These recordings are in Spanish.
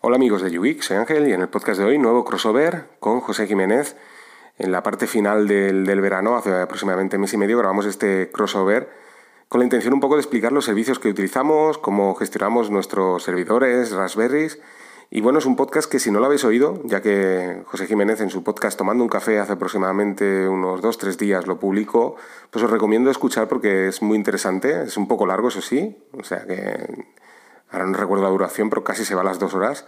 Hola amigos de UX, soy Ángel y en el podcast de hoy nuevo crossover con José Jiménez. En la parte final del, del verano, hace aproximadamente mes y medio, grabamos este crossover con la intención un poco de explicar los servicios que utilizamos, cómo gestionamos nuestros servidores, Raspberries y bueno, es un podcast que si no lo habéis oído, ya que José Jiménez en su podcast Tomando un café hace aproximadamente unos dos, tres días lo publicó, pues os recomiendo escuchar porque es muy interesante, es un poco largo, eso sí, o sea que ahora no recuerdo la duración, pero casi se va a las dos horas.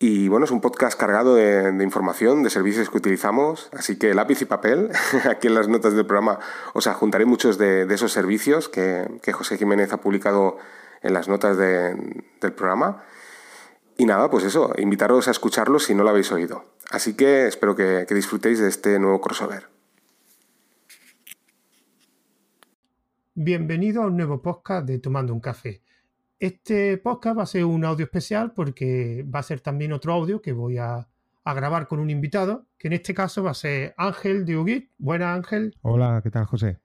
Y bueno, es un podcast cargado de, información, de servicios que utilizamos, así que lápiz y papel, aquí en las notas del programa os adjuntaré muchos de, esos servicios que, José Jiménez ha publicado en las notas del programa. Y nada, pues eso, invitaros a escucharlo si no lo habéis oído. Así que espero que, disfrutéis de este nuevo crossover. Bienvenido a un nuevo podcast de Tomando un Café. Este podcast va a ser un audio especial porque va a ser también otro audio que voy a, grabar con un invitado, que en este caso va a ser Ángel de Ugit. Buenas, Ángel. Hola, ¿qué tal, José?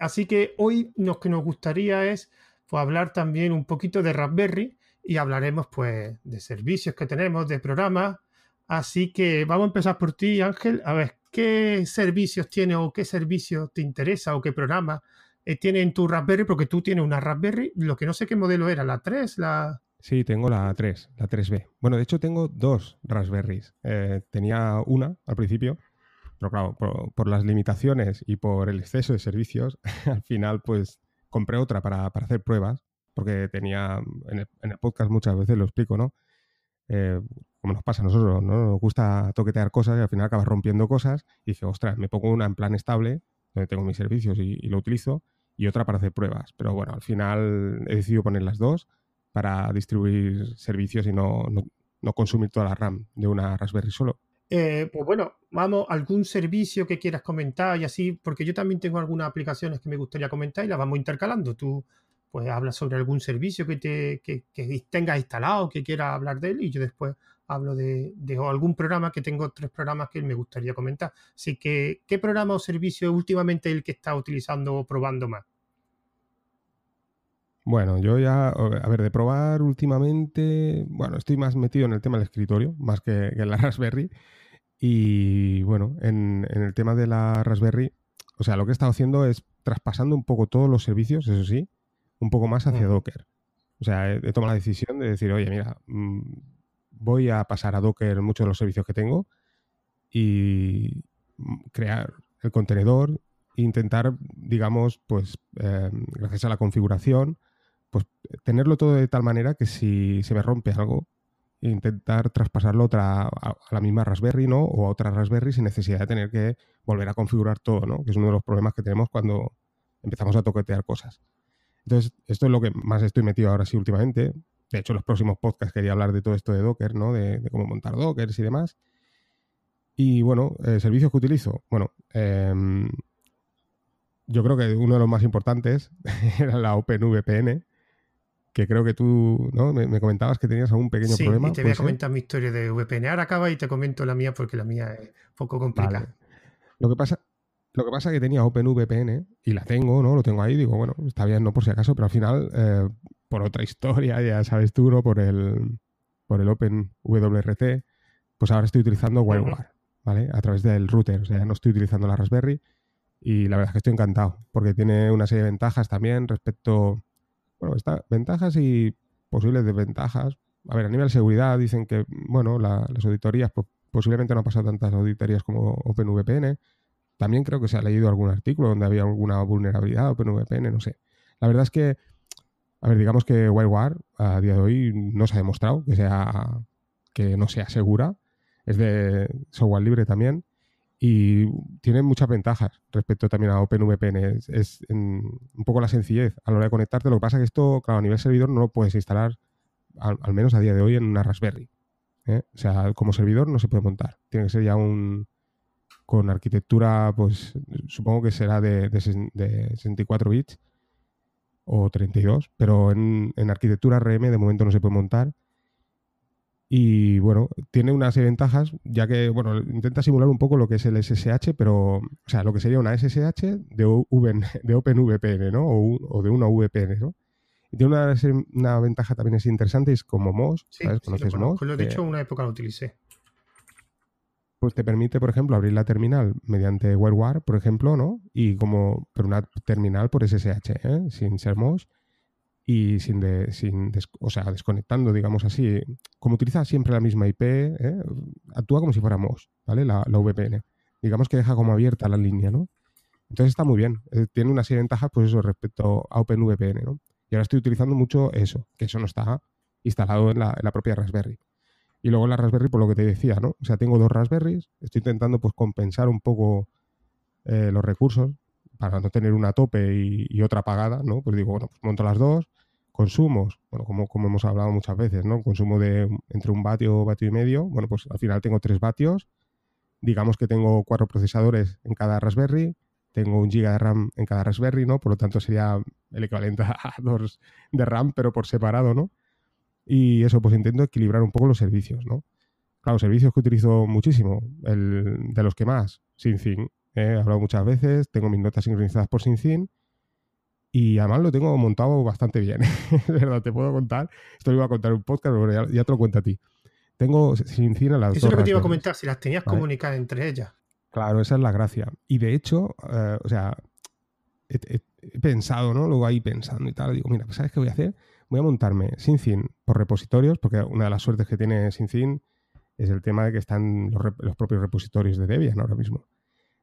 Así que hoy lo que nos gustaría es pues, hablar también un poquito de Raspberry y hablaremos pues de servicios que tenemos, de programas. Así que vamos a empezar por ti, Ángel. A ver, ¿qué servicios tiene o qué servicio te interesa o qué programa eh, tiene en tu Raspberry? Porque tú tienes una Raspberry, lo que no sé qué modelo era, la 3, la... Sí, tengo la 3, la 3B. Bueno, de hecho tengo dos Raspberries. Eh, tenía una al principio, pero claro, por, las limitaciones y por el exceso de servicios, al final pues compré otra para, para hacer pruebas porque tenía, en el, podcast muchas veces lo explico, ¿no? Eh, como nos pasa a nosotros, ¿no? Nos gusta toquetear cosas y al final acabas rompiendo cosas y dice, ostras, me pongo una en plan estable, donde tengo mis servicios y, lo utilizo, y otra para hacer pruebas. Pero bueno, al final he decidido poner las dos para distribuir servicios y no, no, consumir toda la RAM de una Raspberry solo. Eh, pues bueno, vamos, algún servicio que quieras comentar y así, porque yo también tengo algunas aplicaciones que me gustaría comentar y las vamos intercalando. Tú pues habla sobre algún servicio que, te, que, tengas instalado, que quiera hablar de él, y yo después hablo de, algún programa, que tengo tres programas que me gustaría comentar. Así que, ¿qué programa o servicio últimamente el que está utilizando o probando más? Bueno, yo ya, a ver, de probar últimamente, bueno, estoy más metido en el tema del escritorio, más que, en la Raspberry. Y bueno, en, en, el tema de la Raspberry, o sea, lo que he estado haciendo es traspasando un poco todos los servicios, eso sí, un poco más hacia mm. Docker. O sea, he, tomado la decisión de decir, oye, mira, mm, voy a pasar a Docker muchos de los servicios que tengo y mm, crear el contenedor e intentar, digamos, pues, em, gracias a la configuración, pues tenerlo todo de tal manera que si se me rompe algo, intentar traspasarlo otra, a, la misma Raspberry, ¿no? O a otra Raspberry sin necesidad de tener que volver a configurar todo, ¿no? Que es uno de los problemas que tenemos cuando empezamos a toquetear cosas. Entonces, esto es lo que más estoy metido ahora sí últimamente. De hecho, los próximos podcasts quería hablar de todo esto de Docker, ¿no? De, cómo montar Dockers y demás. Y bueno, eh, servicios que utilizo. Bueno, em, yo creo que uno de los más importantes era la OpenVPN, que creo que tú ¿no? me, comentabas que tenías algún pequeño sí, problema. Y te voy a comentar mi historia de VPN. Ahora acaba y te comento la mía porque la mía es poco complicada. Lo que pasa, lo que pasa es que tenía OpenVPN y la tengo, ¿no? Lo tengo ahí, digo, bueno, está bien, no por si acaso, pero al final, eh, por otra historia, ya sabes tú, ¿no? Por el, por el OpenWRT, pues ahora estoy utilizando WireGuard, ¿vale? A través del router, o sea, ya no estoy utilizando la Raspberry y la verdad es que estoy encantado, porque tiene una serie de ventajas también respecto, bueno, está, ventajas y posibles desventajas. A ver, a nivel de seguridad dicen que, bueno, las auditorías, pues posiblemente no han pasado tantas auditorías como OpenVPN, también creo que se ha leído algún artículo donde había alguna vulnerabilidad OpenVPN, no sé. La verdad es que, a ver, digamos que WireGuard a día de hoy no se ha demostrado que sea que no sea segura. Es de software libre también y tiene muchas ventajas respecto también a OpenVPN. Es, un poco la sencillez a la hora de conectarte. Lo que pasa es que esto, claro, a nivel servidor no lo puedes instalar, al, menos a día de hoy, en una Raspberry. ¿eh? O sea, como servidor no se puede montar. Tiene que ser ya un, con arquitectura, pues supongo que será de, 64 bits o 32, pero en, arquitectura RM de momento no se puede montar. Y bueno, tiene unas ventajas, ya que, bueno, intenta simular un poco lo que es el SSH, pero, o sea, lo que sería una SSH de, de OpenVPN, ¿no? O, de una VPN, ¿no? Y tiene una, una ventaja también es interesante, es como Moz, ¿sabes? ¿Conoces? Pues lo he dicho, una época lo utilicé. Pues te permite, por ejemplo, abrir la terminal mediante WebWare, por ejemplo, ¿no? Y como, pero una terminal por SSH, ¿eh? sin ser Moz y sin, de, sin o sea, desconectando, digamos así. Como utiliza siempre la misma IP, ¿eh? actúa como si fuera MOS, ¿vale? La, la, VPN. Digamos que deja como abierta la línea, ¿no? Entonces está muy bien. Eh, tiene una serie de ventajas, pues eso, respecto a OpenVPN, ¿no? Y ahora estoy utilizando mucho eso, que eso no está instalado en la, propia Raspberry. Y luego la Raspberry, por lo que te decía, ¿no? O sea, tengo dos Raspberries, estoy intentando pues compensar un poco eh, los recursos para no tener una tope y, otra apagada, ¿no? Pues digo, bueno, pues monto las dos, consumos, bueno, como, como hemos hablado muchas veces, ¿no? Consumo de entre un vatio, vatio y medio, bueno, pues al final tengo tres vatios, digamos que tengo cuatro procesadores en cada Raspberry, tengo un giga de RAM en cada Raspberry, ¿no? Por lo tanto sería el equivalente a dos de RAM, pero por separado, ¿no? Y eso, pues intento equilibrar un poco los servicios, ¿no? Claro, servicios que utilizo muchísimo, el de los que más, SyncIn, He hablado muchas veces, tengo mis notas sincronizadas por SyncIn y además lo tengo montado bastante bien. de verdad, te puedo contar. Esto lo iba a contar en un podcast, pero ya, te lo cuento a ti. Tengo SyncIn a las Eso es lo que te iba a comentar, si las tenías comunicadas entre ellas. Claro, esa es la gracia. Y de hecho, eh, o sea, he, pensado, ¿no? Luego ahí pensando y tal, digo, mira, pues ¿sabes qué voy a hacer? Voy a montarme SyncIn por repositorios, porque una de las suertes que tiene SyncIn es el tema de que están los, propios repositorios de Debian ahora mismo.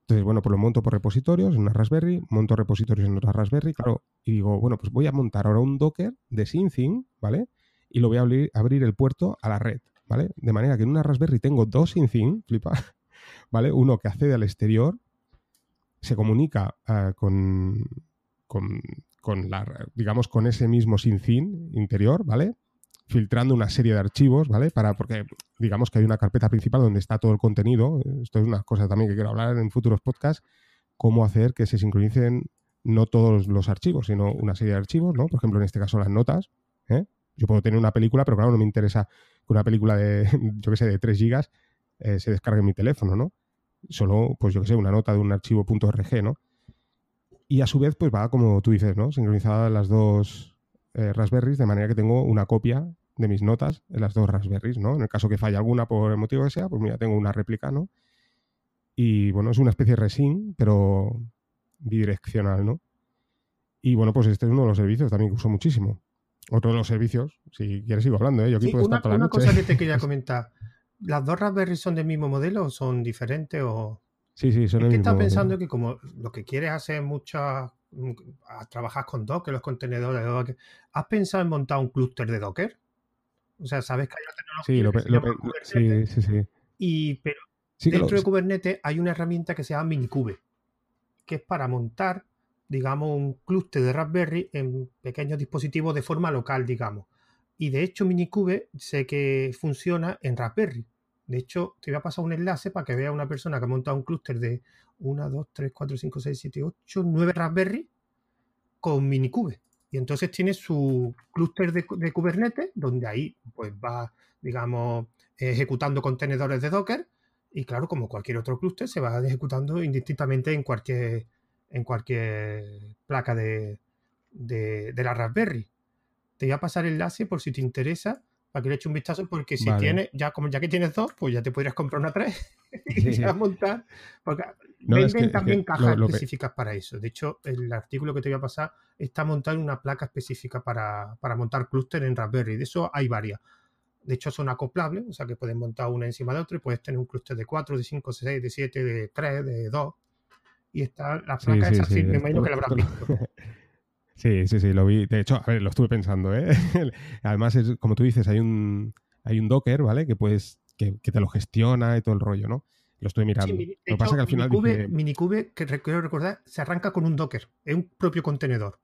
Entonces, bueno, pues lo monto por repositorios en una Raspberry, monto repositorios en otra Raspberry, claro, y digo, bueno, pues voy a montar ahora un Docker de SyncIn, ¿vale? Y lo voy a abrir, abrir el puerto a la red, ¿vale? De manera que en una Raspberry tengo dos SyncIn, flipa, ¿vale? Uno que accede al exterior, se comunica uh, con, con, con, la, digamos, con ese mismo SyncIn interior, ¿vale? filtrando una serie de archivos, ¿vale? Para, porque digamos que hay una carpeta principal donde está todo el contenido. Esto es una cosa también que quiero hablar en futuros podcasts, cómo hacer que se sincronicen no todos los archivos, sino una serie de archivos, ¿no? Por ejemplo, en este caso las notas. ¿eh? Yo puedo tener una película, pero claro, no me interesa que una película de, yo qué sé, de 3 gigas eh, se descargue en mi teléfono, ¿no? Solo, pues yo qué sé, una nota de un archivo .rg, ¿no? Y a su vez, pues va, como tú dices, ¿no? Sincronizadas las dos eh, Raspberries, de manera que tengo una copia de mis notas en las dos Raspberries, ¿no? En el caso que falle alguna por el motivo que sea, pues mira, tengo una réplica, ¿no? Y bueno, es una especie de resin, pero bidireccional, ¿no? Y bueno, pues este es uno de los servicios también que uso muchísimo. Otro de los servicios, si quieres sigo hablando, ¿eh? Yo aquí puedo una, estar toda una cosa que te quería comentar. ¿Las dos Raspberries son del mismo modelo o son diferentes o...? Sí, sí, son es que estás pensando que como lo que quieres hacer muchas... trabajar con Docker, los contenedores de Docker, ¿has pensado en montar un clúster de Docker? O sea, sabes que hay una tecnología. Sí, sí, sí, Y, pero dentro de Kubernetes hay una herramienta que se llama Minikube, que es para montar, digamos, un clúster de Raspberry en pequeños dispositivos de forma local, digamos. Y de hecho, Minikube sé que funciona en Raspberry. De hecho, te voy a pasar un enlace para que vea una persona que ha montado un clúster de 1, 2, 3, 4, 5, 6, 7, 8, 9 Raspberry con Minikube. Y entonces tiene su clúster de, Kubernetes, donde ahí pues va, digamos, ejecutando contenedores de Docker. Y claro, como cualquier otro clúster, se va ejecutando indistintamente en cualquier, en cualquier placa de, la Raspberry. Te voy a pasar el enlace por si te interesa, para que le eche un vistazo, porque si tienes, ya como ya que tienes dos, pues ya te podrías comprar una tres y ya montar. Porque venden también cajas específicas para eso. De hecho, el artículo que te voy a pasar está montado en una placa específica para, montar clúster en Raspberry. De eso hay varias. De hecho, son acoplables, o sea que puedes montar una encima de otra y puedes tener un clúster de 4, de 5, de 6, de 7, de 3, de 2. Y está la placa esa, sí, me imagino que la habrás visto. Sí, sí, sí, lo vi. De hecho, a ver, lo estuve pensando, ¿eh? Además, es, como tú dices, hay un, hay un Docker, ¿vale? Que puedes, que, que te lo gestiona y todo el rollo, ¿no? Lo estoy mirando. lo que pasa que al final. Minikube, Minikube, que quiero recordar, se arranca con un Docker. Es un propio contenedor.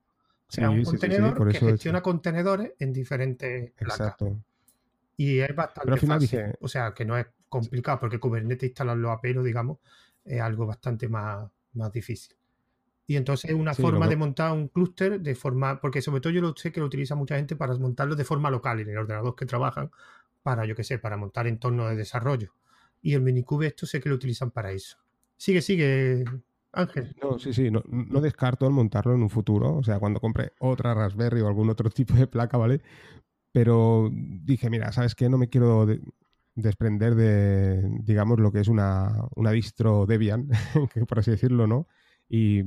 O sea, un contenedor que gestiona contenedores en diferentes Exacto. Y es bastante fácil. O sea, que no es complicado, porque Kubernetes instalarlo a pelo, digamos, es algo bastante más, más difícil. Y entonces es una forma de montar un clúster de forma, porque sobre todo yo lo sé que lo utiliza mucha gente para montarlo de forma local en el ordenador que trabajan, para, yo qué sé, para montar entornos de desarrollo. Y el Minikube esto sé que lo utilizan para eso. Sigue, sigue. Ángel. No, sí, sí, no, no, descarto el montarlo en un futuro, o sea, cuando compre otra Raspberry o algún otro tipo de placa, ¿vale? Pero dije, mira, ¿sabes qué? No me quiero desprender de, digamos, lo que es una, una distro Debian, por así decirlo, ¿no? Y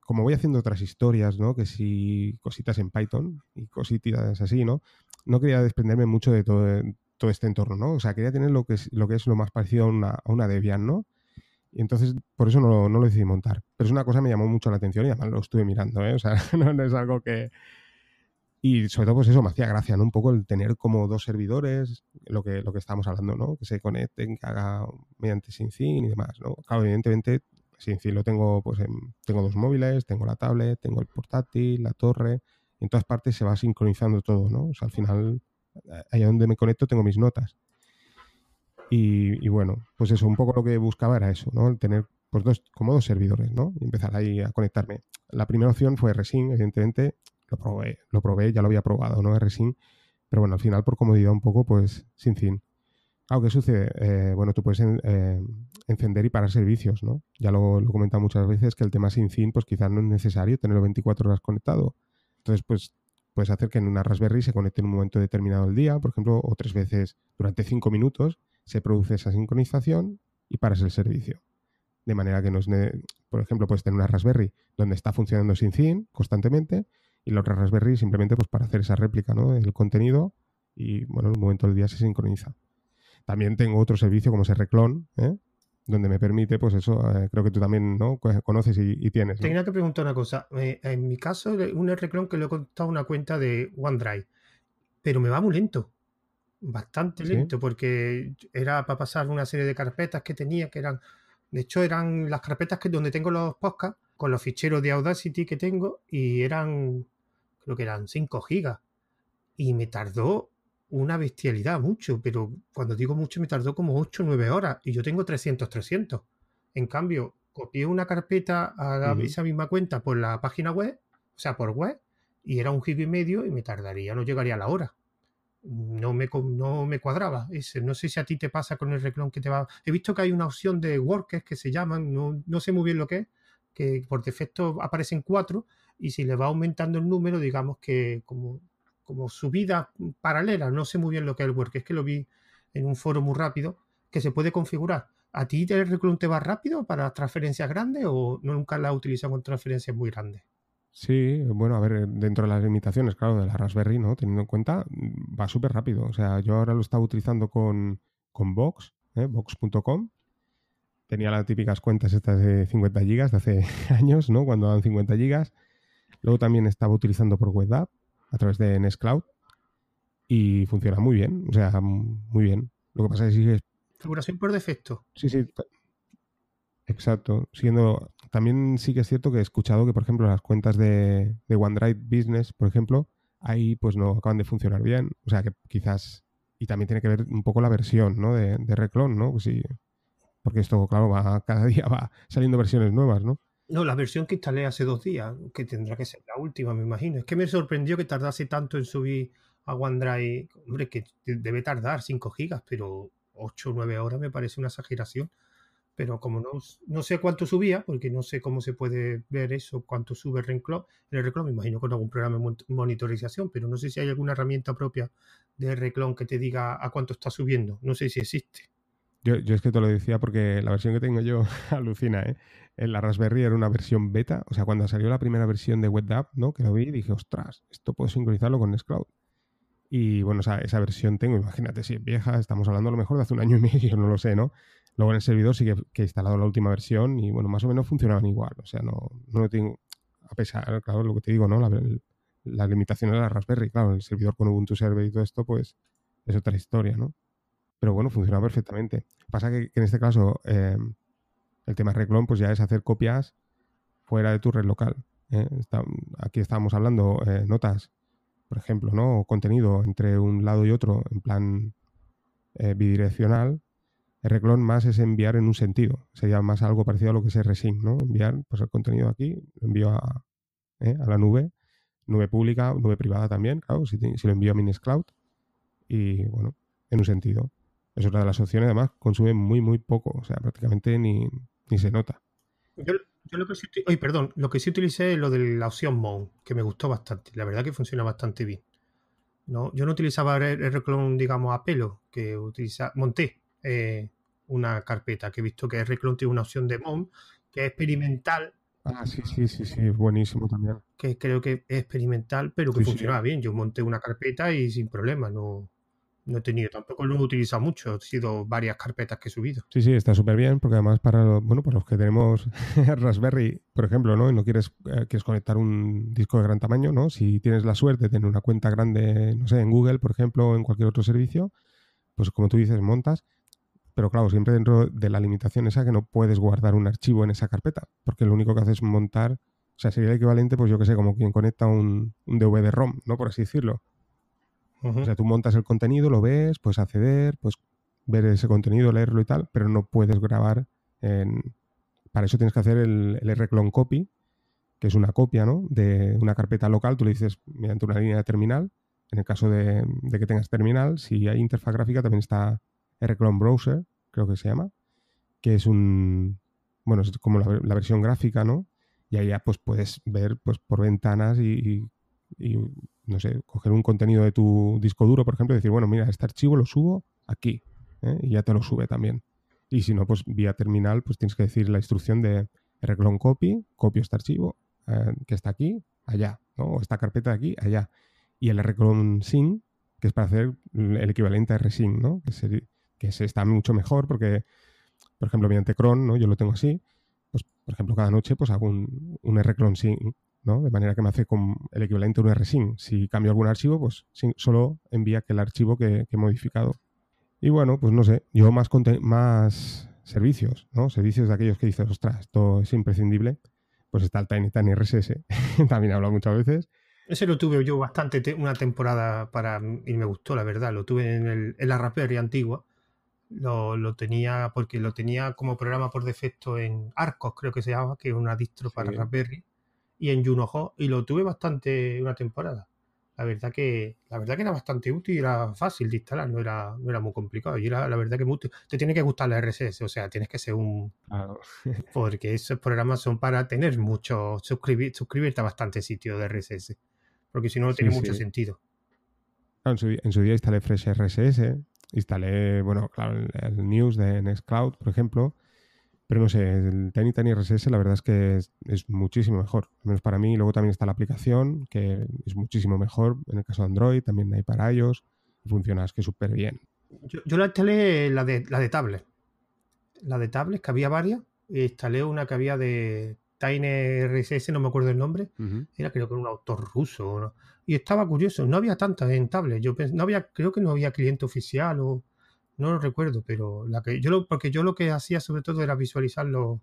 como voy haciendo otras historias, ¿no? Que si cositas en Python y cositas así, ¿no? No quería desprenderme mucho de todo, todo este entorno, ¿no? O sea, quería tener lo que es lo, que es lo más parecido a una, a una Debian, ¿no? Y entonces, por eso no, no, lo decidí montar. Pero es una cosa que me llamó mucho la atención y además lo estuve mirando, ¿eh? O sea, no, es algo que... Y sobre todo, pues eso me hacía gracia, ¿no? Un poco el tener como dos servidores, lo que, lo que estábamos hablando, ¿no? Que se conecten, que haga mediante SyncIn y demás, ¿no? Claro, evidentemente, SyncIn lo tengo, pues tengo dos móviles, tengo la tablet, tengo el portátil, la torre, y en todas partes se va sincronizando todo, ¿no? O sea, al final, allá donde me conecto tengo mis notas. Y, bueno, pues eso, un poco lo que buscaba era eso, ¿no? tener pues dos, como dos servidores, ¿no? Y empezar ahí a conectarme. La primera opción fue Resin, evidentemente, lo probé, lo probé, ya lo había probado, ¿no? Resin, pero bueno, al final por comodidad un poco, pues sin fin. Claro, ¿qué sucede? Eh, bueno, tú puedes eh, encender y parar servicios, ¿no? Ya lo, he comentado muchas veces que el tema sin fin, pues quizás no es necesario tenerlo 24 horas conectado. Entonces, pues puedes hacer que en una Raspberry se conecte en un momento determinado del día, por ejemplo, o tres veces durante cinco minutos se produce esa sincronización y paras el servicio. De manera que no es, por ejemplo, puedes tener una Raspberry donde está funcionando sin fin constantemente y la otra Raspberry simplemente pues para hacer esa réplica ¿no? del contenido y bueno, en un momento del día se sincroniza. También tengo otro servicio como ese Reclon, ¿eh? donde me permite, pues eso, eh, creo que tú también ¿no? conoces y, tienes. Tenía que preguntar una cosa. Eh, en mi caso, un Reclon que le he contado una cuenta de OneDrive, pero me va muy lento bastante lento porque era para pasar una serie de carpetas que tenía que eran, de hecho eran las carpetas que donde tengo los podcasts con los ficheros de Audacity que tengo y eran, creo que eran 5 gigas y me tardó una bestialidad mucho, pero cuando digo mucho me tardó como 8 o 9 horas y yo tengo 300, 300. En cambio, copié una carpeta a esa misma cuenta por la página web, o sea, por web, y era un giga y medio y me tardaría, no llegaría a la hora no me, no me cuadraba. Ese. No sé si a ti te pasa con el reclon que te va. He visto que hay una opción de workers que se llaman, no, no sé muy bien lo que es, que por defecto aparecen cuatro y si le va aumentando el número, digamos que como, como subida paralela, no sé muy bien lo que es el work, es que lo vi en un foro muy rápido, que se puede configurar. ¿A ti el te va rápido para transferencias grandes o nunca la utilizado con transferencias muy grandes? Sí, bueno, a ver, dentro de las limitaciones, claro, de la Raspberry, ¿no? Teniendo en cuenta, va súper rápido. O sea, yo ahora lo estaba utilizando con, con Vox, ¿eh? Vox.com. Tenía las típicas cuentas estas de 50 gigas de hace años, ¿no? Cuando dan 50 gigas. Luego también estaba utilizando por WebApp a través de Nextcloud y funciona muy bien, o sea, muy bien. Lo que pasa es que. Configuración por defecto. Sí, sí, Exacto. Siendo, también sí que es cierto que he escuchado que, por ejemplo, las cuentas de, OneDrive Business, por ejemplo, ahí pues no acaban de funcionar bien. O sea que quizás, y también tiene que ver un poco la versión, ¿no? De, de Reclon, ¿no? Sí, porque esto, claro, va, cada día va saliendo versiones nuevas, ¿no? No, la versión que instalé hace dos días, que tendrá que ser la última, me imagino. Es que me sorprendió que tardase tanto en subir a OneDrive. Hombre, que debe tardar 5 gigas, pero 8 o 9 horas me parece una exageración pero como no, no, sé cuánto subía, porque no sé cómo se puede ver eso, cuánto sube el reclon, el reclon me imagino con algún programa de monitorización, pero no sé si hay alguna herramienta propia de reclon que te diga a cuánto está subiendo, no sé si existe. Yo, yo es que te lo decía porque la versión que tengo yo alucina, ¿eh? La Raspberry era una versión beta, o sea, cuando salió la primera versión de WebDAV, ¿no? Que lo vi y dije, ostras, esto puedo sincronizarlo con Nextcloud. Y bueno, o sea, esa versión tengo, imagínate si es vieja, estamos hablando a lo mejor de hace un año y medio, no lo sé, ¿no? Luego en el servidor sí que, he instalado la última versión y bueno, más o menos funcionaban igual. O sea, no, no tengo, a pesar, claro, lo que te digo, ¿no? La, las limitaciones de la Raspberry, claro, el servidor con Ubuntu Server y todo esto, pues es otra historia, ¿no? Pero bueno, funciona perfectamente. Pasa que, en este caso eh, el tema Reclon pues ya es hacer copias fuera de tu red local. ¿eh? aquí estábamos hablando eh, notas, por ejemplo, ¿no? O contenido entre un lado y otro en plan bidireccional el reclon más es enviar en un sentido. Sería más algo parecido a lo que es RSync, ¿no? Enviar pues, el contenido aquí, lo envío a, ¿eh? a la nube, nube pública, nube privada también, claro, si, lo envío a Miniscloud. Y bueno, en un sentido. Es otra de las opciones, además, consume muy, muy poco. O sea, prácticamente ni, se nota. Yo Yo lo que sí, oye, perdón, lo que sí utilicé es lo de la opción Mount, que me gustó bastante. La verdad que funciona bastante bien. No, yo no utilizaba Rclone, digamos, a pelo, que utiliza, monté eh, una carpeta que he visto que Rclone tiene una opción de Mount que es experimental. Ah, sí, sí, sí, sí, buenísimo también. Que creo que es experimental, pero que funcionaba bien. Yo monté una carpeta y sin problema, no, no he tenido, tampoco lo he utilizado mucho, han sido varias carpetas que he subido. Sí, sí, está súper bien, porque además para, bueno, para los que tenemos Raspberry, por ejemplo, ¿no? Y no quieres, eh, quieres conectar un disco de gran tamaño, ¿no? Si tienes la suerte de tener una cuenta grande, no sé, en Google, por ejemplo, o en cualquier otro servicio, pues como tú dices, montas, pero claro, siempre dentro de la limitación esa que no puedes guardar un archivo en esa carpeta, porque lo único que haces es montar, o sea, sería el equivalente, pues yo que sé, como quien conecta un, un DVD-ROM, ¿no? Por así decirlo o sea, tú montas el contenido, lo ves, puedes acceder, puedes ver ese contenido, leerlo y tal, pero no puedes grabar en... Para eso tienes que hacer el, el rclone copy, que es una copia ¿no? de una carpeta local. Tú le dices mediante una línea de terminal. En el caso de, que tengas terminal, si hay interfaz gráfica, también está rclone browser, creo que se llama, que es un... Bueno, es como la, versión gráfica, ¿no? Y ahí ya pues puedes ver pues por ventanas y no sé, coger un contenido de tu disco duro, por ejemplo, y decir, bueno, mira, este archivo lo subo aquí, ¿eh? y ya te lo sube también. Y si no, pues vía terminal, pues tienes que decir la instrucción de reclone copy, copio este archivo eh, que está aquí, allá, ¿no? O esta carpeta de aquí, allá. Y el reclone sync, que es para hacer el equivalente a rsync, ¿no? Que, se está mucho mejor porque, por ejemplo, mediante cron, ¿no? Yo lo tengo así, pues, por ejemplo, cada noche pues hago un, un reclone sync de manera que me hace con el equivalente a un rsync. Si cambio algún archivo, pues solo envía aquel archivo que, he modificado. Y bueno, pues no sé, yo más, más servicios, ¿no? Servicios de aquellos que dices, ostras, esto es imprescindible. Pues está el Tiny Tiny RSS, también he hablado muchas veces. Ese lo tuve yo bastante, una temporada para y me gustó, la verdad. Lo tuve en, el, en la Raspberry antigua. Lo, tenía porque lo tenía como programa por defecto en Arcos, creo que se llama, que es una distro para Raspberry y en Junoho y lo tuve bastante una temporada. La verdad que la verdad que era bastante útil y era fácil de instalar, no era, no era muy complicado. Y era la verdad que muy útil. Te tiene que gustar la RSS, o sea, tienes que ser un... porque esos programas son para tener mucho, suscribir, suscribirte a bastante sitio de RSS. Porque si no, no tiene mucho sentido. en, su, día instalé Fresh RSS, instalé, bueno, claro, el, el News de Nextcloud, por ejemplo, pero no sé, el Tiny Tiny RSS la verdad es que es, muchísimo mejor, al menos para mí. Luego también está la aplicación, que es muchísimo mejor. En el caso de Android, también hay para iOS. funciona es que súper bien. Yo, la instalé la de, la de tablet. La de tablet, que había varias. Instalé una que había de Tiny RSS, no me acuerdo el nombre. Era creo que era un autor ruso. Y estaba curioso, no había tantas en tablet. Yo no había, creo que no había cliente oficial o no lo recuerdo, pero la que yo lo, porque yo lo que hacía sobre todo era visualizar los,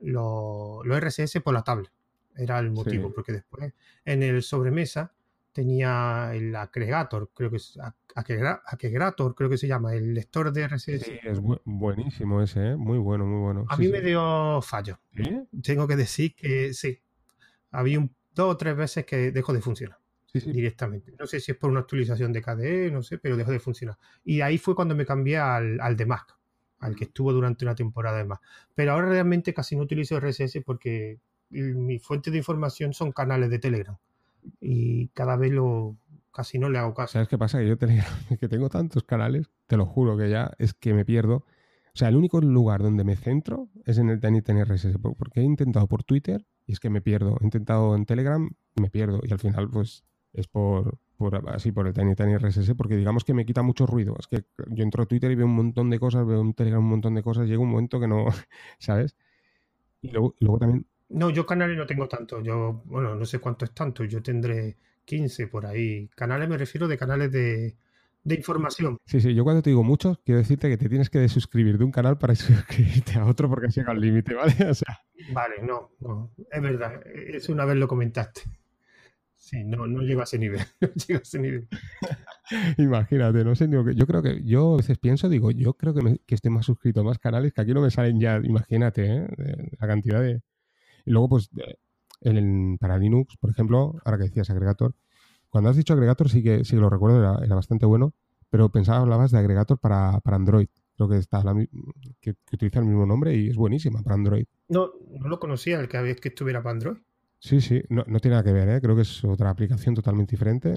los, RSS por la tablet. Era el motivo, porque después en el sobremesa tenía el agregator, creo que es agregator, creo que se llama, el lector de RSS. Sí, es buenísimo ese, ¿eh? muy bueno, muy bueno. A mí me dio fallo. Tengo que decir que sí. Había un, dos o tres veces que dejó de funcionar directamente. No sé si es por una actualización de KDE, no sé, pero dejó de funcionar. Y ahí fue cuando me cambié al, al de Mac, al que estuvo durante una temporada de más. Pero ahora realmente casi no utilizo RSS porque mi fuente de información son canales de Telegram. Y cada vez lo casi no le hago caso. ¿Sabes qué pasa? Que yo Telegram, que tengo tantos canales, te lo juro que ya es que me pierdo. O sea, el único lugar donde me centro es en el Tiny RSS, porque he intentado por Twitter y es que me pierdo. He intentado en Telegram, me pierdo. Y al final, pues es por, así por el Tiny Tiny RSS, porque digamos que me quita mucho ruido. Es que yo entro a Twitter y veo un montón de cosas, veo un Telegram un montón de cosas, llega un momento que no, ¿sabes? Y luego, luego también... No, yo canales no tengo tanto. Yo, bueno, no sé cuánto es tanto. Yo tendré 15 por ahí. Canales me refiero de canales de, de información. Sí, sí, yo cuando te digo muchos, quiero decirte que te tienes que desuscribir de un canal para suscribirte a otro porque has llegado al límite, ¿vale? O sea... Vale, no, no, es verdad. Eso una vez lo comentaste. Sí, no, no llego a ese nivel. No a ese nivel. Imagínate, no sé ni que. Yo creo que. Yo a veces pienso, digo, yo creo que, me, que esté más suscrito a más canales que aquí no me salen ya. Imagínate, ¿eh? la cantidad de. Y luego, pues, el, para Linux, por ejemplo, ahora que decías agregator, cuando has dicho agregator sí que, sí lo recuerdo, era, bastante bueno, pero pensaba, hablabas de agregator para, para Android, Creo que está que, utiliza el mismo nombre y es buenísima para Android. No, no lo conocía el que había que estuviera para Android. Sí, sí, no, tiene nada que ver, ¿eh? creo que es otra aplicación totalmente diferente.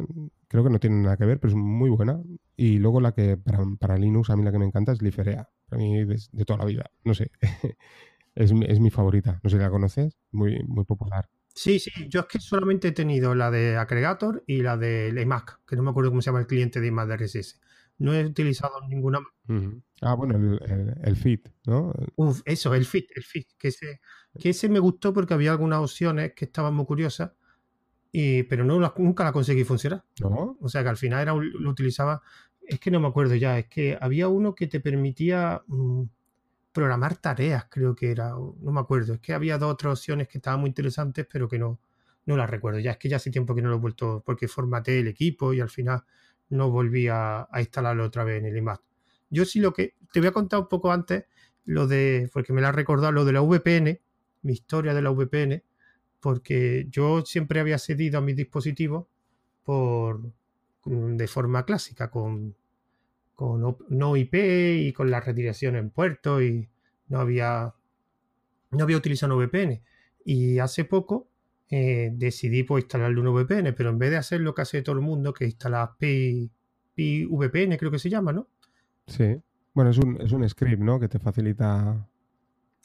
Creo que no tiene nada que ver, pero es muy buena. Y luego la que para, Linux, a mí la que me encanta es Liferea. Para mí de, de toda la vida, no sé. es, es, mi favorita. No sé si la conoces, muy, muy popular. Sí, sí, yo es que solamente he tenido la de Aggregator y la de EMAC, que no me acuerdo cómo se llama el cliente de IMAX de RSS. No he utilizado ninguna. Ah, bueno, el, el, Fit, ¿no? Uf, eso, el Fit, el Fit, que ese, que ese me gustó porque había algunas opciones que estaban muy curiosas, y, pero no nunca la conseguí funcionar. ¿No? O sea que al final era, lo utilizaba, es que no me acuerdo ya, es que había uno que te permitía mm, programar tareas, creo que era, no me acuerdo, es que había dos otras opciones que estaban muy interesantes, pero que no, no las recuerdo. Ya es que ya hace tiempo que no lo he vuelto, porque formateé el equipo y al final no volví a, instalarlo otra vez en el iMac. Yo sí lo que, te voy a contar un poco antes, lo de, porque me la ha recordado, lo de la VPN, mi historia de la VPN, porque yo siempre había cedido a mis dispositivos por, de forma clásica, con, con no IP y con la redirección en puerto y no había, no había utilizado VPN. Y hace poco eh, decidí pues, instalarle un VPN, pero en vez de hacer lo que hace todo el mundo, que instala Pi, VPN, creo que se llama, ¿no? Sí. Bueno, es un, es un script, ¿no? Que te facilita.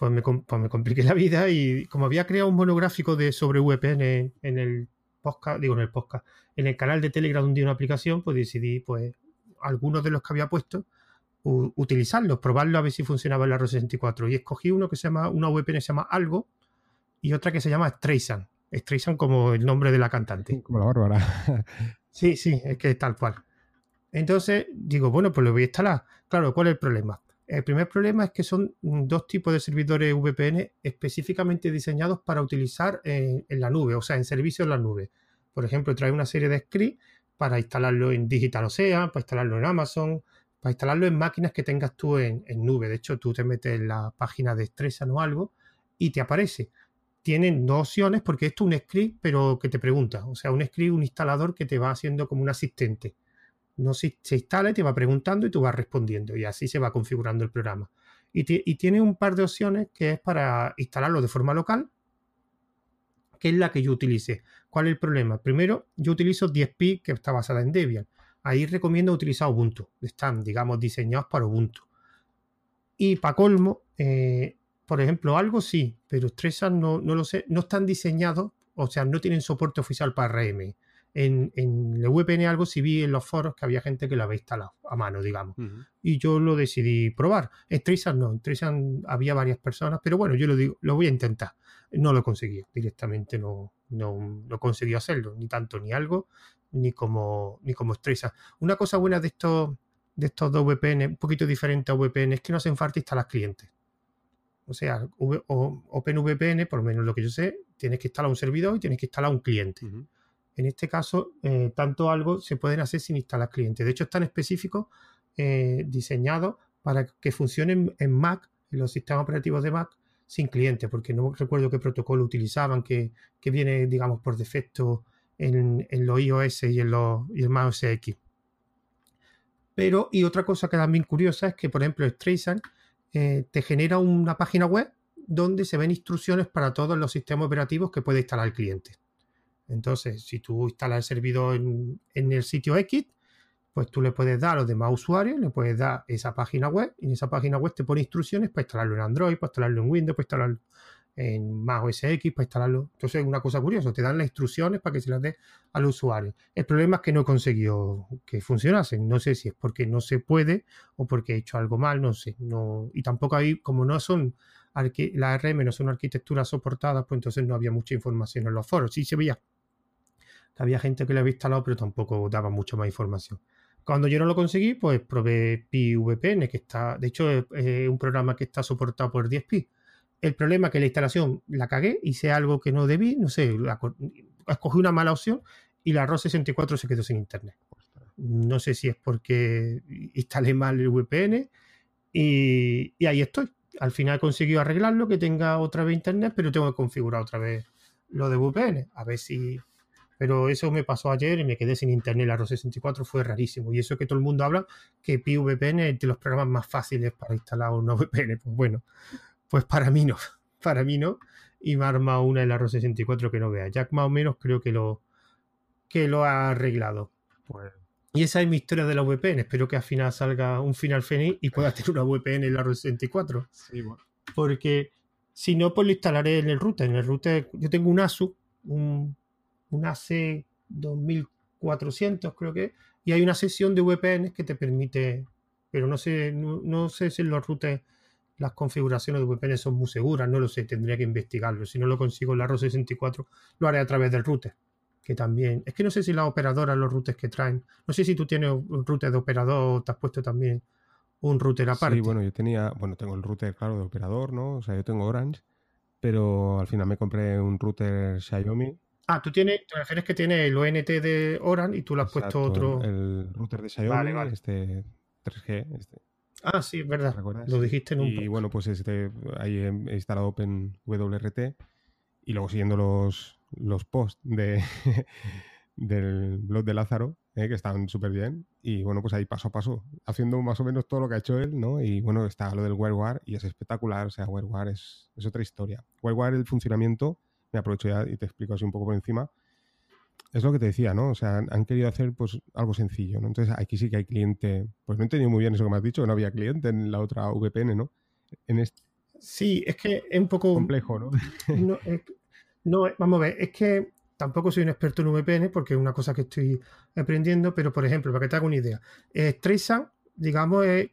Pues me, pues me compliqué la vida y como había creado un monográfico de sobre VPN en el podcast, digo en el podcast, en el canal de Telegram un día una aplicación, pues decidí, pues, algunos de los que había puesto, utilizarlos, probarlo a ver si funcionaba en la R64. Y escogí uno que se llama, una VPN que se llama Algo y otra que se llama Streisand. Streisand como el nombre de la cantante. Como la bárbara. sí, sí, es que es tal cual. Entonces digo, bueno, pues lo voy a instalar. Claro, ¿cuál es el problema? El primer problema es que son dos tipos de servidores VPN específicamente diseñados para utilizar en, la nube, o sea, en servicio en la nube. Por ejemplo, trae una serie de scripts para instalarlo en Digital Ocean, para instalarlo en Amazon, para instalarlo en máquinas que tengas tú en, nube. De hecho, tú te metes en la página de Stresan o algo y te aparece tienen dos opciones porque esto es un script, pero que te pregunta. O sea, un script, un instalador que te va haciendo como un asistente. No se, se instala y te va preguntando y tú vas respondiendo. Y así se va configurando el programa. Y, tiene un par de opciones que es para instalarlo de forma local, que es la que yo utilice. ¿Cuál es el problema? Primero, yo utilizo 10pi que está basada en Debian. Ahí recomiendo utilizar Ubuntu. Están, digamos, diseñados para Ubuntu. Y para colmo, eh, por ejemplo, algo sí, pero Stresan no, no lo sé, no están diseñados, o sea, no tienen soporte oficial para RM. En, en el VPN algo sí vi en los foros que había gente que lo había instalado a mano, digamos. Y yo lo decidí probar. Streisand no, en había varias personas, pero bueno, yo lo digo, lo voy a intentar. No lo conseguí, directamente no, no, no conseguí hacerlo, ni tanto ni algo, ni como, ni como Una cosa buena de estos, de estos dos VPN, un poquito diferente a VPN, es que no hacen falta instalar clientes. O sea, OpenVPN, por lo menos lo que yo sé, tienes que instalar un servidor y tienes que instalar un cliente. En este caso, eh, tanto algo se pueden hacer sin instalar clientes. De hecho, están específicos eh, diseñados para que funcionen en Mac, en los sistemas operativos de Mac, sin cliente, porque no recuerdo qué protocolo utilizaban, que, viene, digamos, por defecto en, los iOS y en los el Mac X. Pero, y otra cosa que también curiosa es que, por ejemplo, Streisand eh, te genera una página web donde se ven instrucciones para todos los sistemas operativos que puede instalar el cliente. Entonces, si tú instalas el servidor en, el sitio X, pues tú le puedes dar a los demás usuarios, le puedes dar esa página web y en esa página web te pone instrucciones para instalarlo en Android, para instalarlo en Windows, para instalarlo en Mac OS X para instalarlo. Entonces es una cosa curiosa, te dan las instrucciones para que se las dé al usuario. El problema es que no he conseguido que funcionasen. No sé si es porque no se puede o porque he hecho algo mal, no sé. Y tampoco hay, como no son las RM no son arquitecturas soportadas, pues entonces no había mucha información en los foros. Sí se veía que había gente que lo había instalado, pero tampoco daba mucha más información. Cuando yo no lo conseguí, pues probé PiVPN, que está, de hecho, es, un programa que está soportado por 10pi el problema es que la instalación la cagué, hice algo que no debí, no sé, escogí una mala opción y la ROS64 se quedó sin internet. No sé si es porque instalé mal el VPN y, ahí estoy. Al final he conseguido arreglarlo, que tenga otra vez internet, pero tengo que configurar otra vez lo de VPN. A ver si. Pero eso me pasó ayer y me quedé sin internet. La ROS64 fue rarísimo. Y eso que todo el mundo habla que PVPN es de los programas más fáciles para instalar una VPN. Pues bueno, pues para mí no. Para mí no. Y me ha armado una en la ROS64 que no vea. Jack más o menos creo que lo, que lo ha arreglado. Pues y esa es mi historia de la VPN. Espero que al final salga un final feliz y pueda tener una VPN en la ROS64. Sí, bueno. Porque si no, pues lo instalaré en el router. En el router yo tengo un ASUS, un, un AC 2400 creo que, y hay una sesión de VPN que te permite, pero no sé, no, sé si en los routers las configuraciones de VPN son muy seguras, no lo sé, tendría que investigarlo. Si no lo consigo en la ROS64, lo haré a través del router que también. Es que no sé si las operadoras, los routers que traen. No sé si tú tienes un router de operador o te has puesto también un router aparte. Sí, bueno, yo tenía. Bueno, tengo el router, claro, de operador, ¿no? O sea, yo tengo Orange, pero al final me compré un router Xiaomi. Ah, tú tienes. Te refieres que tiene el ONT de Orange y tú le has puesto otro. El router de Xiaomi, este 3G. Este. Ah, sí, es verdad. Lo dijiste en un. Y bueno, pues este, ahí he instalado OpenWRT y luego siguiendo los, los posts de, del blog de Lázaro, eh, que están súper bien. Y bueno, pues ahí paso a paso, haciendo más o menos todo lo que ha hecho él, ¿no? Y bueno, está lo del WireWare y es espectacular. O sea, WireWare es, es otra historia. WireWare, el funcionamiento, me aprovecho ya y te explico así un poco por encima. Es lo que te decía, ¿no? O sea, han, querido hacer pues algo sencillo, ¿no? Entonces aquí sí que hay cliente. Pues no he entendido muy bien eso que me has dicho, que no había cliente en la otra VPN, ¿no? En este, Sí, es que es un poco... Complejo, ¿no? no, vamos a ver, es que tampoco soy un experto en VPN porque es una cosa que estoy aprendiendo, pero por ejemplo, para que te haga una idea, eh, digamos, es,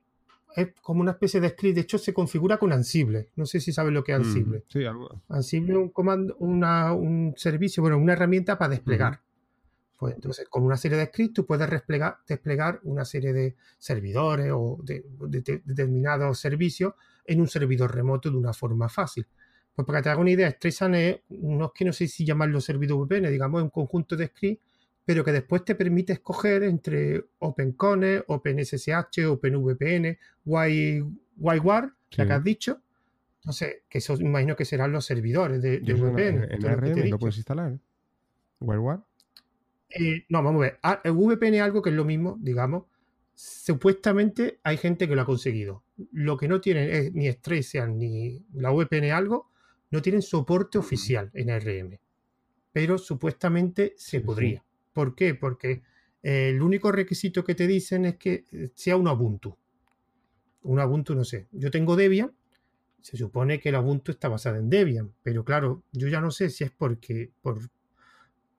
como una especie de script, de hecho se configura con Ansible, no sé si sabes lo que es Ansible. sí, algo. Ansible es un comando, un servicio, bueno, una herramienta para desplegar. Pues entonces, con una serie de scripts tú puedes desplegar, desplegar una serie de servidores o de determinados servicios en un servidor remoto de una forma fácil. Pues para que te haga una idea, Streisand es, no es que no sé si llamarlo servidor VPN, digamos, es un conjunto de scripts, pero que después te permite escoger entre OpenCone, OpenSSH, OpenVPN, WireWare, la que has dicho. Entonces, que eso imagino que serán los servidores de, VPN. ¿En, RM lo puedes instalar? ¿WireWare? Eh, no, vamos a ver. Ah, el VPN es algo que es lo mismo, digamos, supuestamente hay gente que lo ha conseguido. Lo que no tienen es ni Streisand ni la VPN algo, no tienen soporte oficial en ARM. Pero supuestamente se podría. ¿Por qué? Porque eh, el único requisito que te dicen es que eh, sea un Ubuntu. Un Ubuntu, no sé. Yo tengo Debian. Se supone que el Ubuntu está basado en Debian. Pero claro, yo ya no sé si es porque por,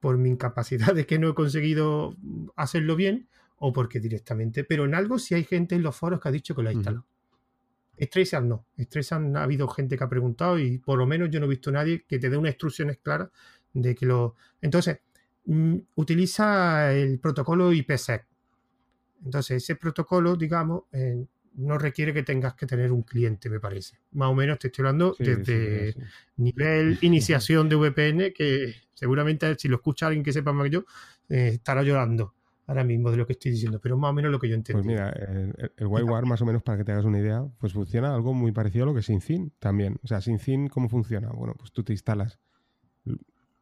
por mi incapacidad de que no he conseguido hacerlo bien o porque directamente, pero en algo sí hay gente en los foros que ha dicho que lo ha instalado. Uh no. Streisand ha habido gente que ha preguntado y por lo menos yo no he visto a nadie que te dé unas instrucciones claras de que lo... Entonces, utiliza el protocolo IPsec. Entonces, ese protocolo, digamos, eh, no requiere que tengas que tener un cliente, me parece. Más o menos te estoy hablando desde nivel iniciación de VPN, que seguramente si lo escucha alguien que sepa más que yo, eh, estará llorando ahora mismo de lo que estoy diciendo, pero más o menos lo que yo entiendo. Pues mira, el, el WireWare, más o menos para que te hagas una idea, pues funciona algo muy parecido a lo que SyncIn también. O sea, SyncIn, ¿cómo funciona? Bueno, pues tú te instalas.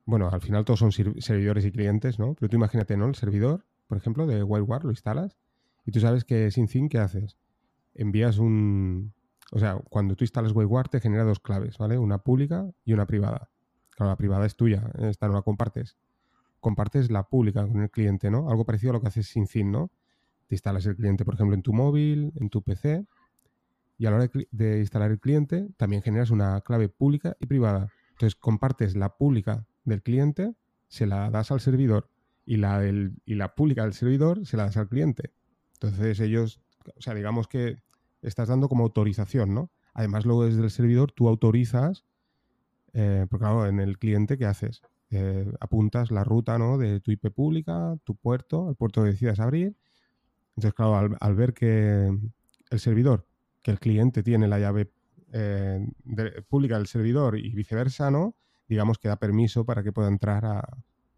Bueno, al final todos son servidores y clientes, ¿no? Pero tú imagínate, ¿no? El servidor, por ejemplo, de WireWare, lo instalas y tú sabes que SyncIn, ¿qué haces? Envías un. O sea, cuando tú instalas WireWare te genera dos claves, ¿vale? Una pública y una privada. Claro, la privada es tuya, esta no la compartes compartes la pública con el cliente, ¿no? Algo parecido a lo que haces sin fin, ¿no? Te instalas el cliente, por ejemplo, en tu móvil, en tu PC, y a la hora de, instalar el cliente también generas una clave pública y privada. Entonces compartes la pública del cliente, se la das al servidor y la, del, y la pública del servidor se la das al cliente. Entonces ellos, o sea, digamos que estás dando como autorización, ¿no? Además luego desde el servidor tú autorizas, eh, porque claro, en el cliente, ¿qué haces? Eh, apuntas la ruta ¿no? de tu IP pública, tu puerto, el puerto que decidas abrir. Entonces, claro, al, ver que el servidor, que el cliente tiene la llave eh, pública del servidor y viceversa, ¿no? Digamos que da permiso para que pueda entrar a,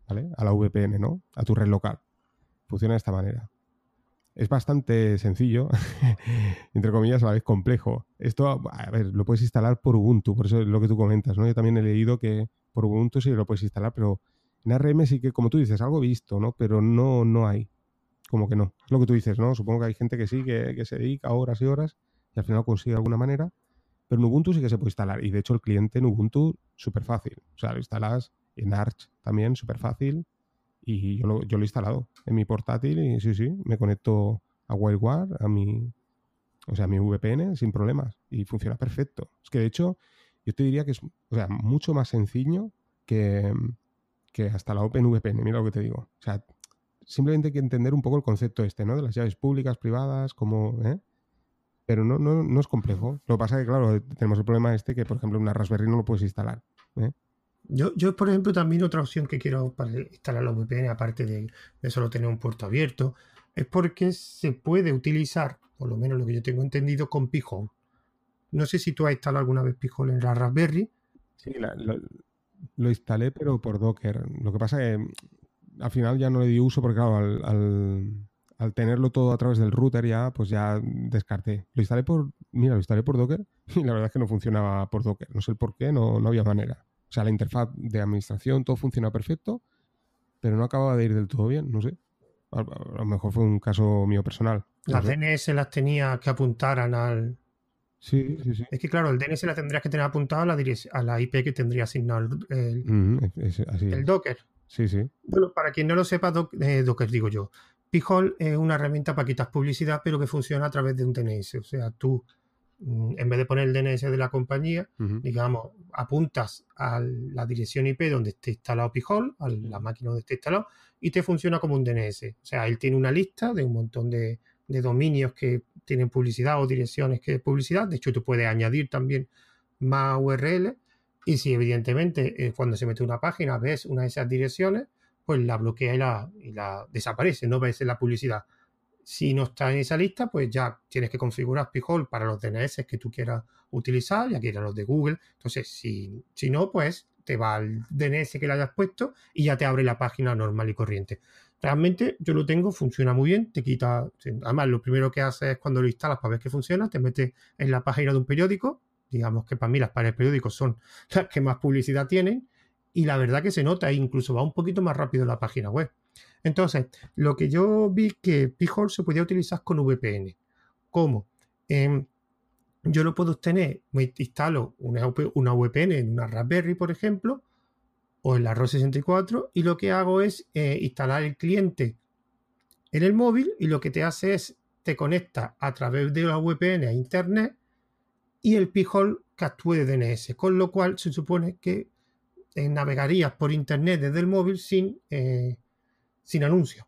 la VPN, ¿no? A tu red local. Funciona de esta manera. Es bastante sencillo, entre comillas, a la vez complejo. Esto, a ver, lo puedes instalar por Ubuntu, por eso es lo que tú comentas, ¿no? Yo también he leído que por Ubuntu sí lo puedes instalar, pero En ARM sí que, como tú dices, algo visto, ¿no? Pero no, no hay. Como que no. Es lo que tú dices, ¿no? Supongo que hay gente que sí, que, que se dedica horas y horas y al final consigue de alguna manera. Pero en Ubuntu sí que se puede instalar. Y de hecho el cliente en Ubuntu, súper fácil. O sea, lo instalas en Arch también, súper fácil. Y yo lo, he instalado en mi portátil y sí, sí, me conecto a WireGuard, a mi, o sea, a mi VPN sin problemas y funciona perfecto. Es que de hecho, yo te diría que es o sea, mucho más sencillo que, que hasta la OpenVPN, mira lo que te digo. O sea, simplemente hay que entender un poco el concepto este, ¿no? De las llaves públicas, privadas, como, ¿eh? Pero no, no, no es complejo. Lo que pasa es que, claro, tenemos el problema este que, por ejemplo, una Raspberry no lo puedes instalar. ¿eh? Yo, yo, por ejemplo, también otra opción que quiero para instalar los VPN, aparte de, de, solo tener un puerto abierto, es porque se puede utilizar, por lo menos lo que yo tengo entendido, con Pi-hole. No sé si tú has instalado alguna vez Pi-hole en la Raspberry. Sí, la, lo, lo, instalé, pero por Docker. Lo que pasa es que al final ya no le di uso porque, claro, al, al, al, tenerlo todo a través del router ya, pues ya descarté. Lo instalé por, mira, lo instalé por Docker y la verdad es que no funcionaba por Docker. No sé el por qué, no, no había manera. O sea, la interfaz de administración, todo funciona perfecto, pero no acababa de ir del todo bien, no sé. A, a lo mejor fue un caso mío personal. Las DNS las tenía que apuntaran al. Sí, sí, sí. Es que claro, el DNS la tendrías que tener apuntado a la, a la IP que tendría asignado el, el, es, así el Docker. Sí, sí. Bueno, para quien no lo sepa, doc, eh, Docker digo yo. Pi-hole es una herramienta para quitar publicidad, pero que funciona a través de un DNS. O sea, tú en vez de poner el DNS de la compañía, uh -huh. digamos, apuntas a la dirección IP donde esté instalado Pi-hole, a la máquina donde esté instalado, y te funciona como un DNS. O sea, él tiene una lista de un montón de, de dominios que tienen publicidad o direcciones que es publicidad. De hecho, tú puedes añadir también más URL. Y si evidentemente eh, cuando se mete una página ves una de esas direcciones, pues la bloquea y la, desaparece, no ves la publicidad. Si no está en esa lista, pues ya tienes que configurar Pi-hole para los DNS que tú quieras utilizar, ya quieras los de Google. Entonces, si, si no, pues te va al DNS que le hayas puesto y ya te abre la página normal y corriente. Realmente yo lo tengo, funciona muy bien, te quita, además lo primero que haces es cuando lo instalas para ver que funciona, te metes en la página de un periódico, digamos que para mí las páginas de periódicos son las que más publicidad tienen, y la verdad que se nota, incluso va un poquito más rápido la página web. Entonces, lo que yo vi que Pi-hole se podía utilizar con VPN. ¿Cómo? Eh, yo lo puedo obtener, me instalo una, una, VPN en una Raspberry, por ejemplo, o en la ROS64, y lo que hago es eh, instalar el cliente en el móvil, y lo que te hace es, te conecta a través de la VPN a Internet, y el Pi-hole captúe de DNS, con lo cual se supone que eh, navegarías por Internet desde el móvil sin... Eh, sin anuncio.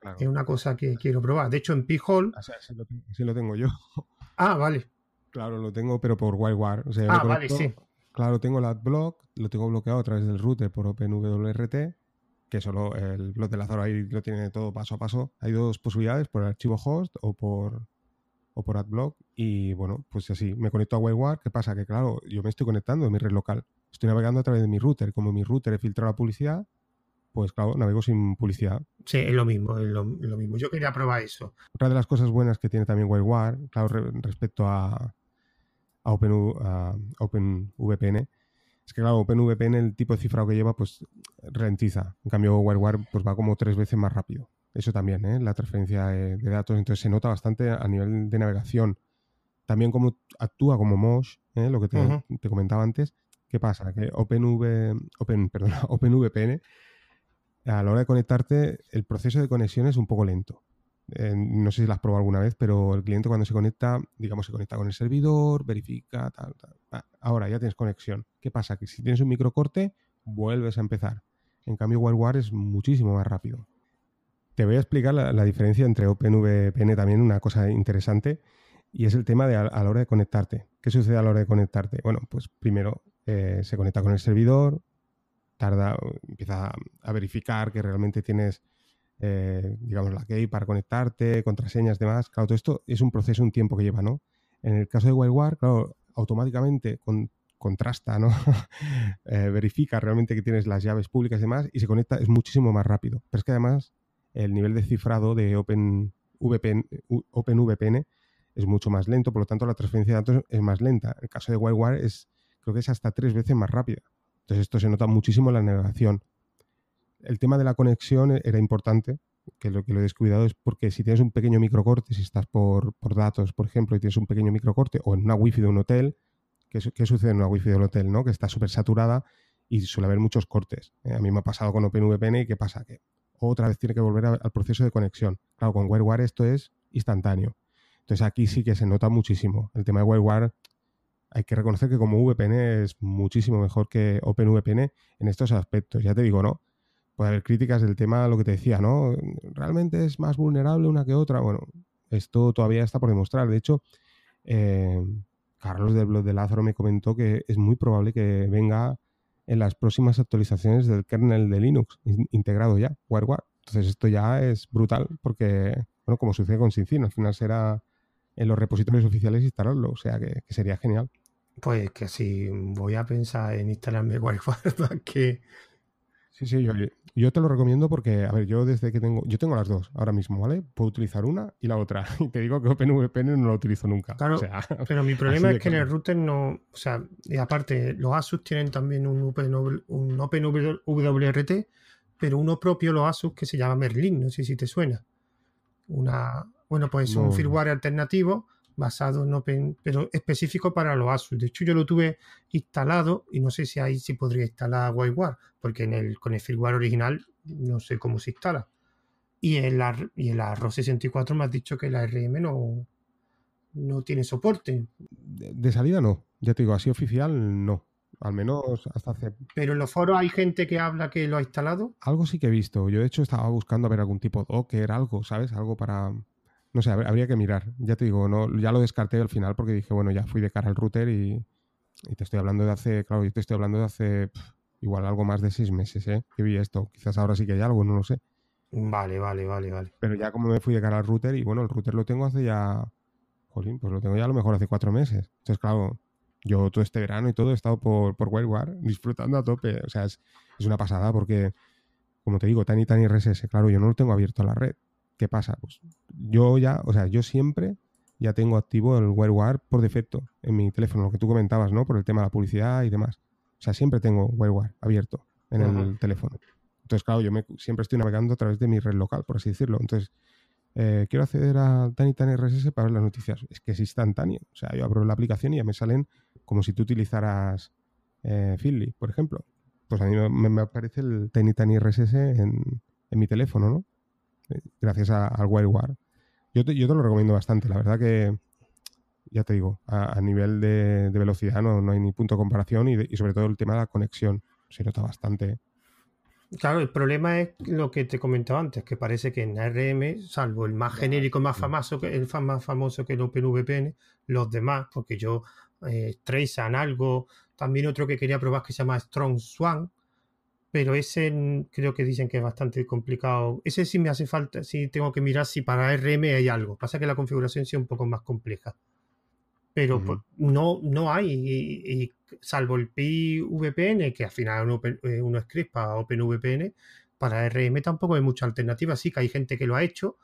Claro. Es una cosa que quiero probar. De hecho, en Pi-hole. O sea, así, lo, tengo yo. Ah, vale. Claro, lo tengo, pero por WireGuard. O sea, ah, vale, sí. Claro, tengo el AdBlock, lo tengo bloqueado a través del router por OpenWRT, que solo el blog de la Zora ahí lo tiene todo paso a paso. Hay dos posibilidades, por el archivo host o por, o por AdBlock. Y bueno, pues así, me conecto a WireGuard. ¿Qué pasa? Que claro, yo me estoy conectando en mi red local. Estoy navegando a través de mi router. Como mi router he filtrado la publicidad, pues claro, navego sin publicidad. Sí, es lo mismo, es lo, lo, mismo. Yo quería probar eso. Otra de las cosas buenas que tiene también WireGuard, claro, re, respecto a, a, Open, a OpenVPN, es que claro, OpenVPN el tipo de cifrado que lleva, pues ralentiza. En cambio, WireGuard pues va como tres veces más rápido. Eso también, ¿eh? la transferencia de, de datos, entonces se nota bastante a nivel de navegación. También como actúa como Mosh, ¿eh? lo que te, uh -huh. te, comentaba antes. ¿Qué pasa? Que OpenV, Open, perdón, OpenVPN a la hora de conectarte, el proceso de conexión es un poco lento. Eh, no sé si lo has probado alguna vez, pero el cliente cuando se conecta, digamos, se conecta con el servidor, verifica, tal, tal. Ah, ahora ya tienes conexión. ¿Qué pasa? Que si tienes un microcorte, vuelves a empezar. En cambio, WireGuard es muchísimo más rápido. Te voy a explicar la, diferencia entre OpenVPN también, una cosa interesante, y es el tema de a, la hora de conectarte. ¿Qué sucede a la hora de conectarte? Bueno, pues primero eh, se conecta con el servidor, tarda, empieza a verificar que realmente tienes, eh, digamos, la key para conectarte, contraseñas, demás. Claro, todo esto es un proceso, un tiempo que lleva, ¿no? En el caso de WireGuard, claro, automáticamente con, contrasta, ¿no? eh, verifica realmente que tienes las llaves públicas y demás y se conecta, es muchísimo más rápido. Pero es que además el nivel de cifrado de OpenVPN, es mucho más lento, por lo tanto la transferencia de datos es más lenta. En el caso de WireGuard es, creo que es hasta tres veces más rápida. Entonces esto se nota muchísimo en la navegación. el tema de la conexión era importante, que lo que lo he descuidado es porque si tienes un pequeño microcorte, si estás por, datos, por ejemplo, y tienes un pequeño microcorte, o en una wifi de un hotel, ¿qué, qué sucede en una wifi del hotel? ¿no? Que está súper saturada y suele haber muchos cortes. Eh, a mí me ha pasado con OpenVPN y ¿qué pasa? Que otra vez tiene que volver al proceso de conexión. Claro, con WireWare esto es instantáneo. Entonces aquí sí que se nota muchísimo. El tema de WireWare hay que reconocer que como VPN es muchísimo mejor que OpenVPN en estos aspectos. Ya te digo, ¿no? puede haber críticas del tema, lo que te decía, ¿no? ¿Realmente es más vulnerable una que otra? Bueno, esto todavía está por demostrar. De hecho, eh, Carlos del blog de Lázaro me comentó que es muy probable que venga en las próximas actualizaciones del kernel de Linux integrado ya, WireGuard. Entonces esto ya es brutal porque, bueno, como sucede con SynCin, al final será en los repositorios oficiales instalarlo, o sea que, sería genial. Pues que si voy a pensar en instalarme WireGuard que Sí, sí, yo, te lo recomiendo porque, a ver, yo desde que tengo, yo tengo las dos ahora mismo, ¿vale? Puedo utilizar una y la otra. Y te digo que OpenVPN no lo utilizo nunca. Claro, pero mi problema es que en el router no, o sea, y aparte, los Asus tienen también un, Open, un OpenWRT, pero uno propio, los Asus, que se llama Merlin, no sé si te suena. Una, bueno, pues un firmware alternativo basado en Open, pero específico para los Asus. De hecho, yo lo tuve instalado y no sé si ahí sí podría instalar WireGuard, porque en el, con el firmware original no sé cómo se instala. Y en la, y en la RO64 me has dicho que la RM no, no tiene soporte. De, salida no, ya te digo, así oficial no. Al menos hasta hace. Pero en los foros hay gente que habla que lo ha instalado. Algo sí que he visto. Yo de hecho estaba buscando a ver algún tipo de Docker, algo, ¿sabes? Algo para, no sé, habría que mirar. Ya te digo, no, ya lo descarté al final porque dije, bueno, ya fui de cara al router y, te estoy hablando de hace, claro, yo te estoy hablando de hace igual algo más de seis meses, ¿eh? Que vi esto. Quizás ahora sí que hay algo, no lo sé. Vale, vale, vale, vale. Pero ya como me fui de cara al router y bueno, el router lo tengo hace ya, jolín, pues lo tengo ya a lo mejor hace cuatro meses. Entonces, claro, yo todo este verano y todo he estado por, por WireGuard disfrutando a tope. O sea, es, es una pasada porque, como te digo, Tiny Tiny RSS, claro, yo no lo tengo abierto a la red. ¿Qué pasa? Pues yo ya, o sea, yo siempre ya tengo activo el WireGuard por defecto en mi teléfono, lo que tú comentabas, ¿no? Por el tema de la publicidad y demás. O sea, siempre tengo WireGuard abierto en el teléfono. Entonces, claro, yo me, siempre estoy navegando a través de mi red local, por así decirlo. Entonces, eh, quiero acceder a Tiny Tiny RSS para ver las noticias. Es que es instantáneo. O sea, yo abro la aplicación y ya me salen como si tú utilizaras eh, Feedly, por ejemplo. Pues a mí me, aparece el Tiny Tiny RSS en, en mi teléfono, ¿no? Gracias al WireGuard. Yo te, yo te lo recomiendo bastante, la verdad que, ya te digo, a, nivel de, velocidad no, no, hay ni punto de comparación y, sobre todo el tema de la conexión se nota bastante. Claro, el problema es lo que te comentaba antes, que parece que en ARM, salvo el más genérico, más famoso, el más famoso que el OpenVPN, los demás, porque yo eh, algo, también otro que quería probar que se llama Strong Swan, pero ese creo que dicen que es bastante complicado. Ese sí me hace falta, sí tengo que mirar si para RM hay algo. Pasa que la configuración sí es un poco más compleja. Pero pues, no, no hay, y, salvo el PIVPN, que al final uno, eh, uno es para OpenVPN, para RM tampoco hay mucha alternativa. Sí que hay gente que lo ha hecho,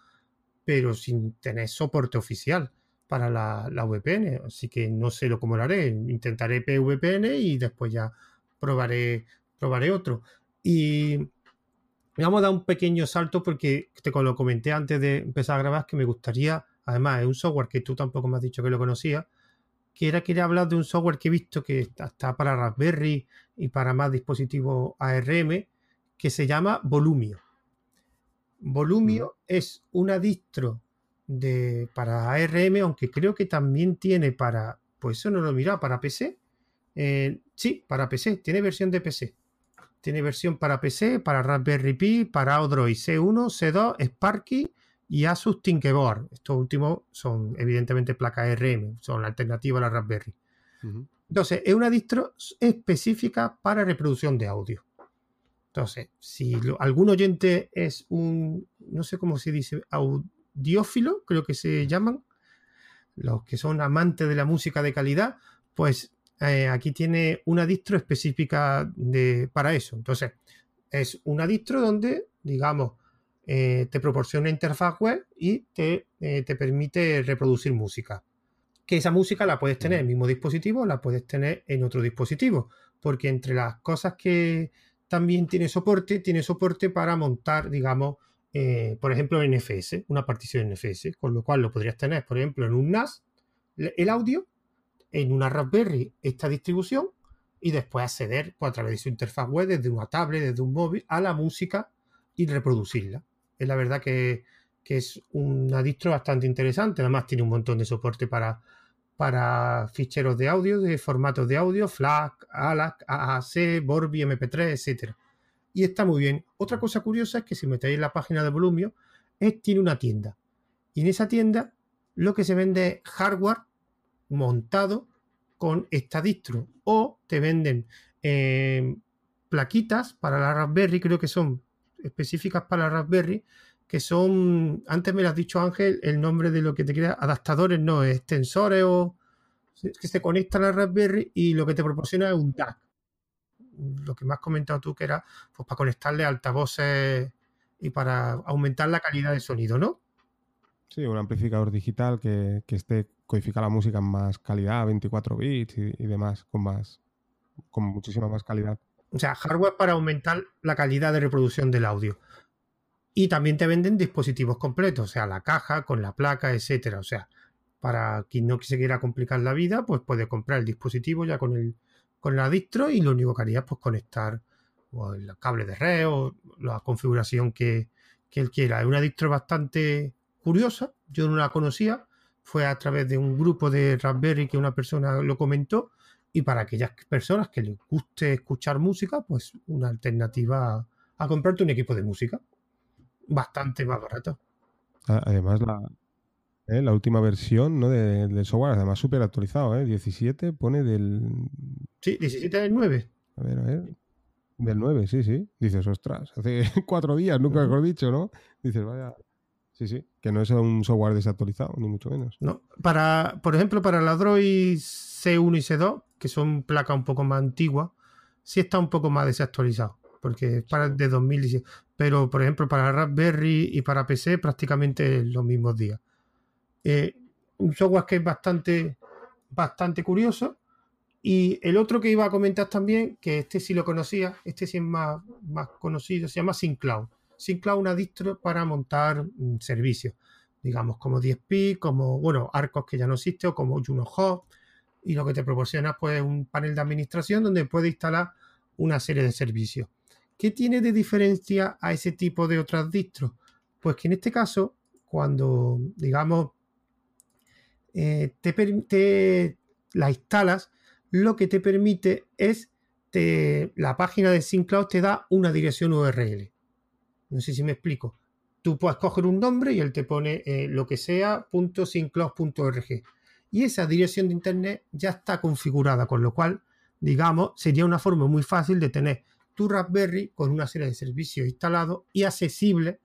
pero sin tener soporte oficial para la, la VPN. Así que no sé lo cómo lo haré. Intentaré PVPN y después ya probaré, probaré otro. Y vamos a dar un pequeño salto porque te lo comenté antes de empezar a grabar que me gustaría, además es un software que tú tampoco me has dicho que lo conocías, que era quería hablar de un software que he visto que está para Raspberry y para más dispositivos ARM que se llama Volumio. Volumio es una distro de, para ARM, aunque creo que también tiene para, pues eso no lo he mirado, para PC. Eh, sí, para PC, tiene versión de PC. Tiene versión para PC, para Raspberry Pi, para Android C1, C2, Sparky y Asus Tinkerboard. Estos últimos son evidentemente placas RM, son la alternativa a la Raspberry. Entonces, es una distro específica para reproducción de audio. Entonces, si algún oyente es un, no sé cómo se dice, audiófilo, creo que se llaman, los que son amantes de la música de calidad, pues eh, aquí tiene una distro específica de, para eso. Entonces, es una distro donde, digamos, eh, te proporciona interfaz web y te, eh, te, permite reproducir música. Que esa música la puedes tener en el mismo dispositivo la puedes tener en otro dispositivo. Porque entre las cosas que también tiene soporte, tiene soporte para montar, digamos, por ejemplo, NFS, una partición NFS, con lo cual lo podrías tener, por ejemplo, en un NAS, el audio, en una Raspberry esta distribución y después acceder pues, a través de su interfaz web, desde una tablet, desde un móvil, a la música y reproducirla. Es la verdad que, es una distro bastante interesante. Además, tiene un montón de soporte para, para ficheros de audio, de formatos de audio, FLAC, ALAC, AAC, Borbi, MP3, etc. Y está muy bien. Otra cosa curiosa es que si metéis en la página de Volumio, es, tiene una tienda. Y en esa tienda lo que se vende es hardware montado con esta distro. O te venden eh, plaquitas para la Raspberry, creo que son específicas para la Raspberry, que son, antes me lo has dicho Ángel, el nombre de lo que te crea, adaptadores, no, extensores o que se conectan a la Raspberry y lo que te proporciona es un DAC. Lo que me has comentado tú que era pues para conectarle altavoces y para aumentar la calidad de sonido, ¿no? Sí, un amplificador digital que, que esté codifica la música en más calidad, 24 bits y, demás, con más con muchísima más calidad. O sea, hardware para aumentar la calidad de reproducción del audio. Y también te venden dispositivos completos, o sea, la caja con la placa, etcétera. O sea, para quien no se quiera complicar la vida, pues puede comprar el dispositivo ya con el con la distro y lo único que haría es pues, conectar el cable de red o la configuración que, que él quiera. Es una distro bastante curiosa, yo no la conocía, fue a través de un grupo de Raspberry que una persona lo comentó y para aquellas personas que les guste escuchar música, pues una alternativa a, comprarte un equipo de música. Bastante más barato. Además, la, eh, la última versión ¿no? del software, además súper actualizado, ¿eh? 17 pone del... Sí, 17 del 9. A ver, a ver. Del 9, sí, sí. Dices, ostras, hace cuatro días, nunca mejor dicho, ¿no? Dices, vaya... Sí, sí, que no es un software desactualizado, ni mucho menos. No, para, por ejemplo, para la Android C1 y C2, que son placas un poco más antiguas, sí está un poco más desactualizado, porque es para de 2017. Pero, por ejemplo, para Raspberry y para PC prácticamente los mismos días. Eh, un software que es bastante, bastante curioso. Y el otro que iba a comentar también, que este sí lo conocía, este sí es más, más conocido, se llama SyncCloud. SyncCloud es una distro para montar mm, servicios, digamos, como DSP, como, bueno, Arcos que ya no existe, o como Juno Hub, y lo que te proporciona pues un panel de administración donde puedes instalar una serie de servicios. ¿Qué tiene de diferencia a ese tipo de otras distros? Pues que en este caso, cuando digamos eh, te, la instalas, lo que te permite es la página de SyncCloud te da una dirección URL. No sé si me explico. Tú puedes coger un nombre y él te pone eh, lo que sea .syncloud.org y esa dirección de Internet ya está configurada, con lo cual, digamos, sería una forma muy fácil de tener tu Raspberry con una serie de servicios instalados y accesibles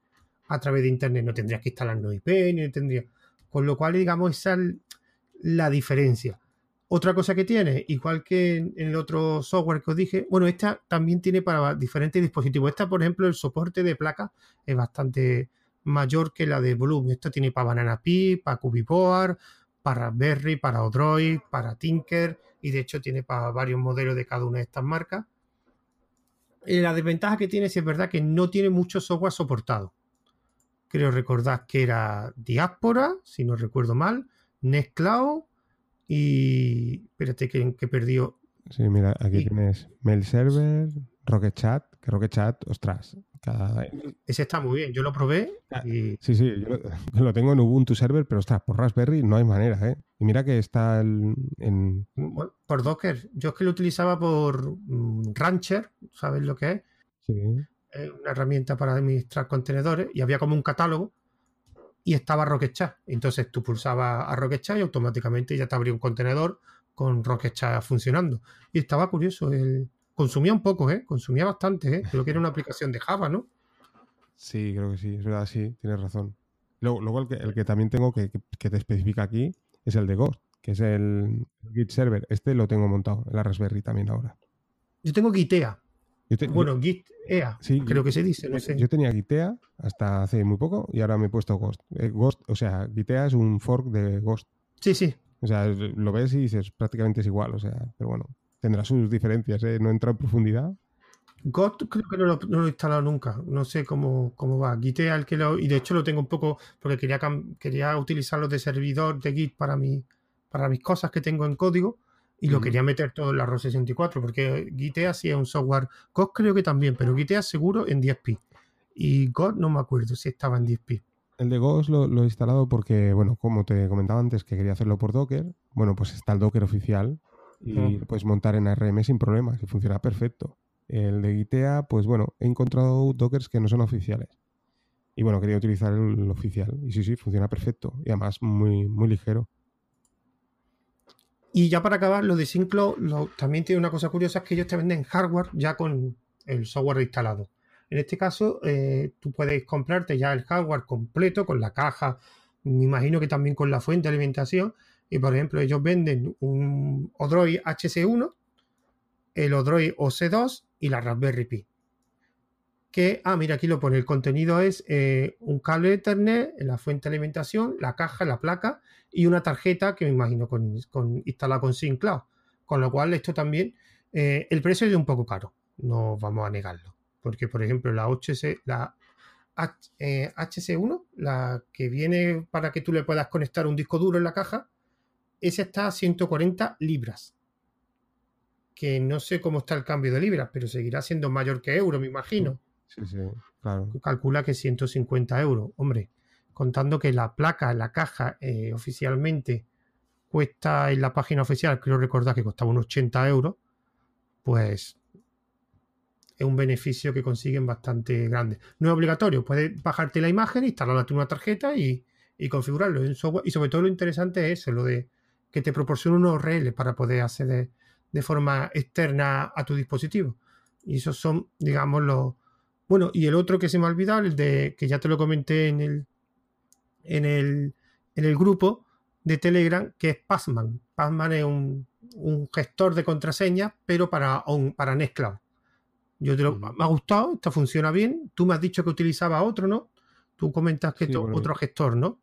a través de Internet. No tendrías que instalar no IP, ni tendría. Con lo cual, digamos, esa es la diferencia. Otra cosa que tiene, igual que en el otro software que os dije, bueno, esta también tiene para diferentes dispositivos. Esta, por ejemplo, el soporte de placa es bastante mayor que la de Volume. Esta tiene para Banana Pi, para Cubiboard, para Raspberry, para Odroid, para Tinker y de hecho tiene para varios modelos de cada una de estas marcas. Eh, la desventaja que tiene es, es verdad que no tiene mucho software soportado. Creo recordar que era Diaspora, si no recuerdo mal, Nextcloud y... Espérate que, que perdió... Sí, mira, aquí tienes Mail Server, Rocket Chat, que Rocket Chat, ostras, ese está muy bien, yo lo probé. Ah, sí, sí, yo lo, tengo en Ubuntu Server, pero está por Raspberry no hay manera, ¿eh? Y mira que está en... por Docker. Yo es que lo utilizaba por mm, Rancher, ¿sabes lo que es? Sí. Es una herramienta para administrar contenedores y había como un catálogo y estaba Rocket Chat. Entonces tú pulsabas a Rocket Chat y automáticamente ya te abría un contenedor con Rocket Chat funcionando. Y estaba curioso el, consumía un poco, ¿eh? Consumía bastante, ¿eh? Creo que era una aplicación de Java, ¿no? Sí, creo que sí, es verdad, sí, tienes razón. Luego, el, que, también tengo que, te especifica aquí es el de Ghost, que es el Git Server. Este lo tengo montado en la Raspberry también ahora. Yo tengo Gitea. Bueno, Git EA, creo que se dice, no sé. Yo tenía Gitea hasta hace muy poco y ahora me he puesto Ghost. Eh, Ghost, o sea, Gitea es un fork de Ghost. Sí, sí. O sea, lo ves y dices prácticamente es igual, o sea, pero bueno, tendrá sus diferencias, ¿eh? no entra en profundidad. God creo que no lo, he instalado nunca. No sé cómo, cómo va. Git es el que lo. Y de hecho lo tengo un poco. Porque quería, quería utilizarlo de servidor de Git para, mi, para mis cosas que tengo en código. Y lo quería meter todo en la ROS64. Porque Gitea sí es un software. God creo que también. Pero Gitea seguro en 10p. Y God no me acuerdo si estaba en 10p. El de Ghost lo, he instalado porque, bueno, como te comentaba antes que quería hacerlo por Docker, bueno, pues está el Docker oficial y lo puedes montar en ARM sin problemas y funciona perfecto. El de Gitea, pues bueno, he encontrado Dockers que no son oficiales. Y bueno, quería utilizar el, oficial. Y sí, sí, funciona perfecto. Y además muy, muy ligero. Y ya para acabar, lo de Synclo también tiene una cosa curiosa, es que ellos te venden hardware ya con el software instalado. En este caso, eh, tú puedes comprarte ya el hardware completo con la caja, me imagino que también con la fuente de alimentación. Y por ejemplo, ellos venden un Odroid HC1, el Odroid OC2 y la Raspberry Pi. Que, ah, mira, aquí lo pone. El contenido es eh, un cable Ethernet, la fuente de alimentación, la caja, la placa y una tarjeta que me imagino con, instalada con SyncCloud. Con lo cual, esto también, eh, el precio es un poco caro, no vamos a negarlo. Porque, por ejemplo, la HC, la HC1, eh, la que viene para que tú le puedas conectar un disco duro en la caja, esa está a 140 libras que no sé cómo está el cambio de libras, pero seguirá siendo mayor que euro, me imagino. Sí, sí, claro. Calcula que 150 euros. Hombre, contando que la placa, la caja, eh, oficialmente cuesta en la página oficial, creo recordar que costaba unos 80 euros, pues es un beneficio que consiguen bastante grande. No es obligatorio, puedes bajarte la imagen, instalarla en una tarjeta y, y configurarlo en software. Y sobre todo lo interesante es eso, lo de que te proporciona unos URL para poder acceder de forma externa a tu dispositivo. Y esos son, digamos, los... Bueno, y el otro que se me ha olvidado, el de que ya te lo comenté en el, en el, en el grupo de Telegram, que es Passman. Passman es un, gestor de contraseñas, pero para, para Nextcloud. Yo te lo, me ha gustado, esto funciona bien. Tú me has dicho que utilizaba otro, ¿no? Tú comentas que otro gestor, ¿no?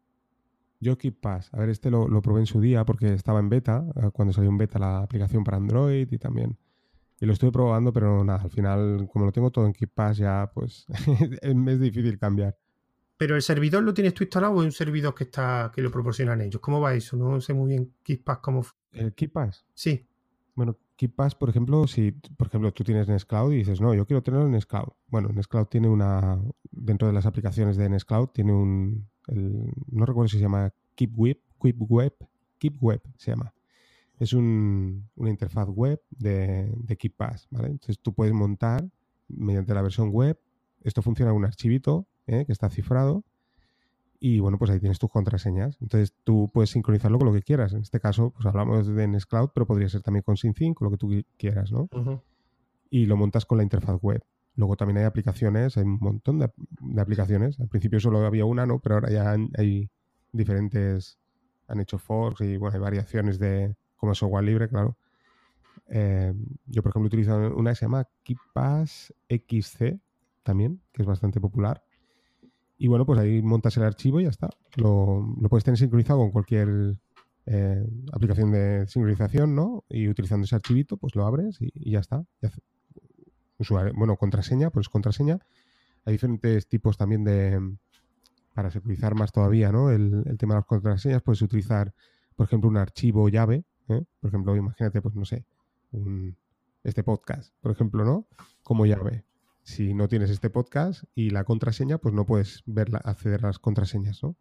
Yo KeepPass, a ver, este lo, probé en su día porque estaba en beta, eh, cuando salió en beta la aplicación para Android y también. Y lo estuve probando, pero nada, al final, como lo tengo todo en KeepPass ya, pues es difícil cambiar. ¿Pero el servidor lo tienes tú instalado o es un servidor que está que lo proporcionan ellos? ¿Cómo va eso? No sé muy bien KeepPass cómo... ¿El KeepPass? Sí. Bueno, KeepPass, por ejemplo, si por ejemplo tú tienes Nextcloud y dices, no, yo quiero tenerlo en Nextcloud. Bueno, Nextcloud tiene una, dentro de las aplicaciones de Nextcloud, tiene un, no recuerdo si se llama KeepWeb, KeepWeb, KeepWeb se llama. Es una interfaz web de, de KeepPass, ¿vale? Entonces tú puedes montar mediante la versión web, esto funciona en un archivito ¿eh? que está cifrado y bueno, pues ahí tienes tus contraseñas. Entonces tú puedes sincronizarlo con lo que quieras. En este caso, pues hablamos de Nextcloud, pero podría ser también con SyncThing, con lo que tú quieras, ¿no? Y lo montas con la interfaz web. Luego también hay aplicaciones, hay un montón de, aplicaciones. Al principio solo había una, ¿no? Pero ahora ya hay diferentes, han hecho forks y bueno, hay variaciones de como software libre, claro. Eh, yo, por ejemplo, utilizo una que se llama KeePass XC también, que es bastante popular. Y bueno, pues ahí montas el archivo y ya está. Lo, puedes tener sincronizado con cualquier eh, aplicación de sincronización, ¿no? Y utilizando ese archivito, pues lo abres y, ya está bueno, contraseña, pues contraseña. Hay diferentes tipos también de, para securizar más todavía, ¿no? El, tema de las contraseñas, puedes utilizar, por ejemplo, un archivo llave, ¿eh? Por ejemplo, imagínate, pues no sé, este podcast, por ejemplo, ¿no? Como llave. Si no tienes este podcast y la contraseña, pues no puedes ver acceder a las contraseñas, ¿no?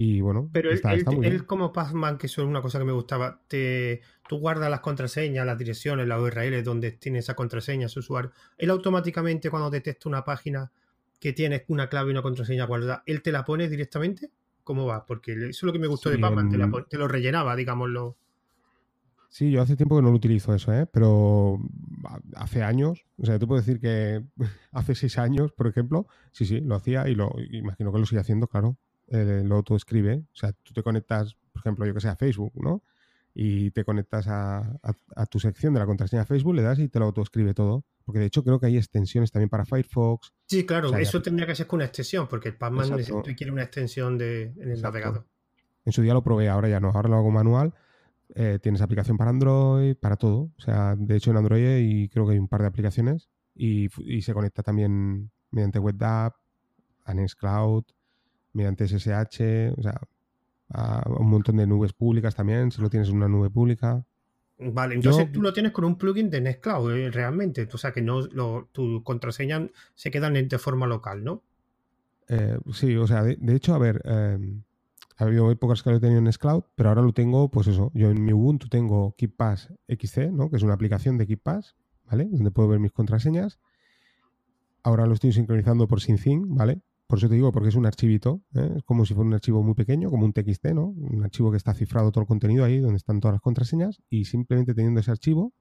Y bueno, pero él, como Pacman, que eso es una cosa que me gustaba, te, tú guardas las contraseñas, las direcciones, la URL donde tiene esa contraseña su usuario. Él automáticamente cuando detecta una página que tienes una clave y una contraseña guardada, ¿él te la pone directamente? ¿Cómo va? Porque eso es lo que me gustó de Pacman, te, lo rellenaba, digámoslo. Sí, yo hace tiempo que no lo utilizo eso, ¿eh? pero hace años, o sea, tú puedes decir que hace seis años, por ejemplo, sí, sí, lo hacía y lo imagino que lo sigue haciendo, claro eh, lo autoescribe. O sea, tú te conectas, por ejemplo, yo que sé, a Facebook, ¿no? Y te conectas a, tu sección de la contraseña de Facebook, le das y te lo autoescribe todo. Porque de hecho creo que hay extensiones también para Firefox. Sí, claro, eso tendría que ser con una extensión, porque el Pacman quiere una extensión de, en el navegador. En su día lo probé, ahora ya no, ahora lo hago manual. Eh, tienes aplicación para Android, para todo. O sea, de hecho en Android y creo que hay un par de aplicaciones y, se conecta también mediante WebDAV, a Nextcloud, mediante SSH, o sea, a un montón de nubes públicas también, si lo tienes en una nube pública. Vale, entonces tú lo tienes con un plugin de Nextcloud eh, realmente, o sea que no tu contraseña se quedan de forma local, ¿no? Eh, sí, o sea, de, hecho, a ver, ha habido épocas que lo he tenido en Nextcloud, pero ahora lo tengo, pues eso, yo en mi Ubuntu tengo KeepPass XC, ¿no? Que es una aplicación de KeepPass, ¿vale? Donde puedo ver mis contraseñas. Ahora lo estoy sincronizando por SyncThing, ¿vale? Por eso te digo, porque es un archivito, ¿eh? es como si fuera un archivo muy pequeño, como un TXT, ¿no? Un archivo que está cifrado todo el contenido ahí, donde están todas las contraseñas, y simplemente teniendo ese archivo,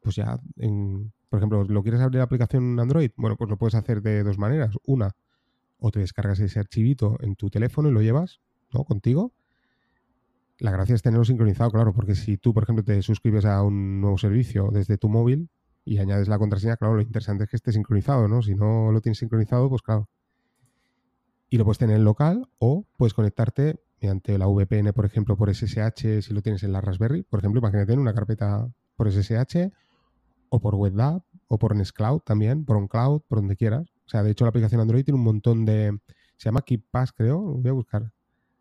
pues ya, en, por ejemplo, ¿lo quieres abrir la aplicación Android? Bueno, pues lo puedes hacer de dos maneras. Una, o te descargas ese archivito en tu teléfono y lo llevas, ¿no? Contigo. La gracia es tenerlo sincronizado, claro, porque si tú, por ejemplo, te suscribes a un nuevo servicio desde tu móvil y añades la contraseña, claro, lo interesante es que esté sincronizado, ¿no? Si no lo tienes sincronizado, pues claro, y lo puedes tener en local o puedes conectarte mediante la VPN, por ejemplo, por SSH, si lo tienes en la Raspberry, por ejemplo, imagínate en una carpeta por SSH o por WebDAV o por Nextcloud también, por OnCloud, por donde quieras. O sea, de hecho la aplicación Android tiene un montón de... Se llama KeepPass, creo. Voy a buscar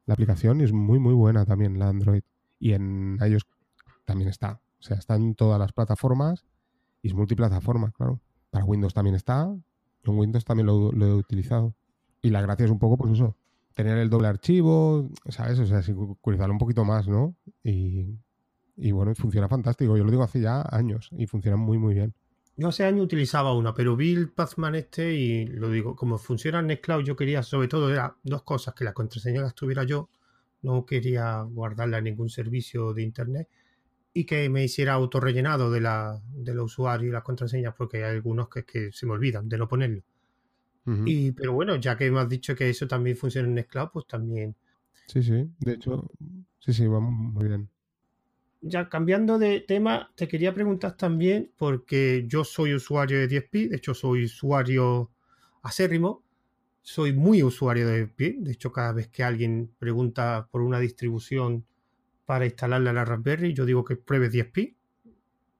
la aplicación es muy, muy buena también la Android. Y en iOS también está. O sea, está en todas las plataformas y es multiplataforma, claro. Para Windows también está. En Windows también lo he utilizado. Y la gracia es un poco, pues eso, tener el doble archivo, ¿sabes? O sea, sincronizarlo un poquito más, ¿no? Y, y bueno, funciona fantástico. Yo lo digo hace ya años y funciona muy, muy bien. Yo hace años utilizaba una, pero vi el Pathman este y lo digo, como funciona en Nextcloud, yo quería sobre todo era dos cosas, que la contraseña la tuviera yo, no quería guardarla en ningún servicio de internet y que me hiciera autorrellenado de la, de los usuarios y las contraseñas, porque hay algunos que, que se me olvidan de no ponerlo y, pero bueno, ya que me has dicho que eso también funciona en Nextcloud, pues también. Sí, sí, de hecho, sí, sí, vamos muy bien. Ya cambiando de tema, te quería preguntar también, porque yo soy usuario de 10P, de hecho soy usuario acérrimo, soy muy usuario de 10P, de hecho cada vez que alguien pregunta por una distribución para instalarla en la Raspberry, yo digo que pruebe 10P,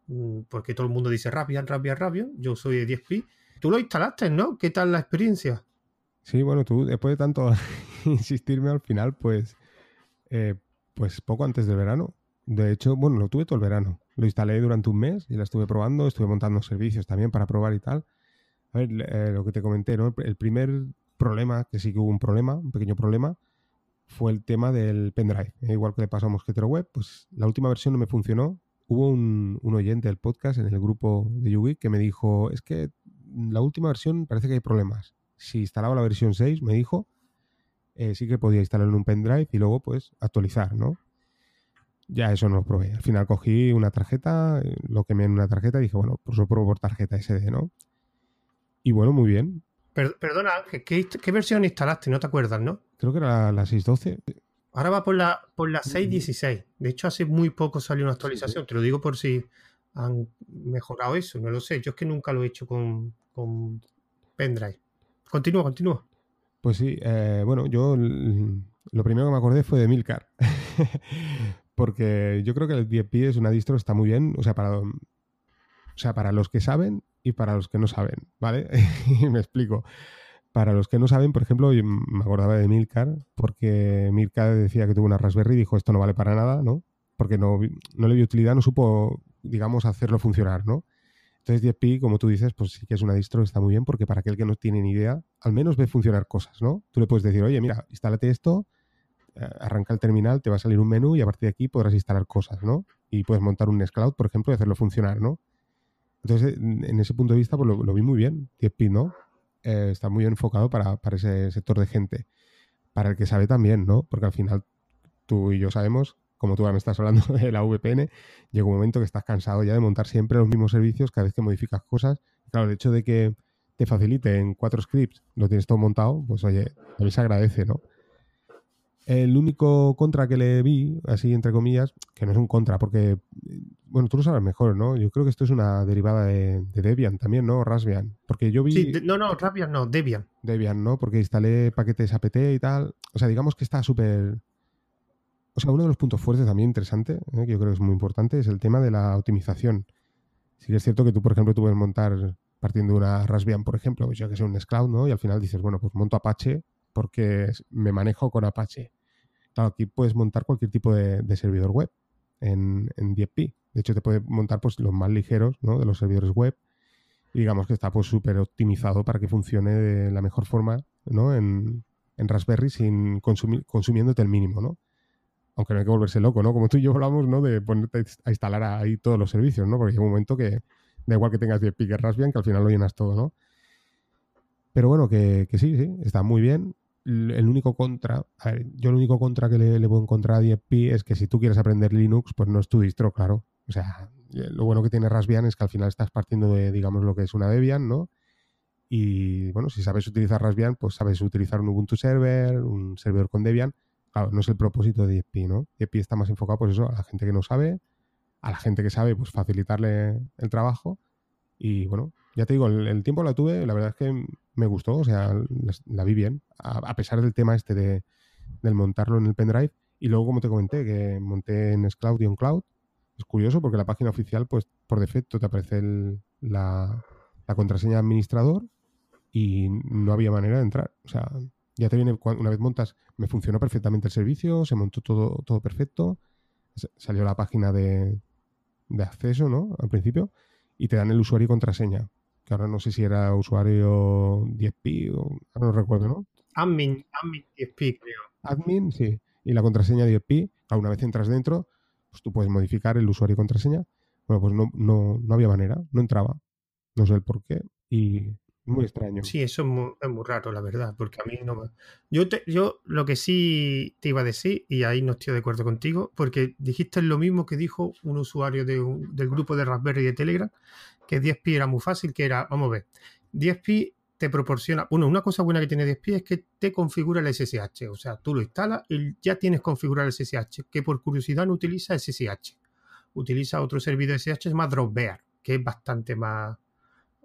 mm, porque todo el mundo dice Raspbian, Raspbian, Raspbian, yo soy de 10P Tú lo instalaste, ¿no? ¿Qué tal la experiencia? Sí, bueno, tú después de tanto insistirme al final, pues, eh, pues poco antes del verano. De hecho, bueno, lo tuve todo el verano. Lo instalé durante un mes y la estuve probando, estuve montando servicios también para probar y tal. A ver, eh, lo que te comenté, ¿no? El primer problema, que sí que hubo un problema, un pequeño problema, fue el tema del pendrive. Eh, igual que le pasó a Mosquetero Web, pues la última versión no me funcionó. Hubo un, un oyente del podcast en el grupo de YouGeek que me dijo, es que la última versión parece que hay problemas. Si instalaba la versión 6, me dijo, eh, sí que podía instalar en un pendrive y luego pues actualizar, ¿no? Ya eso no lo probé. Al final cogí una tarjeta, eh, lo quemé en una tarjeta y dije, bueno, pues lo pruebo por tarjeta SD, ¿no? Y bueno, muy bien. perdona, ¿qué, ¿qué, versión instalaste? No te acuerdas, ¿no? Creo que era la 6.12. Ahora va por la, por la 6.16. Mm. De hecho, hace muy poco salió una actualización. Te lo digo por si han mejorado eso. No lo sé. Yo es que nunca lo he hecho con, con pendrive. Continúa, continúa. Pues sí, eh, bueno, yo lo primero que me acordé fue de Milcar. Porque yo creo que el 10P es una distro, está muy bien, o sea, para, o sea, para los que saben y para los que no saben, ¿vale? y me explico. Para los que no saben, por ejemplo, me acordaba de Milcar, porque Milcar decía que tuvo una Raspberry y dijo esto no vale para nada, ¿no? Porque no, no le dio utilidad, no supo, digamos, hacerlo funcionar, ¿no? Entonces 10pi, como tú dices, pues sí que es una distro está muy bien porque para aquel que no tiene ni idea, al menos ve funcionar cosas, ¿no? Tú le puedes decir, oye, mira, instálate esto, arranca el terminal, te va a salir un menú y a partir de aquí podrás instalar cosas, ¿no? Y puedes montar un Nextcloud, por ejemplo, y hacerlo funcionar, ¿no? Entonces, en ese punto de vista, pues lo, vi muy bien. 10pi, ¿no? Eh, está muy enfocado para, para ese sector de gente. Para el que sabe también, ¿no? Porque al final tú y yo sabemos como tú ahora me estás hablando de la VPN, llega un momento que estás cansado ya de montar siempre los mismos servicios cada vez que modificas cosas. Claro, el hecho de que te facilite en cuatro scripts, lo tienes todo montado, pues oye, a mí se agradece, ¿no? El único contra que le vi, así entre comillas, que no es un contra, porque, bueno, tú lo sabes mejor, ¿no? Yo creo que esto es una derivada de, Debian también, ¿no? Raspbian. Porque yo vi... Sí, no, no, Raspbian no, Debian. Debian, ¿no? Porque instalé paquetes apt y tal. O sea, digamos que está súper o sea, uno de los puntos fuertes también interesante, ¿eh? que yo creo que es muy importante, es el tema de la optimización. Sí que es cierto que tú, por ejemplo, tú puedes montar partiendo de una Raspbian, por ejemplo, pues yo que sé, un Nextcloud, ¿no? Y al final dices, bueno, pues monto Apache porque me manejo con Apache. Claro, aquí puedes montar cualquier tipo de, servidor web en, en DFP. De hecho, te puede montar pues, los más ligeros ¿no? de los servidores web. Y digamos que está pues súper optimizado para que funcione de la mejor forma ¿no? en, en Raspberry sin consumir, consumiéndote el mínimo, ¿no? Aunque no hay que volverse loco, ¿no? Como tú y yo hablamos, ¿no? De ponerte a instalar ahí todos los servicios, ¿no? Porque hay un momento que da igual que tengas 10 piques Raspbian, que al final lo llenas todo, ¿no? Pero bueno, que, sí, sí, está muy bien. El único contra, a ver, yo el único contra que le, le puedo encontrar a 10pi es que si tú quieres aprender Linux, pues no es tu distro, claro. O sea, lo bueno que tiene Raspbian es que al final estás partiendo de, digamos, lo que es una Debian, ¿no? Y bueno, si sabes utilizar Raspbian, pues sabes utilizar un Ubuntu Server, un servidor con Debian. Claro, no es el propósito de 10pi, ¿no? 10pi está más enfocado, pues eso, a la gente que no sabe, a la gente que sabe, pues facilitarle el trabajo. Y bueno, ya te digo, el, tiempo la tuve, la verdad es que me gustó, o sea, la, vi bien, a, pesar del tema este de, del montarlo en el pendrive. Y luego, como te comenté, que monté en Scloud y Cloud Es curioso porque la página oficial, pues por defecto te aparece la, la contraseña administrador y no había manera de entrar. O sea, ya te viene, una vez montas, me funcionó perfectamente el servicio, se montó todo, todo perfecto, salió la página de, de acceso, ¿no? Al principio, y te dan el usuario y contraseña. Que ahora no sé si era usuario 10pi o ahora no recuerdo, ¿no? Admin, admin 10pi, creo. Admin, sí. Y la contraseña 10pi, una vez entras dentro, pues tú puedes modificar el usuario y contraseña. Bueno, pues no, no, no había manera, no entraba. No sé el por qué. Y muy extraño. Sí, eso es muy, raro, la verdad, porque a mí no me... Yo, te, yo lo que sí te iba a decir, y ahí no estoy de acuerdo contigo, porque dijiste lo mismo que dijo un usuario de del grupo de Raspberry de Telegram, que 10pi era muy fácil, que era, vamos a ver, 10pi te proporciona, bueno, una cosa buena que tiene 10pi es que te configura el SSH, o sea, tú lo instalas y ya tienes configurado el SSH, que por curiosidad no utiliza SSH, utiliza otro servidor SSH, es más Dropbear, que es bastante más,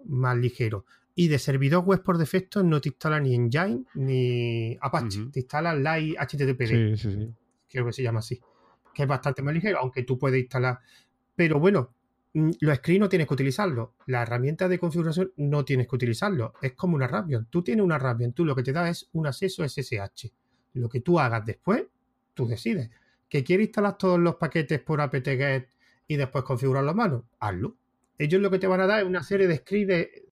más ligero. Y de servidor web por defecto no te instala ni Engine ni Apache. Te instala Light HTTPD. Sí, sí, sí. Creo que se llama así. Que es bastante más ligero, aunque tú puedes instalar. Pero bueno, mm, los scripts no tienes que utilizarlo. La herramienta de configuración no tienes que utilizarlo. Es como una Raspbian. Tú tienes una Raspbian. Tú lo que te da es un acceso SSH. Lo que tú hagas después, tú decides. ¿Que quieres instalar todos los paquetes por apt-get y después configurarlo a mano? Hazlo. Ellos lo que te van a dar es una serie de scripts de,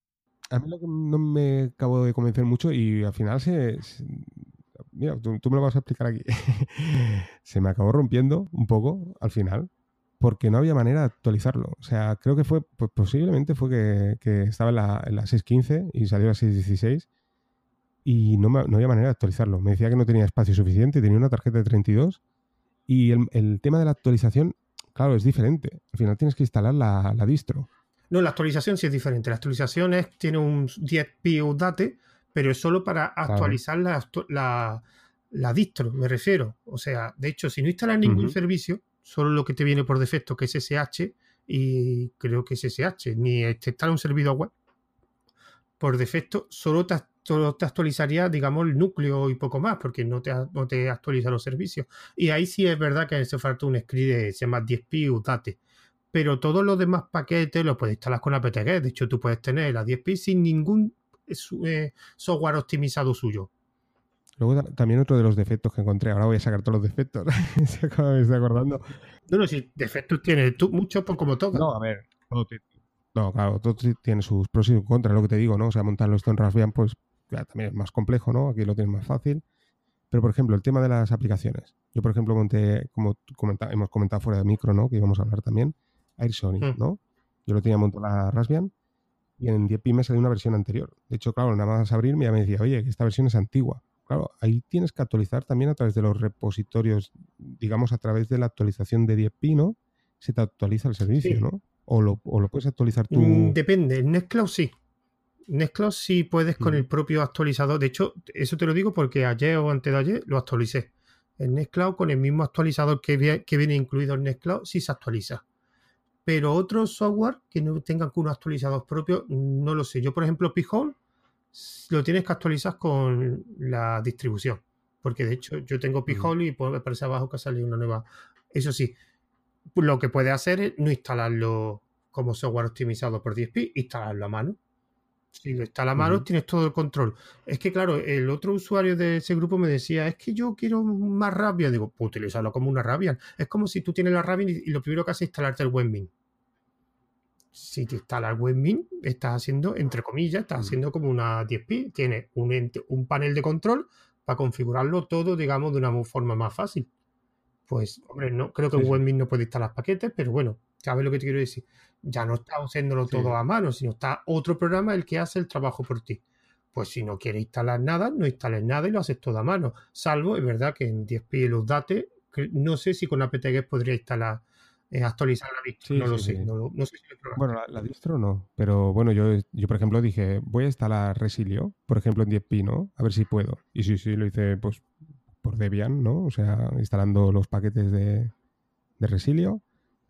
a mí lo que no me acabo de convencer mucho y al final se... mira, tú, me lo vas a explicar aquí. se me acabó rompiendo un poco al final porque no había manera de actualizarlo. O sea, creo que fue, pues posiblemente fue que, estaba en la, en la 6.15 y salió a la 6.16 y no, no, había manera de actualizarlo. Me decía que no tenía espacio suficiente, tenía una tarjeta de 32 y el, el tema de la actualización, claro, es diferente. Al final tienes que instalar la, la distro. No, la actualización sí es diferente. La actualización es, tiene un 10p update, pero es solo para actualizar la, la, distro, me refiero. O sea, de hecho, si no instalas ningún servicio, solo lo que te viene por defecto, que es SSH, y creo que es SSH, ni este está un servidor web, por defecto, solo te, te actualizaría, digamos, el núcleo y poco más, porque no te, no te actualiza los servicios. Y ahí sí es verdad que hace falta un script se llama 10p update pero todos los demás paquetes los puedes instalar con apt-get. De hecho, tú puedes tener la 10 pi sin ningún eh, eh, software optimizado suyo. Luego también otro de los defectos que encontré, ahora voy a sacar todos los defectos, me estoy acordando. No, no, si defectos tiene tú, muchos por como toca. No, a ver, no, claro, todo tiene sus pros y sus contras, lo que te digo, ¿no? O sea, montarlo esto en Raspbian, pues ya, también es más complejo, ¿no? Aquí lo tienes más fácil. Pero, por ejemplo, el tema de las aplicaciones. Yo, por ejemplo, monté, como hemos comentado fuera de micro, ¿no? Que íbamos a hablar también, Air Sony, hmm. ¿no? Yo lo tenía montado la Raspbian y en 10pi me salió una versión anterior. De hecho, claro, nada más abrirme ya me decía, oye, que esta versión es antigua. Claro, ahí tienes que actualizar también a través de los repositorios, digamos, a través de la actualización de 10pi, ¿no? Se te actualiza el servicio, ¿no? O lo, puedes actualizar tú. Mm, depende, en Nextcloud sí. Nextcloud sí puedes con mm. el propio actualizador. De hecho, eso te lo digo porque ayer o antes de ayer lo actualicé. En Nextcloud con el mismo actualizador que, que viene incluido en Nextcloud sí se actualiza pero otros software que no tengan unos actualizados propios, no lo sé. Yo, por ejemplo, P-Hole lo tienes que actualizar con la distribución. Porque de hecho yo tengo P-Hole y me parece abajo que ha salido una nueva. Eso sí, lo que puede hacer es no instalarlo como software optimizado por 10p, instalarlo a mano. Si lo instalas a mano, tienes todo el control. Es que, claro, el otro usuario de ese grupo me decía, es que yo quiero más Rabian. Digo, pues utilizarlo como una Rabian. Es como si tú tienes la Rabian y, lo primero que haces es instalarte el WebMin. Si te instalas WebMin, estás haciendo, entre comillas, estás haciendo como una DSP. Tienes un, un panel de control para configurarlo todo, digamos, de una forma más fácil. Pues, hombre, no, creo que WebMin no puede instalar paquetes, pero bueno, ¿sabes lo que te quiero decir? ya no está haciéndolo todo a mano, sino está otro programa el que hace el trabajo por ti. Pues si no quieres instalar nada, no instales nada y lo haces todo a mano. Salvo, es verdad que en 10p los datos, no sé si con apt-get podría instalar, eh, actualizar la distro, no lo sé. No, sé si lo bueno, la, distro no, pero bueno, yo, yo por ejemplo dije, voy a instalar Resilio, por ejemplo en 10p, ¿no? A ver si puedo. Y sí, sí, lo hice pues por Debian, ¿no? O sea, instalando los paquetes de, de Resilio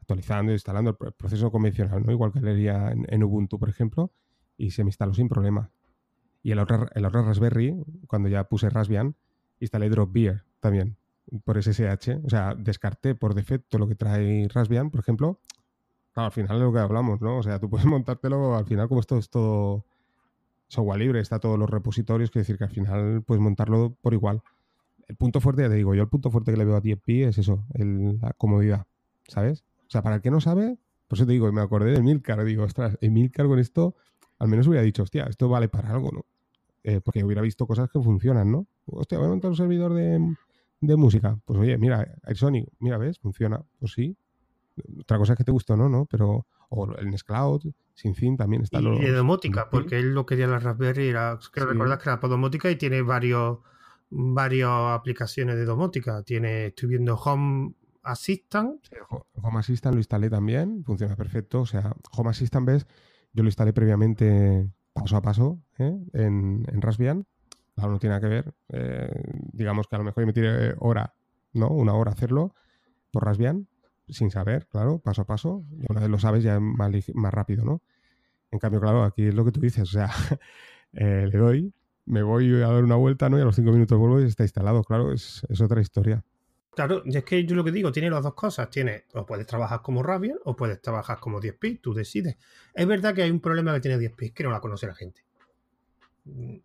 actualizando, instalando el proceso convencional, ¿no? Igual que leería en, en, Ubuntu, por ejemplo, y se me instaló sin problema. Y el otro, el otro Raspberry, cuando ya puse Raspbian, instalé Dropbeer también, por SSH. O sea, descarté por defecto lo que trae Raspbian, por ejemplo. Claro, al final es lo que hablamos, ¿no? O sea, tú puedes montártelo, al final, como esto es todo software libre, está todos los repositorios, que decir que al final puedes montarlo por igual. El punto fuerte, ya te digo, yo el punto fuerte que le veo a DFP es eso, la comodidad, ¿sabes? O sea, para el que no sabe, por eso te digo, me acordé de Milcar, digo, ostras, Milcar con esto, al menos hubiera dicho, hostia, esto vale para algo, ¿no? Eh, porque hubiera visto cosas que funcionan, ¿no? Hostia, voy a montar un servidor de, música. Pues oye, mira, Sony, mira, ¿ves? Funciona. Pues sí. Otra cosa es que te gustó, ¿no? ¿no? Pero, o el Nextcloud, sin fin también está. Y, lo, y de domótica, porque él lo quería la Raspberry, era, creo que era por domótica y tiene varios varias aplicaciones de domótica. Tiene, estoy viendo Home Assistant. Home Assistant lo instalé también, funciona perfecto. O sea, Home Assistant, ves, yo lo instalé previamente paso a paso ¿eh? en, en Raspbian. No tiene nada que ver. Eh, digamos que a lo mejor me tiré hora, ¿no? Una hora hacerlo por Raspbian, sin saber, claro, paso a paso. Y una vez lo sabes ya es más, más rápido, ¿no? En cambio, claro, aquí es lo que tú dices. O sea, eh, le doy, me voy a dar una vuelta, ¿no? Y a los cinco minutos vuelvo y está instalado. Claro, es, es otra historia. Claro, es que yo lo que digo, tiene las dos cosas. Tiene, o puedes trabajar como Rabian o puedes trabajar como 10p, tú decides. Es verdad que hay un problema que tiene 10p, que no la conoce la gente.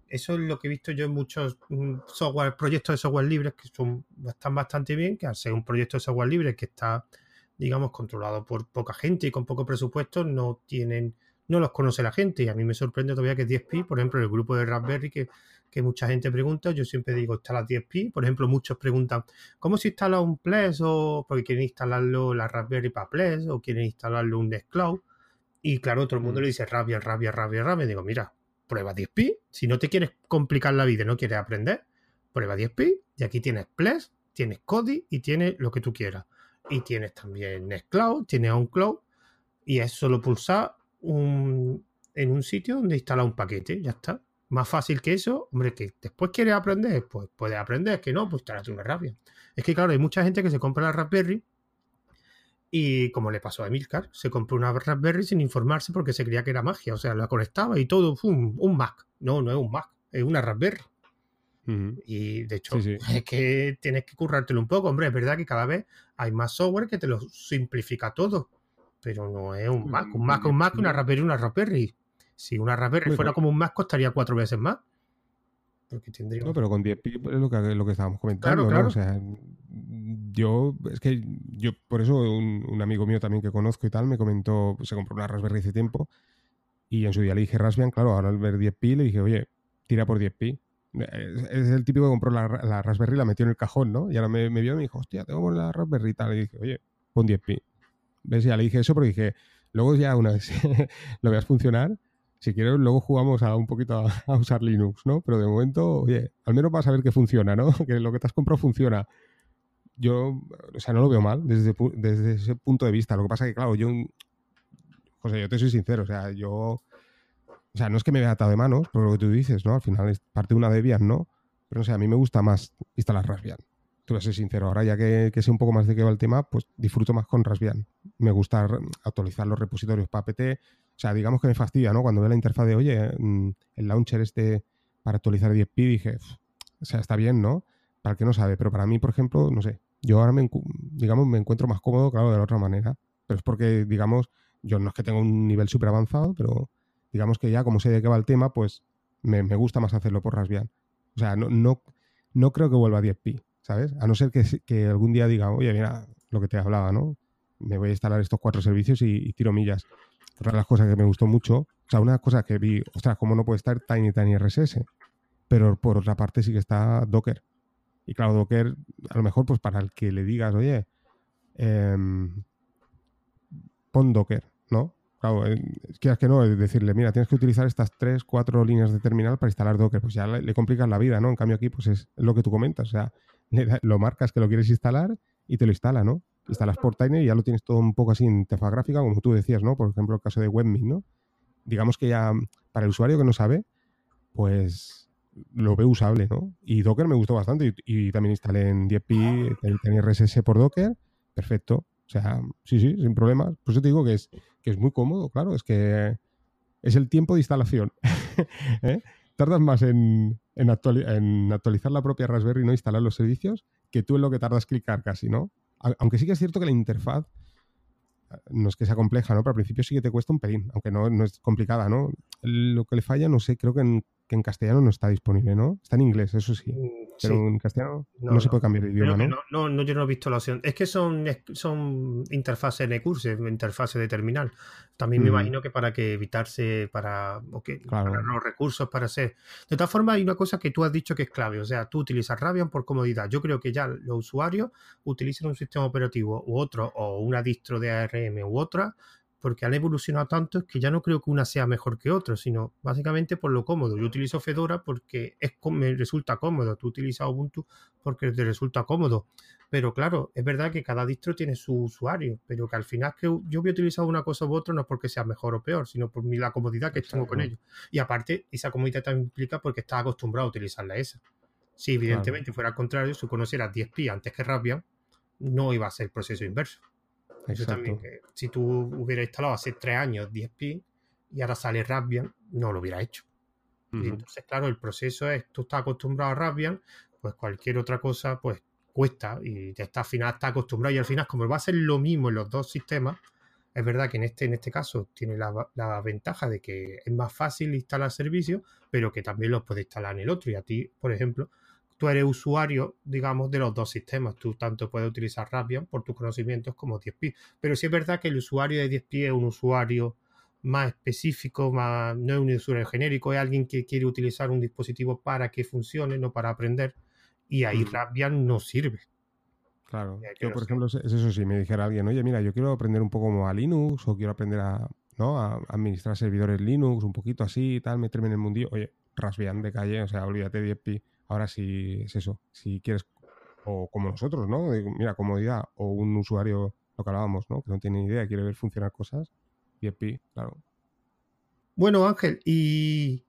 Eso es lo que he visto yo en muchos mm, software, proyectos de software libres que son, están bastante bien, que al ser un proyecto de software libre que está, digamos, controlado por poca gente y con poco presupuesto, no tienen, no los conoce la gente. Y a mí me sorprende todavía que 10p, por ejemplo, el grupo de Raspberry, que que mucha gente pregunta, yo siempre digo instala 10P. Por ejemplo, muchos preguntan, ¿cómo se instala un Ples? O porque quieren instalarlo la Raspberry para Ples o quieren instalarlo un Nextcloud. Y claro, todo el mundo mm. le dice rabia, rabia, rabia, rabia. Digo, mira, prueba 10P. Si no te quieres complicar la vida y no quieres aprender, prueba 10P. Y aquí tienes Ples, tienes Kodi y tienes lo que tú quieras. Y tienes también Nextcloud, tienes OnCloud. Y es solo pulsar un, en un sitio donde instala un paquete. Ya está. Más fácil que eso, hombre, que después quieres aprender, pues puedes aprender, que no, pues te una rabia. Es que claro, hay mucha gente que se compra la Raspberry y como le pasó a Emilcar, se compró una Raspberry sin informarse porque se creía que era magia, o sea, la conectaba y todo, ¡pum! un Mac. No, no es un Mac, es una Raspberry. Y de hecho, es que tienes que currártelo un poco. Hombre, es verdad que cada vez hay más software que te lo simplifica todo. Pero no es un Mac. Un Mac es un Mac, una Raspberry, una Raspberry. Si una Raspberry fuera como un Mac, costaría cuatro veces más. Porque tendría... No, pero con 10 es lo que, lo que estábamos comentando, ¿no? O sea, yo, es que yo, por eso un, amigo mío también que conozco y tal me comentó, se compró una Raspberry hace tiempo y en su día le dije Raspbian, claro, ahora al ver 10pi le dije, oye, tira por 10pi. Es, el típico que compró la, Raspberry y la metió en el cajón, ¿no? Y ahora me, vio y me dijo, hostia, tengo la Raspberry y tal. Y dije, oye, pon 10pi. ¿Ves? Ya le dije eso porque dije, luego ya una vez lo veas funcionar, si quieres, luego jugamos a un poquito a, usar Linux, ¿no? Pero de momento, oye, al menos vas a ver que funciona, ¿no? Que lo que te has comprado funciona. Yo, o sea, no lo veo mal desde, desde ese punto de vista. Lo que pasa que, claro, yo, José, yo te soy sincero, o sea, yo, o sea, no es que me vea atado de manos, por lo que tú dices, ¿no? Al final es parte de una Debian, ¿no? Pero no sé, a mí me gusta más instalar Raspbian. Tú voy a ser sincero, ahora ya que, que, sé un poco más de qué va el tema, pues disfruto más con Raspbian. Me gusta actualizar los repositorios para APT, o sea, digamos que me fastidia, ¿no? Cuando veo la interfaz de, oye, mm, el launcher este para actualizar 10p, dije, o sea, está bien, ¿no? Para el que no sabe, pero para mí, por ejemplo, no sé, yo ahora me, digamos, me encuentro más cómodo, claro, de la otra manera. Pero es porque, digamos, yo no es que tenga un nivel súper avanzado, pero, digamos que ya como sé de qué va el tema, pues me, gusta más hacerlo por Raspbian. O sea, no, no, no creo que vuelva a 10pi, ¿sabes? A no ser que, que, algún día diga, oye, mira, lo que te hablaba, ¿no? Me voy a instalar estos cuatro servicios y, tiro millas. Otra de las cosas que me gustó mucho, o sea, una cosa que vi, ostras, ¿cómo no puede estar Tiny Tiny RSS? Pero por otra parte sí que está Docker. Y claro, Docker, a lo mejor, pues para el que le digas, oye, em, pon Docker, ¿no? Claro, eh, quieras que no, es decirle, mira, tienes que utilizar estas tres, cuatro líneas de terminal para instalar Docker, pues ya le, complicas la vida, ¿no? En cambio aquí, pues es lo que tú comentas, o sea, lo marcas que lo quieres instalar y te lo instala, ¿no? Instalas por Tiny y ya lo tienes todo un poco así en interfaz gráfica, como tú decías, ¿no? Por ejemplo, el caso de WebMe, ¿no? Digamos que ya para el usuario que no sabe, pues lo ve usable, ¿no? Y Docker me gustó bastante y, también instalé en 10pi, tenía RSS por Docker, perfecto. O sea, sí, sí, sin problemas. Por eso te digo que es, que es muy cómodo, claro, es que es el tiempo de instalación. ¿eh? Tardas más en, en, actualizar la propia Raspberry y no instalar los servicios que tú en lo que tardas clicar casi, ¿no? Aunque sí que es cierto que la interfaz no es que sea compleja, ¿no? Pero al principio sí que te cuesta un pelín, aunque no, no es complicada, ¿no? Lo que le falla, no sé, creo que en que en castellano no está disponible, ¿no? Está en inglés, eso sí. Mm, pero en castellano no, se puede cambiar de idioma, ¿no? ¿no? ¿no? yo no he visto la opción. Es que son, son interfaces NCurse, interfaces de terminal. También me mm. imagino que para que evitarse, para, para los recursos, para hacer. De todas formas, hay una cosa que tú has dicho que es clave. O sea, tú utilizas Rabian por comodidad. Yo creo que ya los usuarios utilizan un sistema operativo u otro, o una distro de ARM u otra, porque han evolucionado tanto es que ya no creo que una sea mejor que otra, sino básicamente por lo cómodo. Yo utilizo Fedora porque es, me resulta cómodo, tú utilizas Ubuntu porque te resulta cómodo. Pero claro, es verdad que cada distro tiene su usuario, pero que al final que yo voy a utilizar una cosa u otra no es porque sea mejor o peor, sino por la comodidad que tengo con ellos. Y aparte, esa comodidad también implica porque estás acostumbrado a utilizarla esa. Si evidentemente fuera al contrario, si conocieras 10pi antes que Raspbian, no iba a ser el proceso inverso. Eso también, si tú hubieras instalado hace tres años 10pi y ahora sale Raspbian, no lo hubiera hecho. entonces, claro, el proceso es, tú estás acostumbrado a Raspbian, pues cualquier otra cosa, pues cuesta y ya está, al final está acostumbrado y al final, como va a ser lo mismo en los dos sistemas, es verdad que en este, en este caso tiene la, la ventaja de que es más fácil instalar servicios, pero que también los puedes instalar en el otro. Y a ti, por ejemplo, tú eres usuario, digamos, de los dos sistemas. Tú tanto puedes utilizar Raspbian por tus conocimientos como 10pi. Pero sí es verdad que el usuario de 10pi es un usuario más específico, más, no es un usuario genérico, es alguien que quiere utilizar un dispositivo para que funcione, no para aprender. Y ahí mm. Raspbian no sirve. Claro. Yo, por ejemplo, es eso, si me dijera alguien, oye, mira, yo quiero aprender un poco como a Linux o quiero aprender a, ¿no? a administrar servidores Linux, un poquito así y tal, meterme en el mundillo. Oye, Raspbian de calle, o sea, olvídate de 10pi Ahora sí es eso, si quieres, o como nosotros, ¿no? Mira, comodidad, o un usuario, lo que hablábamos, ¿no? Que no tiene idea, quiere ver funcionar cosas, pi, claro. Bueno, Ángel, y,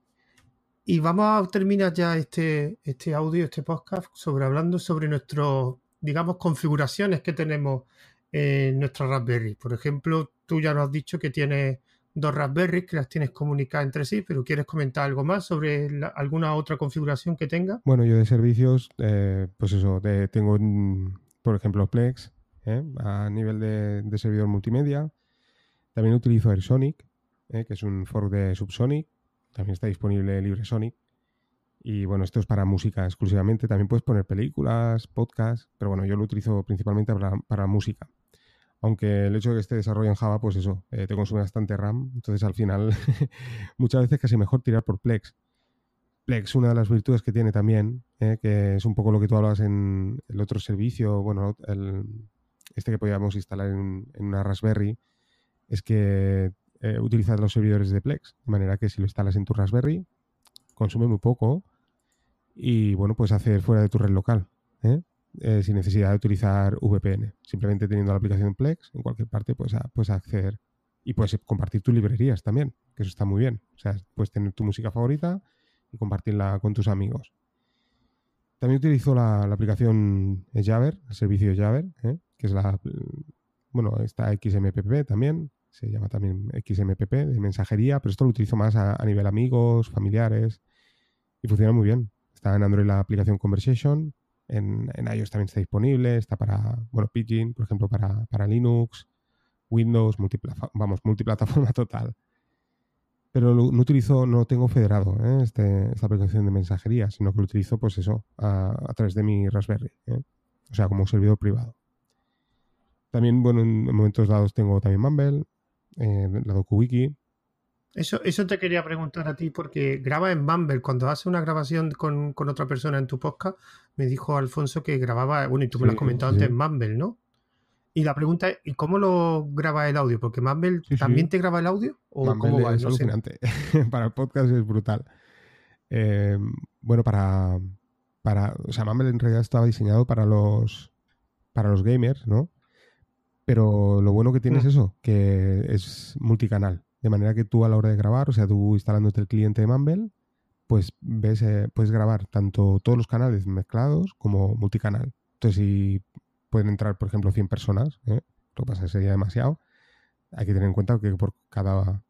y vamos a terminar ya este, este audio, este podcast, sobre hablando sobre nuestros, digamos, configuraciones que tenemos en nuestra Raspberry. Por ejemplo, tú ya nos has dicho que tienes dos Raspberry que las tienes comunicadas entre sí, pero ¿quieres comentar algo más sobre alguna otra configuración que tenga? Bueno, yo de servicios, eh, pues eso, tengo, por ejemplo, Plex ¿eh? a nivel de, servidor multimedia. También utilizo AirSonic, ¿eh? que es un fork de Subsonic. También está disponible LibreSonic. Y bueno, esto es para música exclusivamente. También puedes poner películas, podcasts, pero bueno, yo lo utilizo principalmente para música. Aunque el hecho de que esté desarrollado en Java, pues eso, eh, te consume bastante RAM. Entonces al final, muchas veces casi mejor tirar por Plex. Plex, una de las virtudes que tiene también, eh, que es un poco lo que tú hablas en el otro servicio, bueno, el, este que podíamos instalar en, una Raspberry, es que eh, utilizas los servidores de Plex. De manera que si lo instalas en tu Raspberry, consume muy poco y bueno, puedes hacer fuera de tu red local. ¿eh? Eh, sin necesidad de utilizar VPN. Simplemente teniendo la aplicación Plex, en cualquier parte puedes, puedes acceder y puedes compartir tus librerías también, que eso está muy bien. O sea, puedes tener tu música favorita y compartirla con tus amigos. También utilizo la, aplicación Jabber, el servicio Jabber, ¿eh? que es la, bueno, está XMPP también, se llama también XMPP de mensajería, pero esto lo utilizo más a, a nivel amigos, familiares y funciona muy bien. Está en Android la aplicación Conversation, en, iOS también está disponible, está para, bueno, Pidgin, por ejemplo, para, Linux, Windows, vamos, multiplataforma total. pero no utilizo, no tengo federado ¿eh? este, esta aplicación de mensajería, sino que lo utilizo, pues eso, a, través de mi Raspberry, ¿eh? o sea, como un servidor privado. También, bueno, en momentos dados tengo también Mumble, eh, la DocuWiki. Eso, eso te quería preguntar a ti, porque graba en Mumble. Cuando hace una grabación con, otra persona en tu podcast, me dijo Alfonso que grababa, bueno, y tú me lo has comentado antes, en Mumble, ¿no? Y la pregunta es, ¿y cómo lo graba el audio? Porque Mumble también te graba el audio. ¿O Mumble es alucinante. para el podcast es brutal. Eh, bueno, para, para. O sea, Mumble en realidad estaba diseñado para los. Para los gamers, ¿no? Pero lo bueno que tiene es mm. eso, que es multicanal. De manera que tú a la hora de grabar, o sea, tú instalándote el cliente de Mumble, pues ves, eh, puedes grabar tanto todos los canales mezclados como multicanal. Entonces, si pueden entrar, por ejemplo, 100 personas, ¿eh? lo que pasa que sería demasiado, hay que tener en cuenta que por cada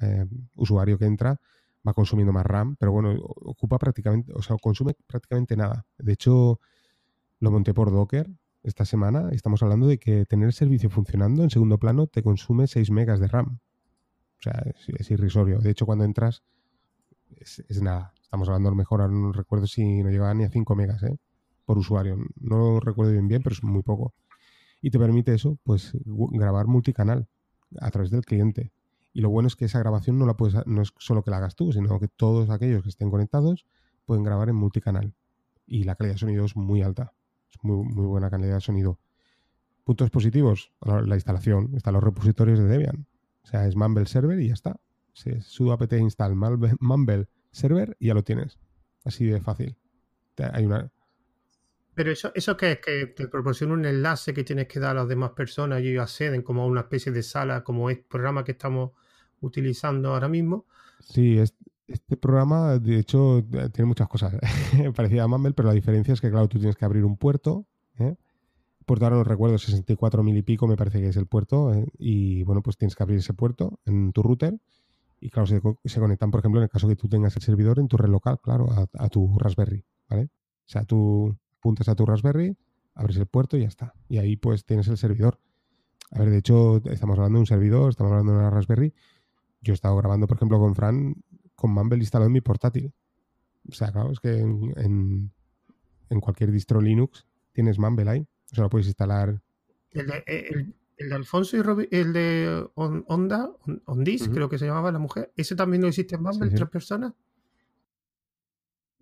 eh, usuario que entra va consumiendo más RAM, pero bueno, ocupa prácticamente, o sea, consume prácticamente nada. De hecho, lo monté por Docker esta semana estamos hablando de que tener el servicio funcionando en segundo plano te consume 6 megas de RAM. O sea, es, irrisorio. De hecho, cuando entras, es, nada. Estamos hablando lo mejor, no recuerdo si no llegaba ni a 5 megas ¿eh? por usuario. No recuerdo bien bien, pero es muy poco. Y te permite eso, pues grabar multicanal a través del cliente. Y lo bueno es que esa grabación no la puedes, no es solo que la hagas tú, sino que todos aquellos que estén conectados pueden grabar en multicanal. Y la calidad de sonido es muy alta muy, muy buena calidad de sonido. Puntos positivos, la instalación, están los repositorios de Debian. O sea, es Mumble Server y ya está. sudo apt install Mumble Server y ya lo tienes. Así de fácil. Hay una... Pero eso, eso que es que te proporciona un enlace que tienes que dar a las demás personas y ellos acceden como a una especie de sala, como es el programa que estamos utilizando ahora mismo. Sí, es, este programa, de hecho, tiene muchas cosas parecidas a Mumble, pero la diferencia es que, claro, tú tienes que abrir un puerto. ¿eh? Puerto ahora no recuerdo, 64 mil y pico me parece que es el puerto. ¿eh? Y bueno, pues tienes que abrir ese puerto en tu router. Y claro, se, conectan, por ejemplo, en el caso que tú tengas el servidor en tu red local, claro, a, tu Raspberry. ¿Vale? O sea, tú apuntas a tu Raspberry, abres el puerto y ya está. Y ahí pues tienes el servidor. A ver, de hecho, estamos hablando de un servidor, estamos hablando de una Raspberry. Yo he estado grabando, por ejemplo, con Fran con Mumble instalado en mi portátil. O sea, claro, es que en, cualquier distro Linux tienes Mumble ahí. O sea, lo puedes instalar. El de, el, Alfonso y el de Onda, Ondis, creo que se llamaba la mujer, ¿ese también no existe en Mumble, tres personas?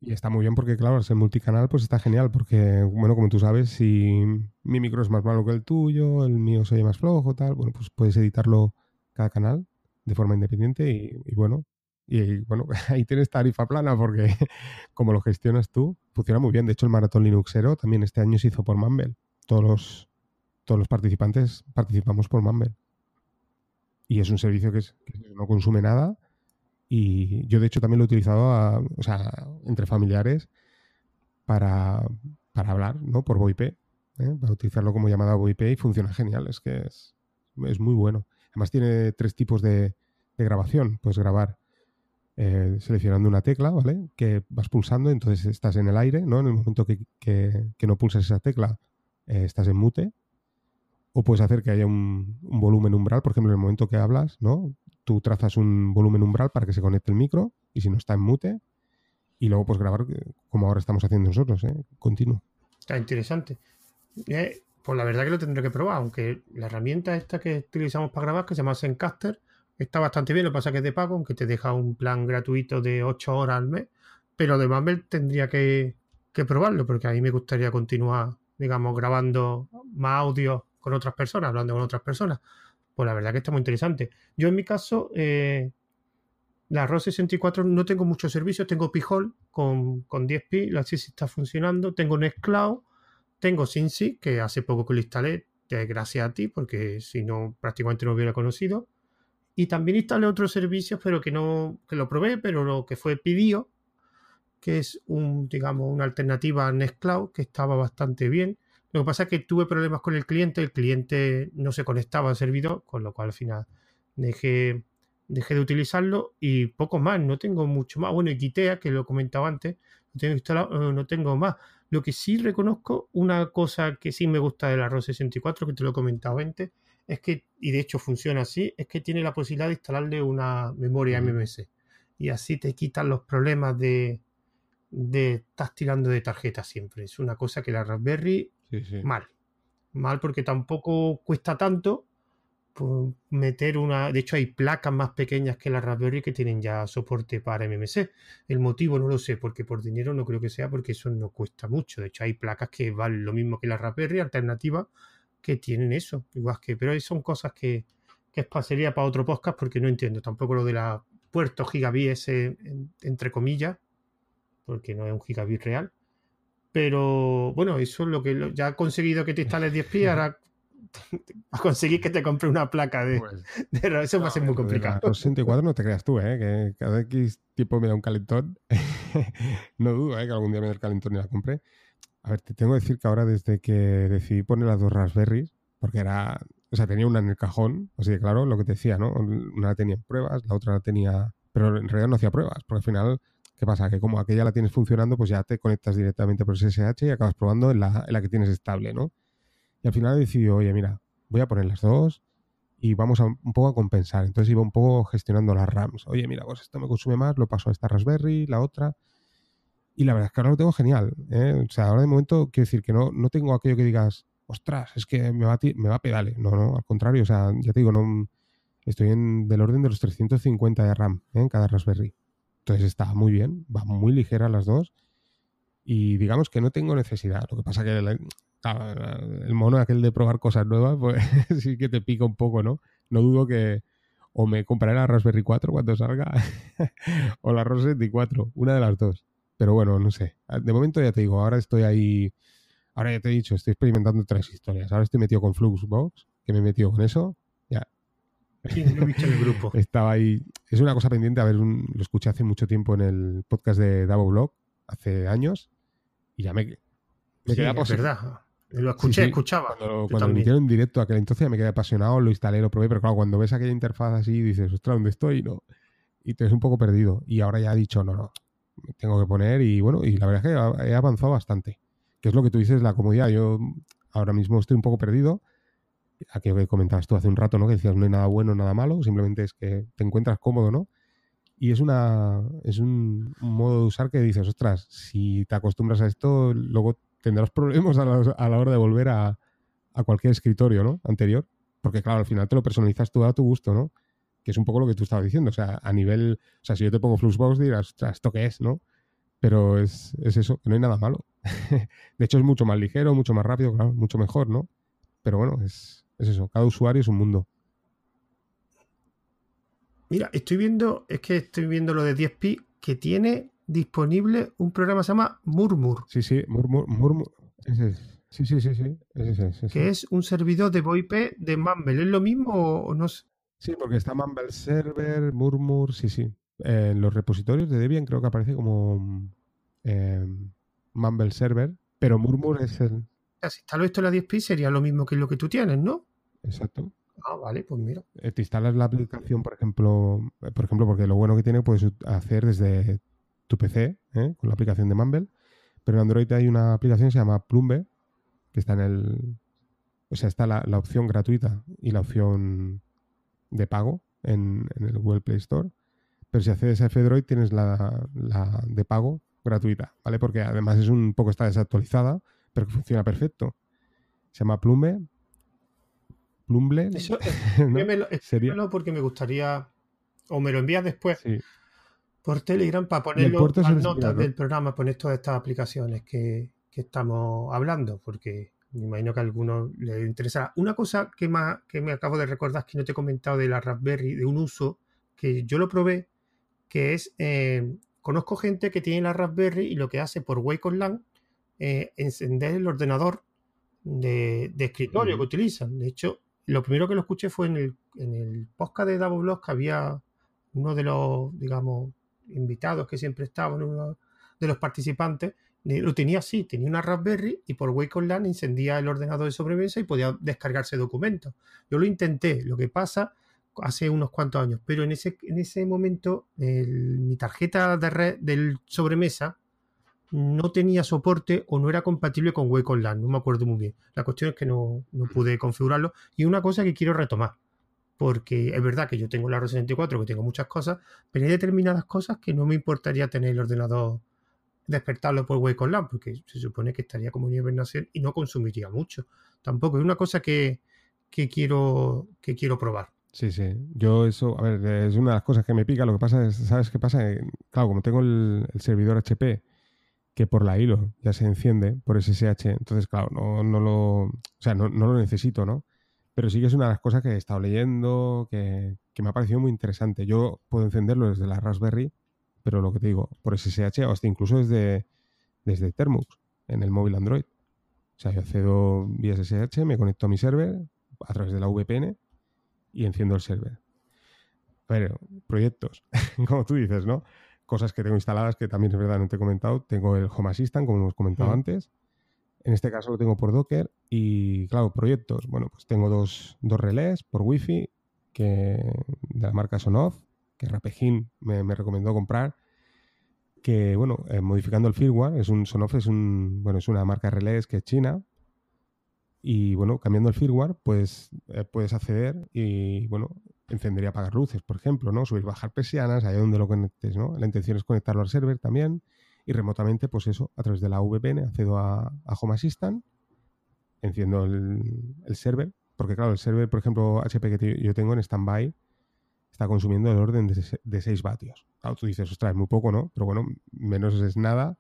Y está muy bien porque, claro, al ser multicanal, pues está genial. Porque, bueno, como tú sabes, si mi micro es más malo que el tuyo, el mío se oye más flojo, tal, bueno, pues puedes editarlo cada canal de forma independiente y bueno, y bueno, ahí tienes tarifa plana porque como lo gestionas tú, funciona muy bien. De hecho, el Maratón Linuxero también este año se hizo por Mumble. Todos los, todos los participantes participamos por Mumble. Y es un servicio que, no consume nada. Y yo, de hecho, también lo he utilizado o sea, entre familiares para, hablar, ¿no? Por VoIP. ¿eh? Para utilizarlo como llamada VoIP y funciona genial. Es que es, es muy bueno. Además, tiene tres tipos de, grabación. Puedes grabar eh, seleccionando una tecla, ¿vale? Que vas pulsando, entonces estás en el aire, ¿no? En el momento que, no pulsas esa tecla, eh, estás en mute. O puedes hacer que haya un, volumen umbral, por ejemplo, en el momento que hablas, ¿no? Tú trazas un volumen umbral para que se conecte el micro, y si no está en mute, y luego pues grabar eh, como ahora estamos haciendo nosotros, ¿eh? Continuo. Está interesante. pues la verdad que lo tendré que probar, aunque la herramienta esta que utilizamos para grabar, que se llama Zencaster, Está bastante bien, lo que pasa es que es de pago, aunque te deja un plan gratuito de 8 horas al mes. Pero de Mumble tendría que, probarlo, porque a mí me gustaría continuar, digamos, grabando más audio con otras personas, hablando con otras personas. Pues la verdad que está muy interesante. Yo en mi caso, eh, la ROS 64 no tengo muchos servicios. Tengo Pijol con, con 10pi, la sí está funcionando. Tengo Nextcloud, tengo Cincy, que hace poco que lo instalé, gracias a ti, porque si no, prácticamente no hubiera conocido. Y también instalé otros servicios, pero que no, que lo probé, pero lo que fue Pidio, que es un, digamos, una alternativa a Nextcloud, que estaba bastante bien. Lo que pasa es que tuve problemas con el cliente, el cliente no se conectaba al servidor, con lo cual al final dejé, dejé de utilizarlo y poco más, no tengo mucho más. Bueno, y que lo comentaba antes, no tengo instalado, eh, no tengo más. Lo que sí reconozco, una cosa que sí me gusta del arroz 64, que te lo he comentado antes, es que, y de hecho funciona así, es que tiene la posibilidad de instalarle una memoria MMS. Y así te quitan los problemas de, de estás tirando de tarjeta siempre. Es una cosa que la Raspberry mal. Mal porque tampoco cuesta tanto pues, meter una. De hecho, hay placas más pequeñas que la Raspberry que tienen ya soporte para MMC. El motivo no lo sé, porque por dinero no creo que sea, porque eso no cuesta mucho. De hecho, hay placas que valen lo mismo que la Raspberry, alternativas, que tienen eso. Igual que, pero son cosas que, que pasaría para otro podcast porque no entiendo tampoco lo de la puerto gigabit ese, entre comillas, porque no es un gigabit real. Pero bueno, eso es lo que ya ha conseguido que te instales 10 ahora a conseguir que te compre una placa de, pues, eso va a ser muy complicado. Los 64 no te creas tú, ¿eh? que cada X tipo me da un calentón. no dudo ¿eh? que algún día me dé el calentón y la compre. A ver, te tengo que decir que ahora desde que decidí poner las dos Raspberries, porque era, o sea, tenía una en el cajón, así que claro, lo que te decía, ¿no? Una la tenía en pruebas, la otra la tenía, pero en realidad no hacía pruebas, porque al final ¿Qué pasa? Que como aquella la tienes funcionando, pues ya te conectas directamente por SSH y acabas probando en la, que tienes estable, ¿no? Y al final he decidido, oye, mira, voy a poner las dos y vamos a, un poco a compensar. Entonces iba un poco gestionando las RAMs. Oye, mira, pues esto me consume más, lo paso a esta Raspberry, la otra. Y la verdad es que ahora lo tengo genial. ¿eh? O sea, ahora de momento quiero decir que no, no tengo aquello que digas, ostras, es que me va, a, me va a pedale. No, no, al contrario. O sea, ya te digo, no, estoy en del orden de los 350 de RAM ¿eh? en cada Raspberry. Entonces está muy bien, va muy ligera las dos. Y digamos que no tengo necesidad. Lo que pasa que el, mono aquel de probar cosas nuevas, pues sí que te pica un poco, ¿no? No dudo que o me compraré la Raspberry 4 cuando salga o la Raspberry 64, una de las dos. Pero bueno, no sé. De momento ya te digo, ahora estoy ahí. Ahora ya te he dicho, estoy experimentando tres historias. Ahora estoy metido con Fluxbox, que me he metido con eso. Sí, lo en el grupo. Estaba ahí. Es una cosa pendiente. A ver, lo escuché hace mucho tiempo en el podcast de Davo Blog, hace años, y ya me, me quedé Es verdad. Lo escuché, escuchaba. Cuando, cuando lo emitieron en directo aquel entonces ya me quedé apasionado, lo instalé, lo probé, pero claro, cuando ves aquella interfaz así dices, ostras, ¿dónde estoy? No. Y te ves un poco perdido. Y ahora ya he dicho, no, no, tengo que poner y bueno, y la verdad es que he avanzado bastante. Que es lo que tú dices, la comodidad. Yo ahora mismo estoy un poco perdido aquello que comentabas tú hace un rato, ¿no? Que decías no hay nada bueno, nada malo, simplemente es que te encuentras cómodo, ¿no? Y es una es un, modo de usar que dices, ostras, si te acostumbras a esto, luego tendrás problemas a la, hora de volver a, cualquier escritorio, ¿no? Anterior. Porque claro, al final te lo personalizas tú a tu gusto, ¿no? Que es un poco lo que tú estabas diciendo. O sea, a nivel, o sea, si yo te pongo Fluxbox dirás, ostras, ¿esto qué es, no? Pero es, es eso, que no hay nada malo. de hecho, es mucho más ligero, mucho más rápido, claro, mucho mejor, ¿no? Pero bueno, es, es eso, cada usuario es un mundo. Mira, estoy viendo, es que estoy viendo lo de 10pi que tiene disponible un programa que se llama Murmur. Sí, sí, Murmur, Murmur. Sí, sí, sí, sí. que es un servidor de VoIP de Mumble. ¿Es lo mismo o no sé? Sí, porque está Mumble Server, Murmur, sí, sí. en los repositorios de Debian creo que aparece como eh, Mumble Server, pero Murmur es el... Si instalo esto en la 10pi sería lo mismo que lo que tú tienes, ¿no? Exacto. Ah, vale, pues mira. Eh, te instalas la aplicación, por ejemplo, eh, por ejemplo, porque lo bueno que tiene puedes hacer desde tu PC, ¿eh? con la aplicación de Mumble, pero en Android hay una aplicación que se llama Plumbe, que está en el... O sea, está la, opción gratuita y la opción Plumble. Eso, ¿no? porque me gustaría, o me lo envías después por Telegram para ponerlo las notas del programa, poner todas estas aplicaciones que, estamos hablando, porque me imagino que a algunos les interesará. Una cosa que, más, que me acabo de recordar que no te he comentado de la Raspberry, de un uso que yo lo probé, que es, eh, conozco gente que tiene la Raspberry y lo que hace por Wake Online eh, encender el ordenador de, escritorio que utilizan. De hecho, lo primero que lo escuché fue en el, en el podcast de Davo Blog que había uno de los, digamos, invitados que siempre estaban, uno de los participantes, lo tenía así, tenía una Raspberry y por Wake Online encendía el ordenador de sobremesa y podía descargarse documentos. Yo lo intenté, lo que pasa hace unos cuantos años, pero en ese, en ese momento mi tarjeta de red del sobremesa no tenía soporte o no era compatible con Wake Online, no me acuerdo muy bien. La cuestión es que no, no pude configurarlo. Y una cosa que quiero retomar, porque es verdad que yo tengo la R64, que tengo muchas cosas, pero hay determinadas cosas que no me importaría tener el ordenador despertarlo por Wake Online, porque se supone que estaría como en hibernación y no consumiría mucho. Tampoco es una cosa que, que quiero, que quiero probar. Sí, sí. Yo eso, a ver, es una de las cosas que me pica. Lo que pasa es, ¿sabes qué pasa? Claro, como tengo el, servidor HP, que por la hilo ya se enciende por SSH, entonces, claro, no, no lo, o sea, no, no, lo necesito, ¿no? Pero sí que es una de las cosas que he estado leyendo, que, que me ha parecido muy interesante. Yo puedo encenderlo desde la Raspberry, pero lo que te digo, por SSH o hasta incluso desde, desde Termux, en el móvil Android. O sea, yo accedo vía SSH, me conecto a mi server a través de la VPN y enciendo el server. Pero, proyectos, como tú dices, ¿no? Cosas que tengo instaladas que también es verdad, no te he comentado. Tengo el Home Assistant, como hemos comentado antes. En este caso lo tengo por Docker. Y, claro, proyectos. Bueno, pues tengo dos, dos relés por Wi-Fi que, de la marca Sonoff, que Rapejin me, me recomendó comprar. Que, bueno, eh, modificando el firmware, es un Sonoff, es, un, bueno, es una marca relés que es china, y bueno, cambiando el firmware, pues eh, puedes acceder y bueno, encendería y apagar luces, por ejemplo, ¿no? Subir, bajar persianas, ahí donde lo conectes, ¿no? La intención es conectarlo al server también y remotamente, pues eso, a través de la VPN accedo a, Home Assistant, enciendo el, server, porque claro, el server, por ejemplo, HP que yo tengo en standby está consumiendo el orden de, de 6 vatios. Claro, tú dices, ostras, es muy poco, ¿no? Pero bueno, menos es nada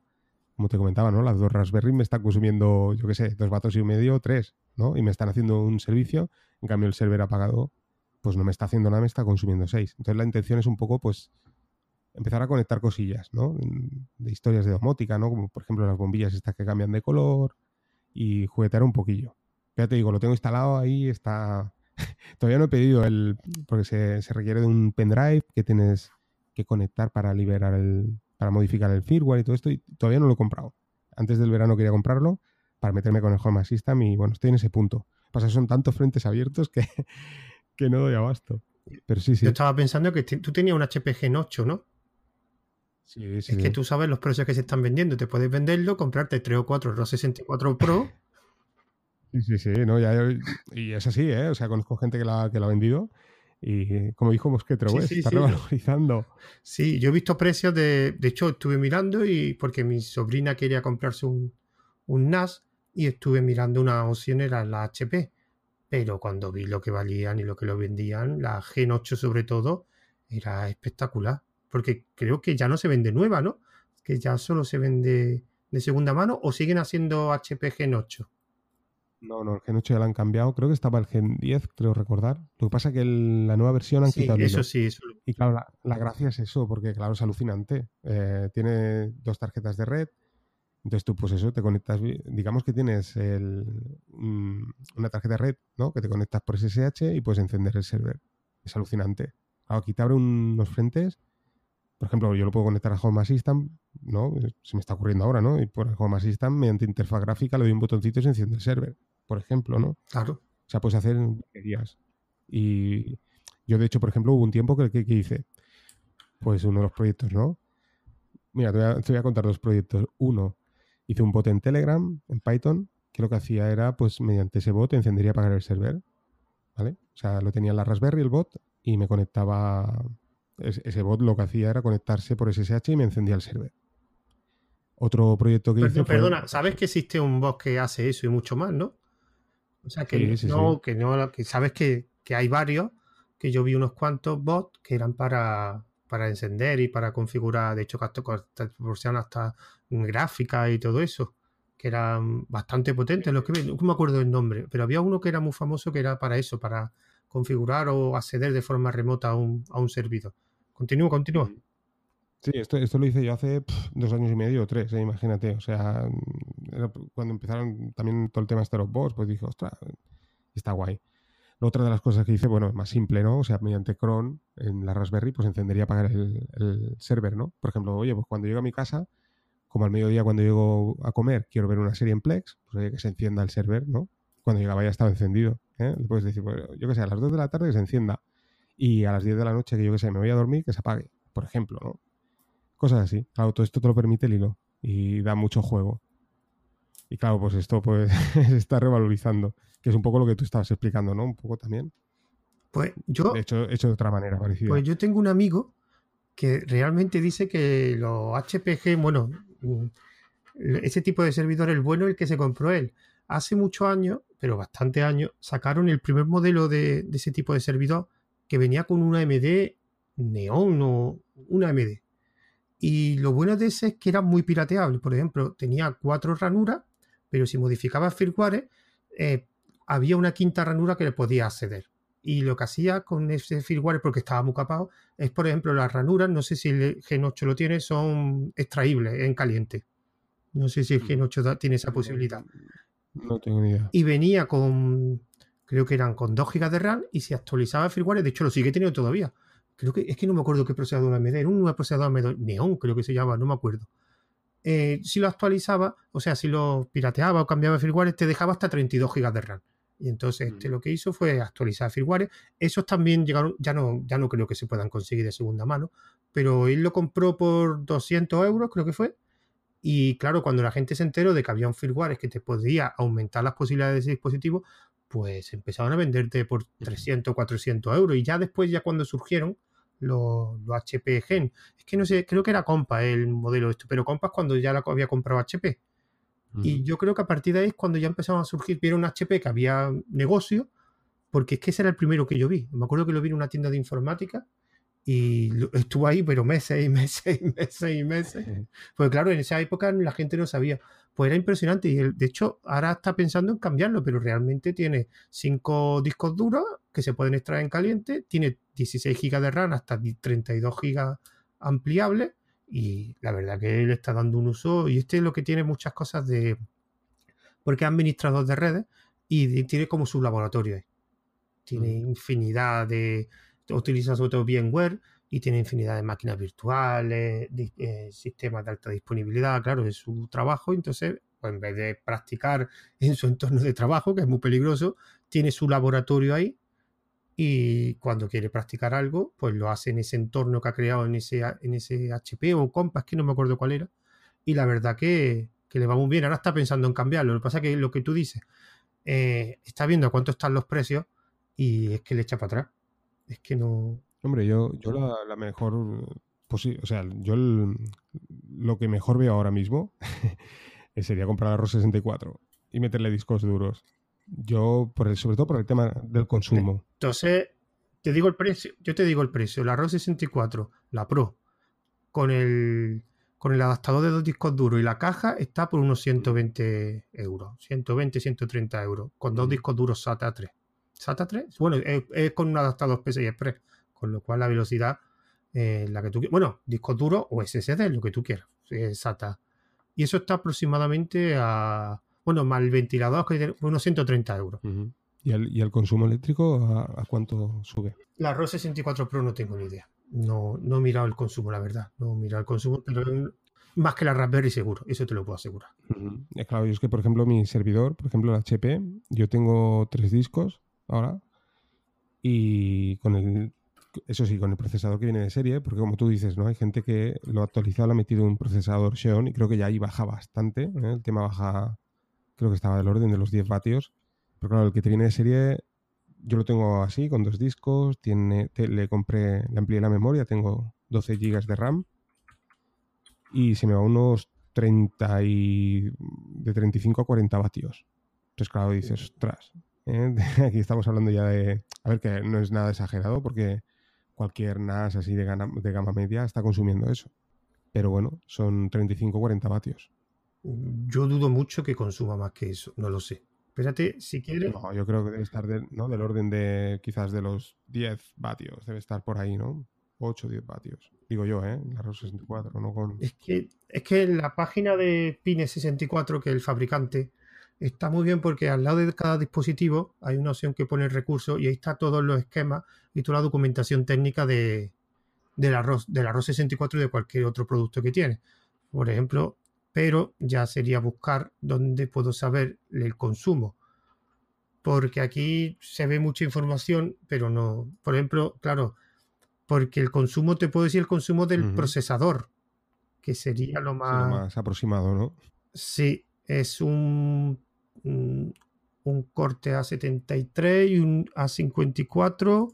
como te comentaba, ¿no? Las dos Raspberry me están consumiendo, yo qué sé, dos vatos y medio, tres, ¿no? Y me están haciendo un servicio, en cambio el server apagado, pues no me está haciendo nada, me está consumiendo seis. Entonces la intención es un poco, pues, empezar a conectar cosillas, ¿no? De historias de domótica, ¿no? Como por ejemplo las bombillas estas que cambian de color y juguetear un poquillo. Ya te digo, lo tengo instalado ahí, está... Todavía no he pedido el... porque se, se requiere de un pendrive que tienes que conectar para liberar el, para modificar el firmware y todo esto, y todavía no lo he comprado. Antes del verano quería comprarlo para meterme con el Home Assistant y bueno, estoy en ese punto. Pasa, son tantos frentes abiertos que, que no doy abasto. Pero sí, sí. Yo estaba pensando que tú tenías un HP Gen 8, ¿no? Sí, sí. Es que tú sabes los precios que se están vendiendo. Te puedes venderlo, comprarte 3 o 4 ROS 64 Pro. Sí, sí, sí. No, ya, y es así, ¿eh? O sea, conozco gente que la, que la ha vendido y como dijo Mosquetro, sí, está revalorizando. Sí, yo he visto precios de. De hecho, estuve mirando y porque mi sobrina quería comprarse un, NAS y estuve mirando una opción, era la HP. Pero cuando vi lo que valían y lo que lo vendían, la Gen 8 sobre todo, era espectacular. Porque creo que ya no se vende nueva, ¿no? Que ya solo se vende de segunda mano o siguen haciendo HP Gen 8. No, no, el Gen 8 ya lo han cambiado. Creo que estaba el Gen 10, creo recordar. Lo que pasa es que la nueva versión han quitado eso sí, eso. Y claro, la, gracia es eso, porque claro, es alucinante. Eh, tiene dos tarjetas de red. Entonces tú, pues eso, te conectas, digamos que tienes una tarjeta red, ¿no? Que te conectas por SSH y puedes encender el server. Es alucinante. Claro, aquí te abre unos frentes. Por ejemplo, yo lo puedo conectar a Home Assistant, ¿no? Se me está ocurriendo ahora, ¿no? Y por Home Assistant, mediante interfaz gráfica, le doy un botoncito y se enciende el server por ejemplo, ¿no? Claro. O sea, puedes hacer días. Y yo, de hecho, por ejemplo, hubo un tiempo que, que, hice, pues uno de los proyectos, ¿no? Mira, te voy, a, contar dos proyectos. Uno, hice un bot en Telegram, en Python, que lo que hacía era, pues mediante ese bot encendería apagar el server. ¿Vale? O sea, lo tenía en la Raspberry el bot y me conectaba. Ese bot lo que hacía era conectarse por SSH y me encendía el server. Otro proyecto que hice. Perdona, ¿sabes que existe un bot que hace eso y mucho más, no? O sea, que no, que no, que sabes que, hay varios, que yo vi unos cuantos bots que eran para, para encender y para configurar, de hecho, que hasta, gráficas y todo eso, que eran bastante potentes los que no me acuerdo el nombre, pero había uno que era muy famoso que era para eso, para configurar o acceder de forma remota a un, a un servidor. Continúo, continúo. Mm. Sí, esto, esto lo hice yo hace dos años y medio o tres, ¿eh? imagínate. O sea, cuando empezaron también todo el tema de los bots, pues dije, ostras, está guay. Otra de las cosas que hice, bueno, más simple, ¿no? O sea, mediante cron en la Raspberry, pues encendería para el, el server, ¿no? Por ejemplo, oye, pues cuando llego a mi casa, como al mediodía cuando llego a comer, quiero ver una serie en Plex, pues oye, que se encienda el server, ¿no? Cuando llegaba ya estaba encendido. ¿eh? Le puedes decir, pues, yo qué sé, a las 2 de la tarde que se encienda. Y a las 10 de la noche, que yo qué sé, me voy a dormir, que se apague, por ejemplo, ¿no? Cosas así. Claro, todo esto te lo permite el hilo. y da mucho juego. Y claro, pues esto pues se está revalorizando, que es un poco lo que tú estabas explicando, ¿no? Un poco también. Pues yo... De hecho, hecho de otra manera parecida. Pues yo tengo un amigo que realmente dice que los HPG, bueno, mm, ese tipo de servidor, el bueno, el que se compró él. Hace muchos años, pero bastante años, sacaron el primer modelo de, de ese tipo de servidor que venía con una AMD Neon o una AMD. Y lo bueno de ese es que era muy pirateable. Por ejemplo, tenía cuatro ranuras, pero si modificaba firmware, eh, había una quinta ranura que le podía acceder. Y lo que hacía con ese firmware, porque estaba muy capado, es, por ejemplo, las ranuras, no sé si el Gen 8 lo tiene, son extraíbles en caliente. No sé si el Gen 8 tiene esa posibilidad. No tengo ni idea. Y venía con, creo que eran con 2 GB de RAM y si actualizaba el firmware, de hecho lo sigue teniendo todavía. Creo que es que no me acuerdo qué procesador AMD, era un procesador AMD Neon, creo que se llama, no me acuerdo. Eh, si lo actualizaba, o sea, si lo pirateaba o cambiaba firmware, te dejaba hasta 32 GB de RAM. Y entonces este, mm. lo que hizo fue actualizar firmware. Esos también llegaron, ya no, ya no creo que se puedan conseguir de segunda mano, pero él lo compró por 200 euros, creo que fue. Y claro, cuando la gente se enteró de que había un firmware que te podía aumentar las posibilidades de ese dispositivo, pues empezaron a venderte por 300, 400 euros. Y ya después, ya cuando surgieron los, HP Gen, es que no sé, creo que era Compa el modelo esto, pero Compa es cuando ya la había comprado HP. Y yo creo que a partir de ahí es cuando ya empezaron a surgir, vieron HP que había negocio, porque es que ese era el primero que yo vi. Me acuerdo que lo vi en una tienda de informática y estuvo ahí, pero meses y meses y meses y meses. Pues claro, en esa época la gente no sabía. Pues era impresionante y de hecho ahora está pensando en cambiarlo, pero realmente tiene cinco discos duros que se pueden extraer en caliente, tiene 16 GB de RAM hasta 32 GB ampliable y la verdad que él está dando un uso y este es lo que tiene muchas cosas de porque es administrador de redes y tiene como su laboratorio. Tiene mm. infinidad de utiliza sobre todo VMware y tiene infinidad de máquinas virtuales, eh, sistemas de alta disponibilidad, claro, es su trabajo, entonces pues en vez de practicar en su entorno de trabajo, que es muy peligroso, tiene su laboratorio ahí y cuando quiere practicar algo, pues lo hace en ese entorno que ha creado en ese, en ese HP o Compass, que no me acuerdo cuál era. Y la verdad que, le va muy bien. Ahora está pensando en cambiarlo. Lo que pasa es que lo que tú dices, eh, está viendo a cuánto están los precios y es que le echa para atrás. Es que no. Hombre, yo, yo la, mejor. Pues o sea, yo lo que mejor veo ahora mismo sería comprar la ROS64 y meterle discos duros. Yo, por el, sobre todo por el tema del consumo. Entonces, te digo el precio, yo te digo el precio, la ROS 64, la Pro, con el, con el adaptador de dos discos duros y la caja está por unos 120 euros, 120, 130 euros, con dos discos duros SATA 3. ¿SATA 3? Bueno, es, con un adaptador PCI Express, con lo cual la velocidad, eh, la que tú Bueno, disco duro o SSD, lo que tú quieras, SATA. Y eso está aproximadamente a bueno, más el ventilador, que unos 130 euros. ¿Y, el, consumo eléctrico a, cuánto sube? La ROS 64 Pro no tengo ni idea. No, no he mirado el consumo, la verdad. No he mirado el consumo, pero más que la Raspberry seguro, eso te lo puedo asegurar. Es claro, es que, por ejemplo, mi servidor, por ejemplo, el HP, yo tengo tres discos ahora y con el eso sí, con el procesador que viene de serie, porque como tú dices, ¿no? Hay gente que lo ha actualizado, lo ha metido un procesador Xeon y creo que ya ahí baja bastante. ¿eh? El tema baja creo que estaba del orden de los 10 vatios. Pero claro, el que te viene de serie, yo lo tengo así, con dos discos, tiene, le compré, le amplié la memoria, tengo 12 GB de RAM y se me va unos 30 y de 35 a 40 vatios. Entonces, claro, dices, ostras, ¿eh? aquí estamos hablando ya de, a ver, que no es nada exagerado porque cualquier NAS así de de gama media está consumiendo eso. Pero bueno, son 35 o 40 vatios. Yo dudo mucho que consuma más que eso, no lo sé. Espérate, si quieres. No, yo creo que debe estar ¿no? del orden de quizás de los 10 vatios, debe estar por ahí, ¿no? 8 o 10 vatios. Digo yo, ¿eh? La ROS 64, no con. Es que, es que la página de Pine64, que es el fabricante, está muy bien porque al lado de cada dispositivo hay una opción que pone el recurso y ahí está todos los esquemas y toda la documentación técnica de, de la ROS, de la ROS 64 y de cualquier otro producto que tiene. Por ejemplo, pero ya sería buscar dónde puedo saber el consumo. Porque aquí se ve mucha información, pero no. Por ejemplo, claro, porque el consumo, te puedo decir el consumo del procesador, que sería lo Sí, más... lo más aproximado, ¿no? Sí, es un, un, un corte A73 y un A54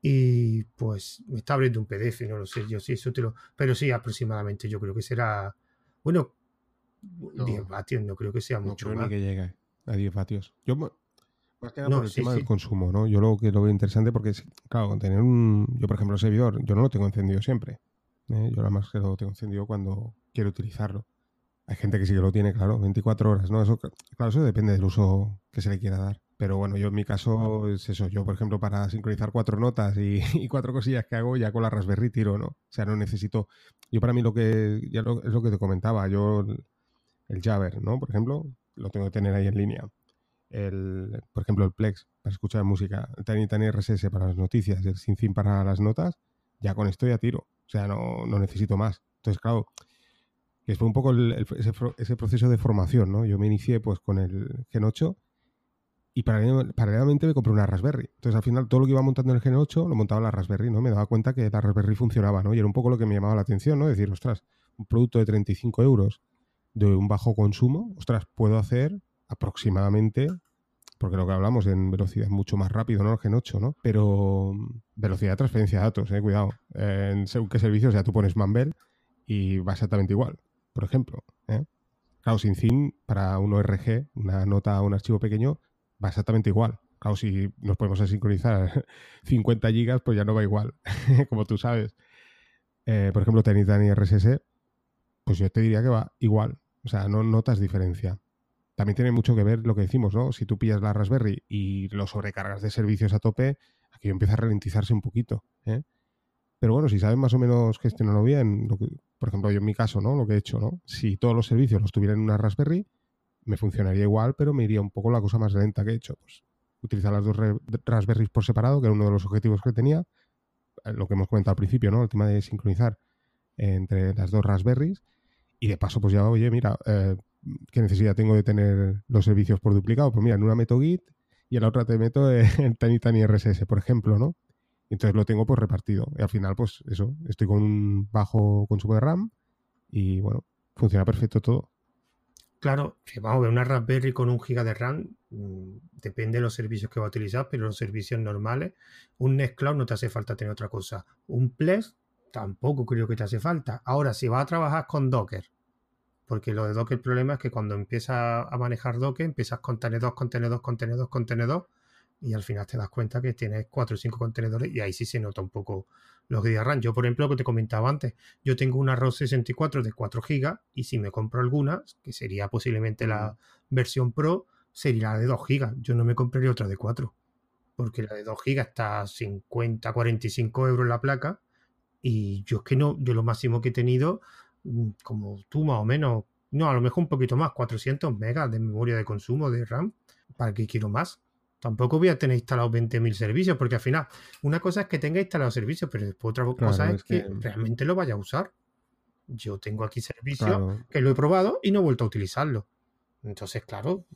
y pues me está abriendo un PDF, no lo sé, yo sí, eso te lo... Pero sí, aproximadamente yo creo que será... Bueno, No. 10 vatios, no creo que sea No mucho creo más. ni que llegue a 10 vatios. Yo, más que nada No, por el sí, tema sí. del consumo, ¿no? Yo lo que lo veo interesante porque, claro, tener un... Yo, por ejemplo, el servidor, yo no lo tengo encendido siempre. ¿eh? Yo nada más que lo tengo encendido cuando quiero utilizarlo. Hay gente que sí que lo tiene, claro, 24 horas, ¿no? Eso, claro, eso depende del uso que se le quiera dar. Pero bueno, yo en mi caso es eso. Yo, por ejemplo, para sincronizar cuatro notas y, y cuatro cosillas que hago, ya con la Raspberry tiro, ¿no? O sea, no necesito... Yo para mí lo que... Ya lo- es lo que te comentaba. Yo el- Jabber, ¿no? Por ejemplo, lo tengo que tener ahí en línea. El, por ejemplo, el Plex para escuchar música, el Tiny Tiny RSS para las noticias, el SyncTheme para las notas, ya con esto ya tiro. O sea, no, no necesito más. Entonces, claro, que fue un poco ese, proceso de formación, ¿no? Yo me inicié pues con el Gen 8 y paralel- paralelamente me compré una Raspberry. Entonces, al final, todo lo que iba montando en el Gen 8 lo montaba la Raspberry, ¿no? Me daba cuenta que la Raspberry funcionaba, ¿no? Y era un poco lo que me llamaba la atención, ¿no? Decir, ostras, un producto de 35 euros de un bajo consumo, ostras, puedo hacer aproximadamente, porque lo que hablamos en velocidad es mucho más rápido, ¿no? Gen 8, ¿no? Pero mm, velocidad de transferencia de datos, eh, cuidado. En según qué servicios, ya tú pones Mambel y va exactamente igual, por ejemplo. ¿eh? Claro, sin fin para un ORG, una nota un archivo pequeño, va exactamente igual. Claro, si nos podemos a sincronizar 50 gigas, pues ya no va igual, como tú sabes. Eh, por ejemplo, Tiny RSS, pues yo te diría que va igual. O sea, no notas diferencia. También tiene mucho que ver lo que decimos, ¿no? Si tú pillas la Raspberry y lo sobrecargas de servicios a tope, aquello empieza a ralentizarse un poquito. ¿eh? Pero bueno, si sabes más o menos gestionarlo bien, lo que- por ejemplo, yo en mi caso, ¿no? Lo que he hecho, ¿no? Si todos los servicios los tuviera en una Raspberry, me funcionaría igual, pero me iría un poco la cosa más lenta que he hecho. Pues utilizar las dos Raspberries por separado, que era uno de los objetivos que tenía. eh, Lo que hemos comentado al principio, ¿no? El tema de sincronizar entre las dos Raspberries. Y de paso, pues ya, oye, mira, eh, ¿qué necesidad tengo de tener los servicios por duplicado? Pues mira, en una meto Git y en la otra te meto el Tiny Tiny RSS, por ejemplo, ¿no? Entonces lo tengo pues repartido. Y al final, pues eso, estoy con un bajo consumo de RAM y bueno, funciona perfecto todo. Claro, vamos a ver una Raspberry con un giga de RAM, mm, depende de los servicios que va a utilizar, pero los servicios normales, un Nextcloud no te hace falta tener otra cosa. Un Plex tampoco creo que te hace falta. Ahora, si vas a trabajar con Docker, porque lo de Docker el problema es que cuando empiezas a manejar Docker, empiezas con contenedor, contenedor, contenedor, contenedor, y al final te das cuenta que tienes cuatro o cinco contenedores y ahí sí se nota un poco los RAM. Yo, por ejemplo, lo que te comentaba antes, yo tengo una ROS 64 de 4 GB y si me compro alguna, que sería posiblemente la versión Pro, sería la de 2 GB. Yo no me compraría otra de 4, porque la de 2 GB está a 50, 45 euros la placa y yo es que no, yo lo máximo que he tenido, mm, como tú más o menos, no, a lo mejor un poquito más, 400 megas de memoria de consumo de RAM. ¿Para qué quiero más? Tampoco voy a tener instalados 20.000 servicios, porque al final, una cosa es que tenga instalados servicios, pero después otra Claro, cosa es, es que, que- realmente lo vaya a usar. Yo tengo aquí servicios Claro, que lo he probado y no he vuelto a utilizarlo. Entonces, claro,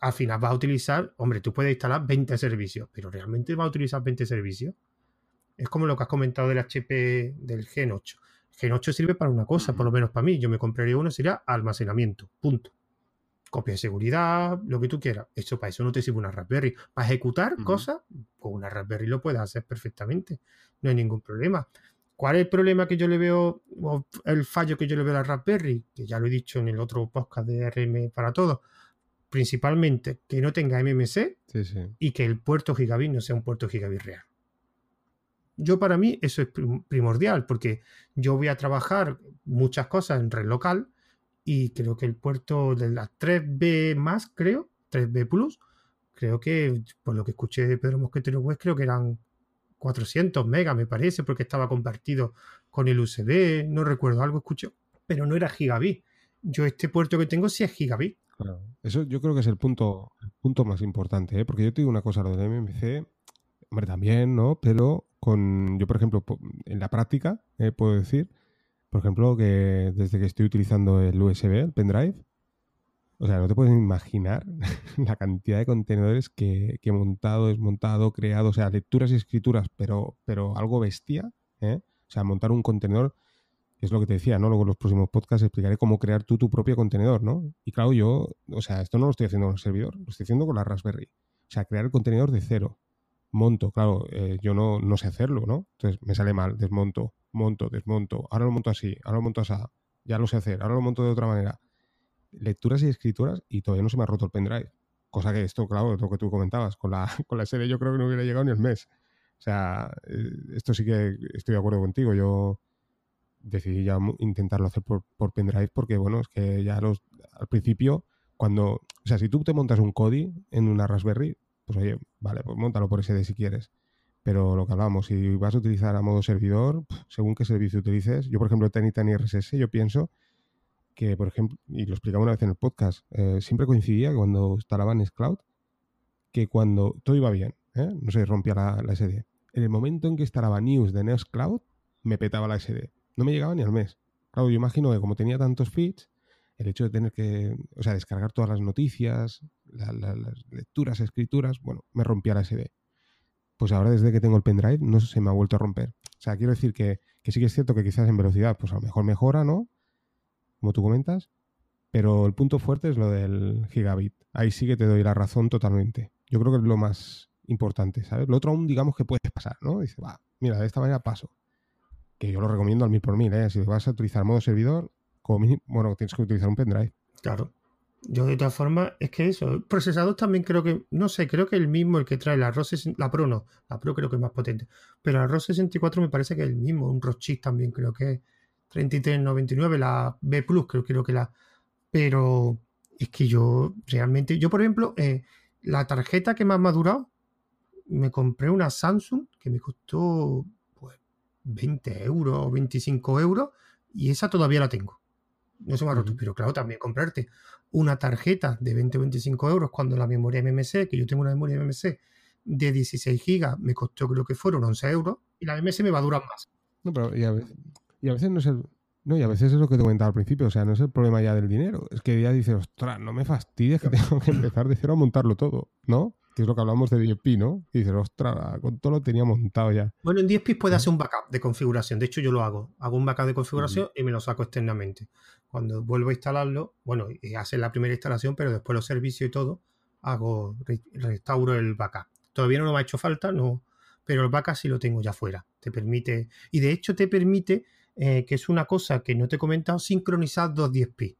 al final vas a utilizar, hombre, tú puedes instalar 20 servicios, pero realmente vas a utilizar 20 servicios. Es como lo que has comentado del HP del Gen 8. El Gen 8 sirve para una cosa, por lo menos para mí. Yo me compraría uno, sería almacenamiento, punto. Copia de seguridad, lo que tú quieras. Eso para eso no te sirve una Raspberry. Para ejecutar cosas, con una Raspberry lo puedes hacer perfectamente. No hay ningún problema. ¿Cuál es el problema que yo le veo, o el fallo que yo le veo a la Raspberry? Que ya lo he dicho en el otro podcast de RM para todos. Principalmente que no tenga MMC sí, sí. y que el puerto gigabit no sea un puerto gigabit real. Yo para mí eso es prim- primordial porque yo voy a trabajar muchas cosas en red local y creo que el puerto de las 3B más, creo, 3B Plus, creo que por lo que escuché de Pedro Mosquetero creo que eran 400 megas, me parece, porque estaba compartido con el USB, no recuerdo, algo escuché, pero no era gigabit. Yo este puerto que tengo sí es gigabit. Claro. Eso yo creo que es el punto, punto más importante, ¿eh? porque yo te digo una cosa, lo del MMC, hombre, también, ¿no? Pero con, yo por ejemplo, en la práctica, eh, puedo decir, por ejemplo, que desde que estoy utilizando el USB, el pendrive, o sea, no te puedes imaginar la cantidad de contenedores que, que he montado, desmontado, creado, o sea, lecturas y escrituras, pero, pero algo bestia, ¿eh? O sea, montar un contenedor es lo que te decía, ¿no? Luego en los próximos podcasts explicaré cómo crear tú tu propio contenedor, ¿no? Y claro, yo, o sea, esto no lo estoy haciendo con el servidor, lo estoy haciendo con la Raspberry. O sea, crear el contenedor de cero. Monto, claro, eh, yo no, no sé hacerlo, ¿no? Entonces me sale mal, desmonto, monto, desmonto, ahora lo monto así, ahora lo monto así, ya lo sé hacer, ahora lo monto de otra manera. Lecturas y escrituras y todavía no se me ha roto el pendrive. Cosa que esto, claro, lo que tú comentabas, con la, con la serie yo creo que no hubiera llegado ni el mes. O sea, eh, esto sí que estoy de acuerdo contigo. Yo decidí ya intentarlo hacer por, por pendrive porque, bueno, es que ya los, al principio, cuando, o sea, si tú te montas un Kodi en una Raspberry, pues oye, vale, pues montalo por SD si quieres. Pero lo que hablamos, si vas a utilizar a modo servidor, según qué servicio utilices, yo por ejemplo Tiny RSS, yo pienso que, por ejemplo, y lo explicaba una vez en el podcast, eh, siempre coincidía cuando instalaba Nextcloud, que cuando todo iba bien, ¿eh? no se rompía la, la, SD. En el momento en que instalaba News de Nextcloud, me petaba la SD no me llegaba ni al mes. Claro, yo imagino que como tenía tantos feeds, el hecho de tener que, o sea, descargar todas las noticias, las lecturas, escrituras, bueno, me rompía la SD. Pues ahora desde que tengo el pendrive no se me ha vuelto a romper. O sea, quiero decir que, que sí que es cierto que quizás en velocidad, pues a lo mejor mejora, ¿no? Como tú comentas. Pero el punto fuerte es lo del gigabit. Ahí sí que te doy la razón totalmente. Yo creo que es lo más importante, ¿sabes? Lo otro aún digamos que puedes pasar, ¿no? Dice, va, mira, de esta manera paso que yo lo recomiendo al mil por mil, ¿eh? Si vas a utilizar modo servidor, como bueno, tienes que utilizar un pendrive. Claro. Yo de todas formas, es que eso, procesador también creo que, no sé, creo que el mismo, el que trae la ROS, la Pro no, la Pro creo que es más potente, pero la ROS 64 me parece que es el mismo, un ROS chip también creo que es 3399, la B Plus creo, creo que la, pero es que yo realmente, yo por ejemplo, eh, la tarjeta que más me ha durado, me compré una Samsung que me costó 20 euros o 25 euros y esa todavía la tengo. No se me ha roto, pero claro, también comprarte una tarjeta de 20 o 25 euros cuando la memoria MMC, que yo tengo una memoria MMC de 16 gigas, me costó creo que fueron 11 euros y la MMC me va a durar más. No, pero y a veces, y a veces no es el, no, y a veces es lo que te comentaba al principio, o sea, no es el problema ya del dinero, es que ya dices, ostras, no me fastidies que tengo que empezar de cero a montarlo todo, ¿no? que es lo que hablamos de 10p, ¿no? Y dices, ostras, con todo lo tenía montado ya. Bueno, en 10p puede hacer un backup de configuración. De hecho, yo lo hago. Hago un backup de configuración y me lo saco externamente. Cuando vuelvo a instalarlo, bueno, hace la primera instalación, pero después los servicios y todo, hago, restauro el backup. Todavía no me ha hecho falta, no, pero el backup sí lo tengo ya fuera. Te permite, y de hecho te permite, eh, que es una cosa que no te he comentado, sincronizar dos 10p.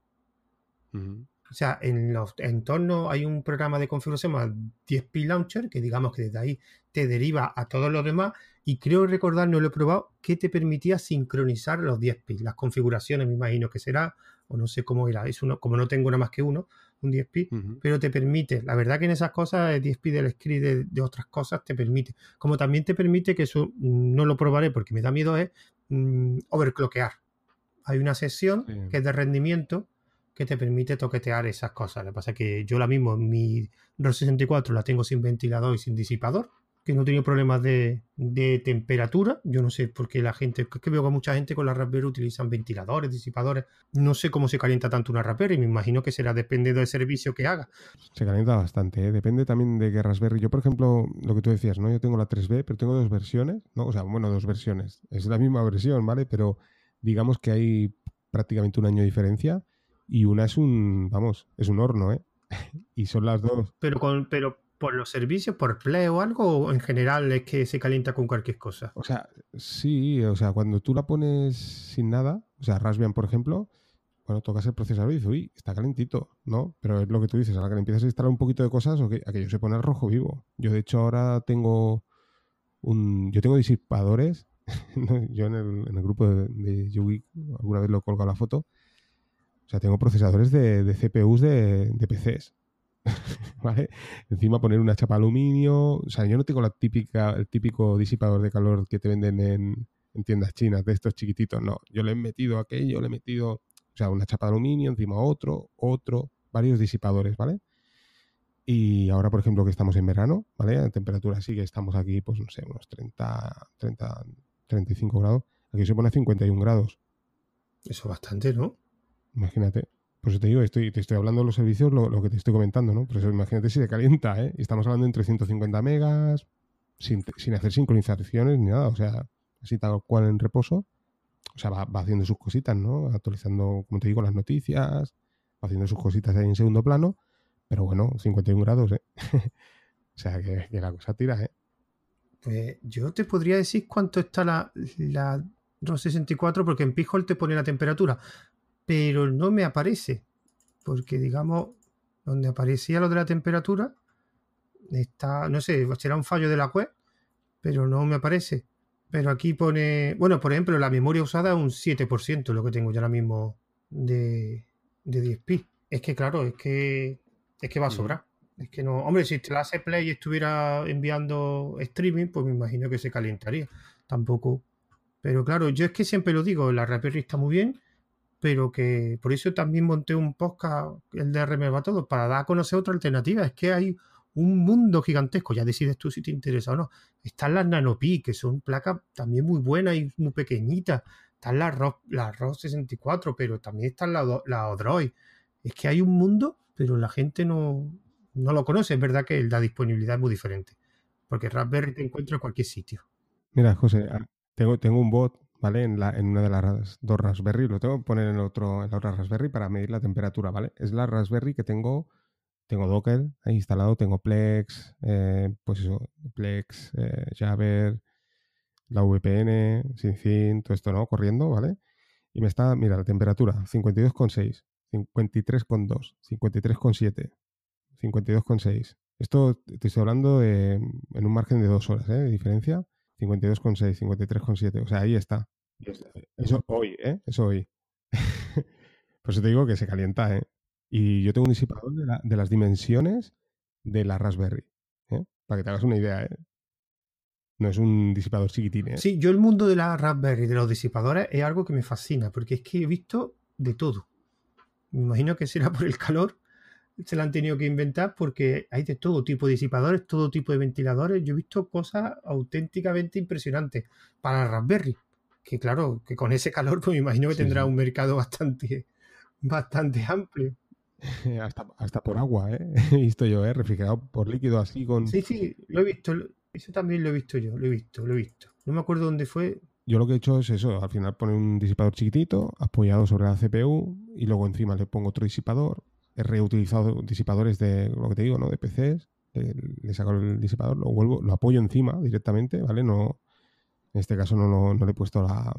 O sea, en los entornos hay un programa de configuración más 10P Launcher, que digamos que desde ahí te deriva a todos los demás. Y creo recordar, no lo he probado, que te permitía sincronizar los 10P. Las configuraciones, me imagino que será, o no sé cómo era. Es uno, como no tengo nada más que uno, un 10P, pero te permite. La verdad que en esas cosas, el 10P del script de, otras cosas te permite. Como también te permite, que eso mm, no lo probaré porque me da miedo, es mm, overclockear. Hay una sesión que es de rendimiento que te permite toquetear esas cosas. Lo que pasa es que yo la mismo, mi ROS 64 la tengo sin ventilador y sin disipador, que no he tenido problemas de, temperatura. Yo no sé por qué la gente, es que veo que mucha gente con la Raspberry utilizan ventiladores, disipadores. No sé cómo se calienta tanto una Raspberry, me imagino que será dependiendo del servicio que haga. Se calienta bastante, ¿eh? depende también de qué Raspberry. Yo, por ejemplo, lo que tú decías, ¿no? Yo tengo la 3B, pero tengo dos versiones, ¿no? O sea, bueno, dos versiones. Es la misma versión, ¿vale? Pero digamos que hay prácticamente un año de diferencia y una es un, vamos, es un horno, ¿eh? y son las dos. Pero, con, pero por los servicios, por Play o algo, o en general es que se calienta con cualquier cosa. O sea, sí, o sea, cuando tú la pones sin nada, o sea, Raspbian, por ejemplo, bueno, tocas el procesador dices, uy, está calentito, ¿no? Pero es lo que tú dices, a la que empiezas a instalar un poquito de cosas, o que aquello se pone rojo vivo. Yo, de hecho, ahora tengo un. Yo tengo disipadores. yo en el, grupo de, de alguna vez lo he colgado la foto o sea, tengo procesadores de, CPUs de, PCs. ¿Vale? Encima poner una chapa aluminio. O sea, yo no tengo la típica, el típico disipador de calor que te venden en, tiendas chinas de estos chiquititos. No, yo le he metido aquello, le he metido, o sea, una chapa de aluminio, encima otro, otro, varios disipadores, ¿vale? Y ahora, por ejemplo, que estamos en verano, ¿vale? La temperatura sí que estamos aquí, pues no sé, unos 30, 30, 35 grados. Aquí se pone a 51 grados. Eso bastante, ¿no? Imagínate. Por eso te digo, te estoy hablando de los servicios, lo, que te estoy comentando, ¿no? Por eso imagínate si se calienta, ¿eh? estamos hablando entre 150 megas, sin, hacer sincronizaciones ni nada, o sea, así tal cual en reposo. o sea, va, haciendo sus cositas, ¿no? Actualizando, como te digo, las noticias, va haciendo sus cositas ahí en segundo plano, pero bueno, 51 grados, ¿eh? o sea, que, la cosa tira, ¿eh? Pues yo te podría decir cuánto está la, la 64 porque en Pijol te pone la temperatura, pero no me aparece, porque digamos, donde aparecía lo de la temperatura, está, no sé, será un fallo de la web, pero no me aparece. Pero aquí pone, bueno, por ejemplo, la memoria usada es un 7%, lo que tengo yo ahora mismo de, de 10 pi. Es que claro, es que es que va a sobrar. Es que no, hombre, si te la hace play y estuviera enviando streaming, pues me imagino que se calentaría. Tampoco. Pero claro, yo es que siempre lo digo, la Raspberry está muy bien, pero que por eso también monté un podcast, el DRM va todo, para dar a conocer otra alternativa. Es que hay un mundo gigantesco, ya decides tú si te interesa o no. Están las NanoPi, que son placas también muy buenas y muy pequeñitas. Están las ROS, las 64, pero también están las la Odroid. Es que hay un mundo, pero la gente no, no lo conoce. Es verdad que la disponibilidad es muy diferente. Porque Raspberry te encuentra en cualquier sitio. Mira, José, ah, tengo, tengo un bot, ¿vale? En, una de las dos Raspberry, lo tengo que poner en, otro, en la otra Raspberry para medir la temperatura, ¿vale? Es la Raspberry que tengo tengo Docker ahí instalado, tengo Plex, eh, pues eso, Plex, eh, Jabber, la VPN, SynthIn, todo esto, ¿no? Corriendo, ¿vale? Y me está, mira, la temperatura, 52,6, 53,2, 53,7, 52,6. Esto te estoy hablando en un margen de dos horas, ¿eh? De diferencia. 52,6, 53,7. O sea, ahí está. Eso hoy, ¿eh? Eso hoy. Por eso te digo que se calienta, ¿eh? Y yo tengo un disipador de, las dimensiones de la Raspberry. ¿eh? Para que te hagas una idea, ¿eh? No es un disipador chiquitín. ¿eh? Sí, yo el mundo de la Raspberry, de los disipadores, es algo que me fascina, porque es que he visto de todo. Me imagino que será por el calor, se la han tenido que inventar porque hay de todo tipo de disipadores, todo tipo de ventiladores. Yo he visto cosas auténticamente impresionantes para la Raspberry. Que claro, que con ese calor, pues me imagino que tendrá un mercado bastante, bastante amplio. hasta, hasta por agua, ¿eh? He visto yo, ¿eh? Refrigerado por líquido así con... Sí, sí, lo he visto. Eso también lo he visto yo, lo he visto, lo he visto. No me acuerdo dónde fue. Yo lo que he hecho es eso, al final poner un disipador chiquitito, apoyado sobre la CPU, y luego encima le pongo otro disipador. He reutilizado disipadores de, lo que te digo, ¿no? De PCs. Le, saco el disipador, lo vuelvo, lo apoyo encima directamente, ¿vale? No, en este caso no, no le he puesto la,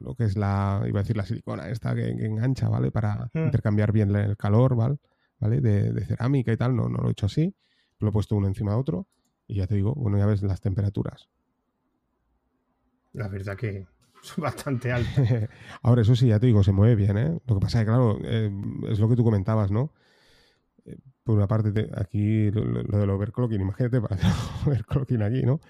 lo que es la, iba a decir la silicona esta que, engancha, ¿vale? Para intercambiar bien el calor, ¿vale? ¿vale? De, cerámica y tal, no, no lo he hecho así, lo he puesto uno encima de otro y ya te digo, bueno, ya ves las temperaturas. La verdad que son bastante altas. Ahora, eso sí, ya te digo, se mueve bien, ¿eh? Lo que pasa es que, claro, eh, es lo que tú comentabas, ¿no? Eh, por una parte, aquí lo, del overclocking, imagínate para hacer overclocking aquí, ¿no?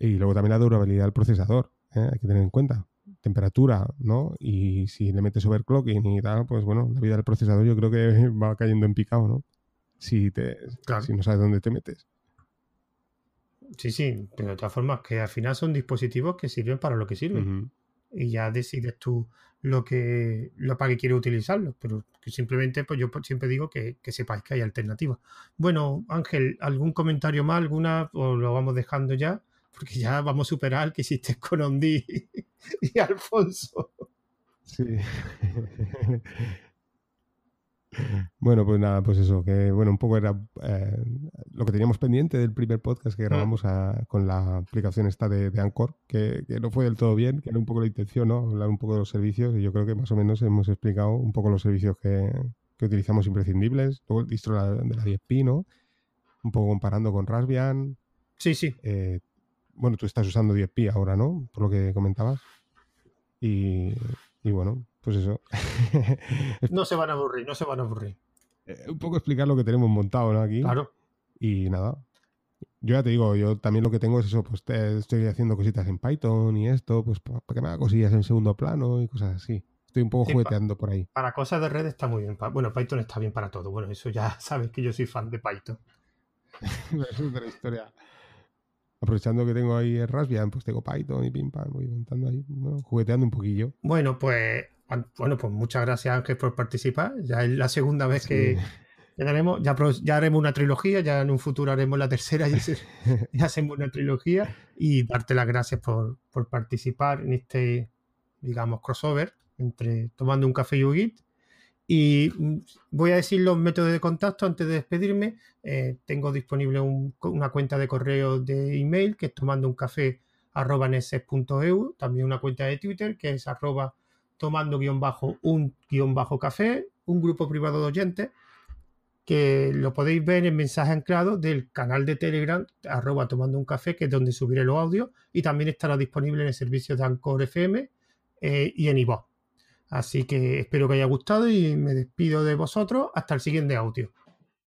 Y luego también la durabilidad del procesador, ¿eh? hay que tener en cuenta temperatura, ¿no? Y si le metes overclocking y tal, pues bueno, la vida del procesador yo creo que va cayendo en picado, ¿no? Si, te, si no sabes dónde te metes. Sí, sí, pero de todas formas, que al final son dispositivos que sirven para lo que sirven. Y ya decides tú lo que lo para qué quieres utilizarlo. Pero que simplemente, pues yo siempre digo que, que sepáis que hay alternativas. Bueno, Ángel, ¿algún comentario más? ¿Alguna? ¿O lo vamos dejando ya? Porque ya vamos a superar el que hiciste con Ondi y Alfonso. Sí. Bueno, pues nada, pues eso, que bueno, un poco era eh, lo que teníamos pendiente del primer podcast que grabamos con la aplicación esta de, de Anchor, que, no fue del todo bien, que era un poco la intención, ¿no? Hablar un poco de los servicios y yo creo que más o menos hemos explicado un poco los servicios que, utilizamos imprescindibles, luego el distro de la 10P, ¿no? Un poco comparando con Raspbian. Sí, sí. Eh, bueno, tú estás usando 10pi ahora, ¿no? Por lo que comentabas. Y, bueno, pues eso. no se van a aburrir, no se van a aburrir. Eh, un poco explicar lo que tenemos montado, ¿no? Aquí. Claro. Y nada. Yo ya te digo, yo también lo que tengo es eso, pues estoy haciendo cositas en Python y esto, pues para que me haga cosillas en segundo plano y cosas así. Estoy un poco jugueteando por ahí. Para cosas de red está muy bien. Bueno, Python está bien para todo. Bueno, eso ya sabes que yo soy fan de Python. es otra historia aprovechando que tengo ahí el Raspbian, pues tengo Python y pim pam, voy montando ahí, jugueteando un poquillo. Bueno, pues bueno, pues muchas gracias Ángel por participar. Ya es la segunda vez que, Quedaremos, ya, ya haremos una trilogía, ya en un futuro haremos la tercera y hacemos una trilogía. Y darte las gracias por, por participar en este, digamos, crossover entre tomando un café y UGIT. Y mm, voy a decir los métodos de contacto antes de despedirme. Eh, tengo disponible una cuenta de correo de email que es tomando un café arroba también una cuenta de Twitter que es arroba tomando guion bajo un guion bajo café, un grupo privado de oyentes que lo podéis ver en mensaje anclado del canal de Telegram arroba tomando un café, que es donde subiré los audios y también estará disponible en el servicio de Anchor FM eh, y en iVoox. Así que espero que haya gustado y me despido de vosotros hasta el siguiente audio.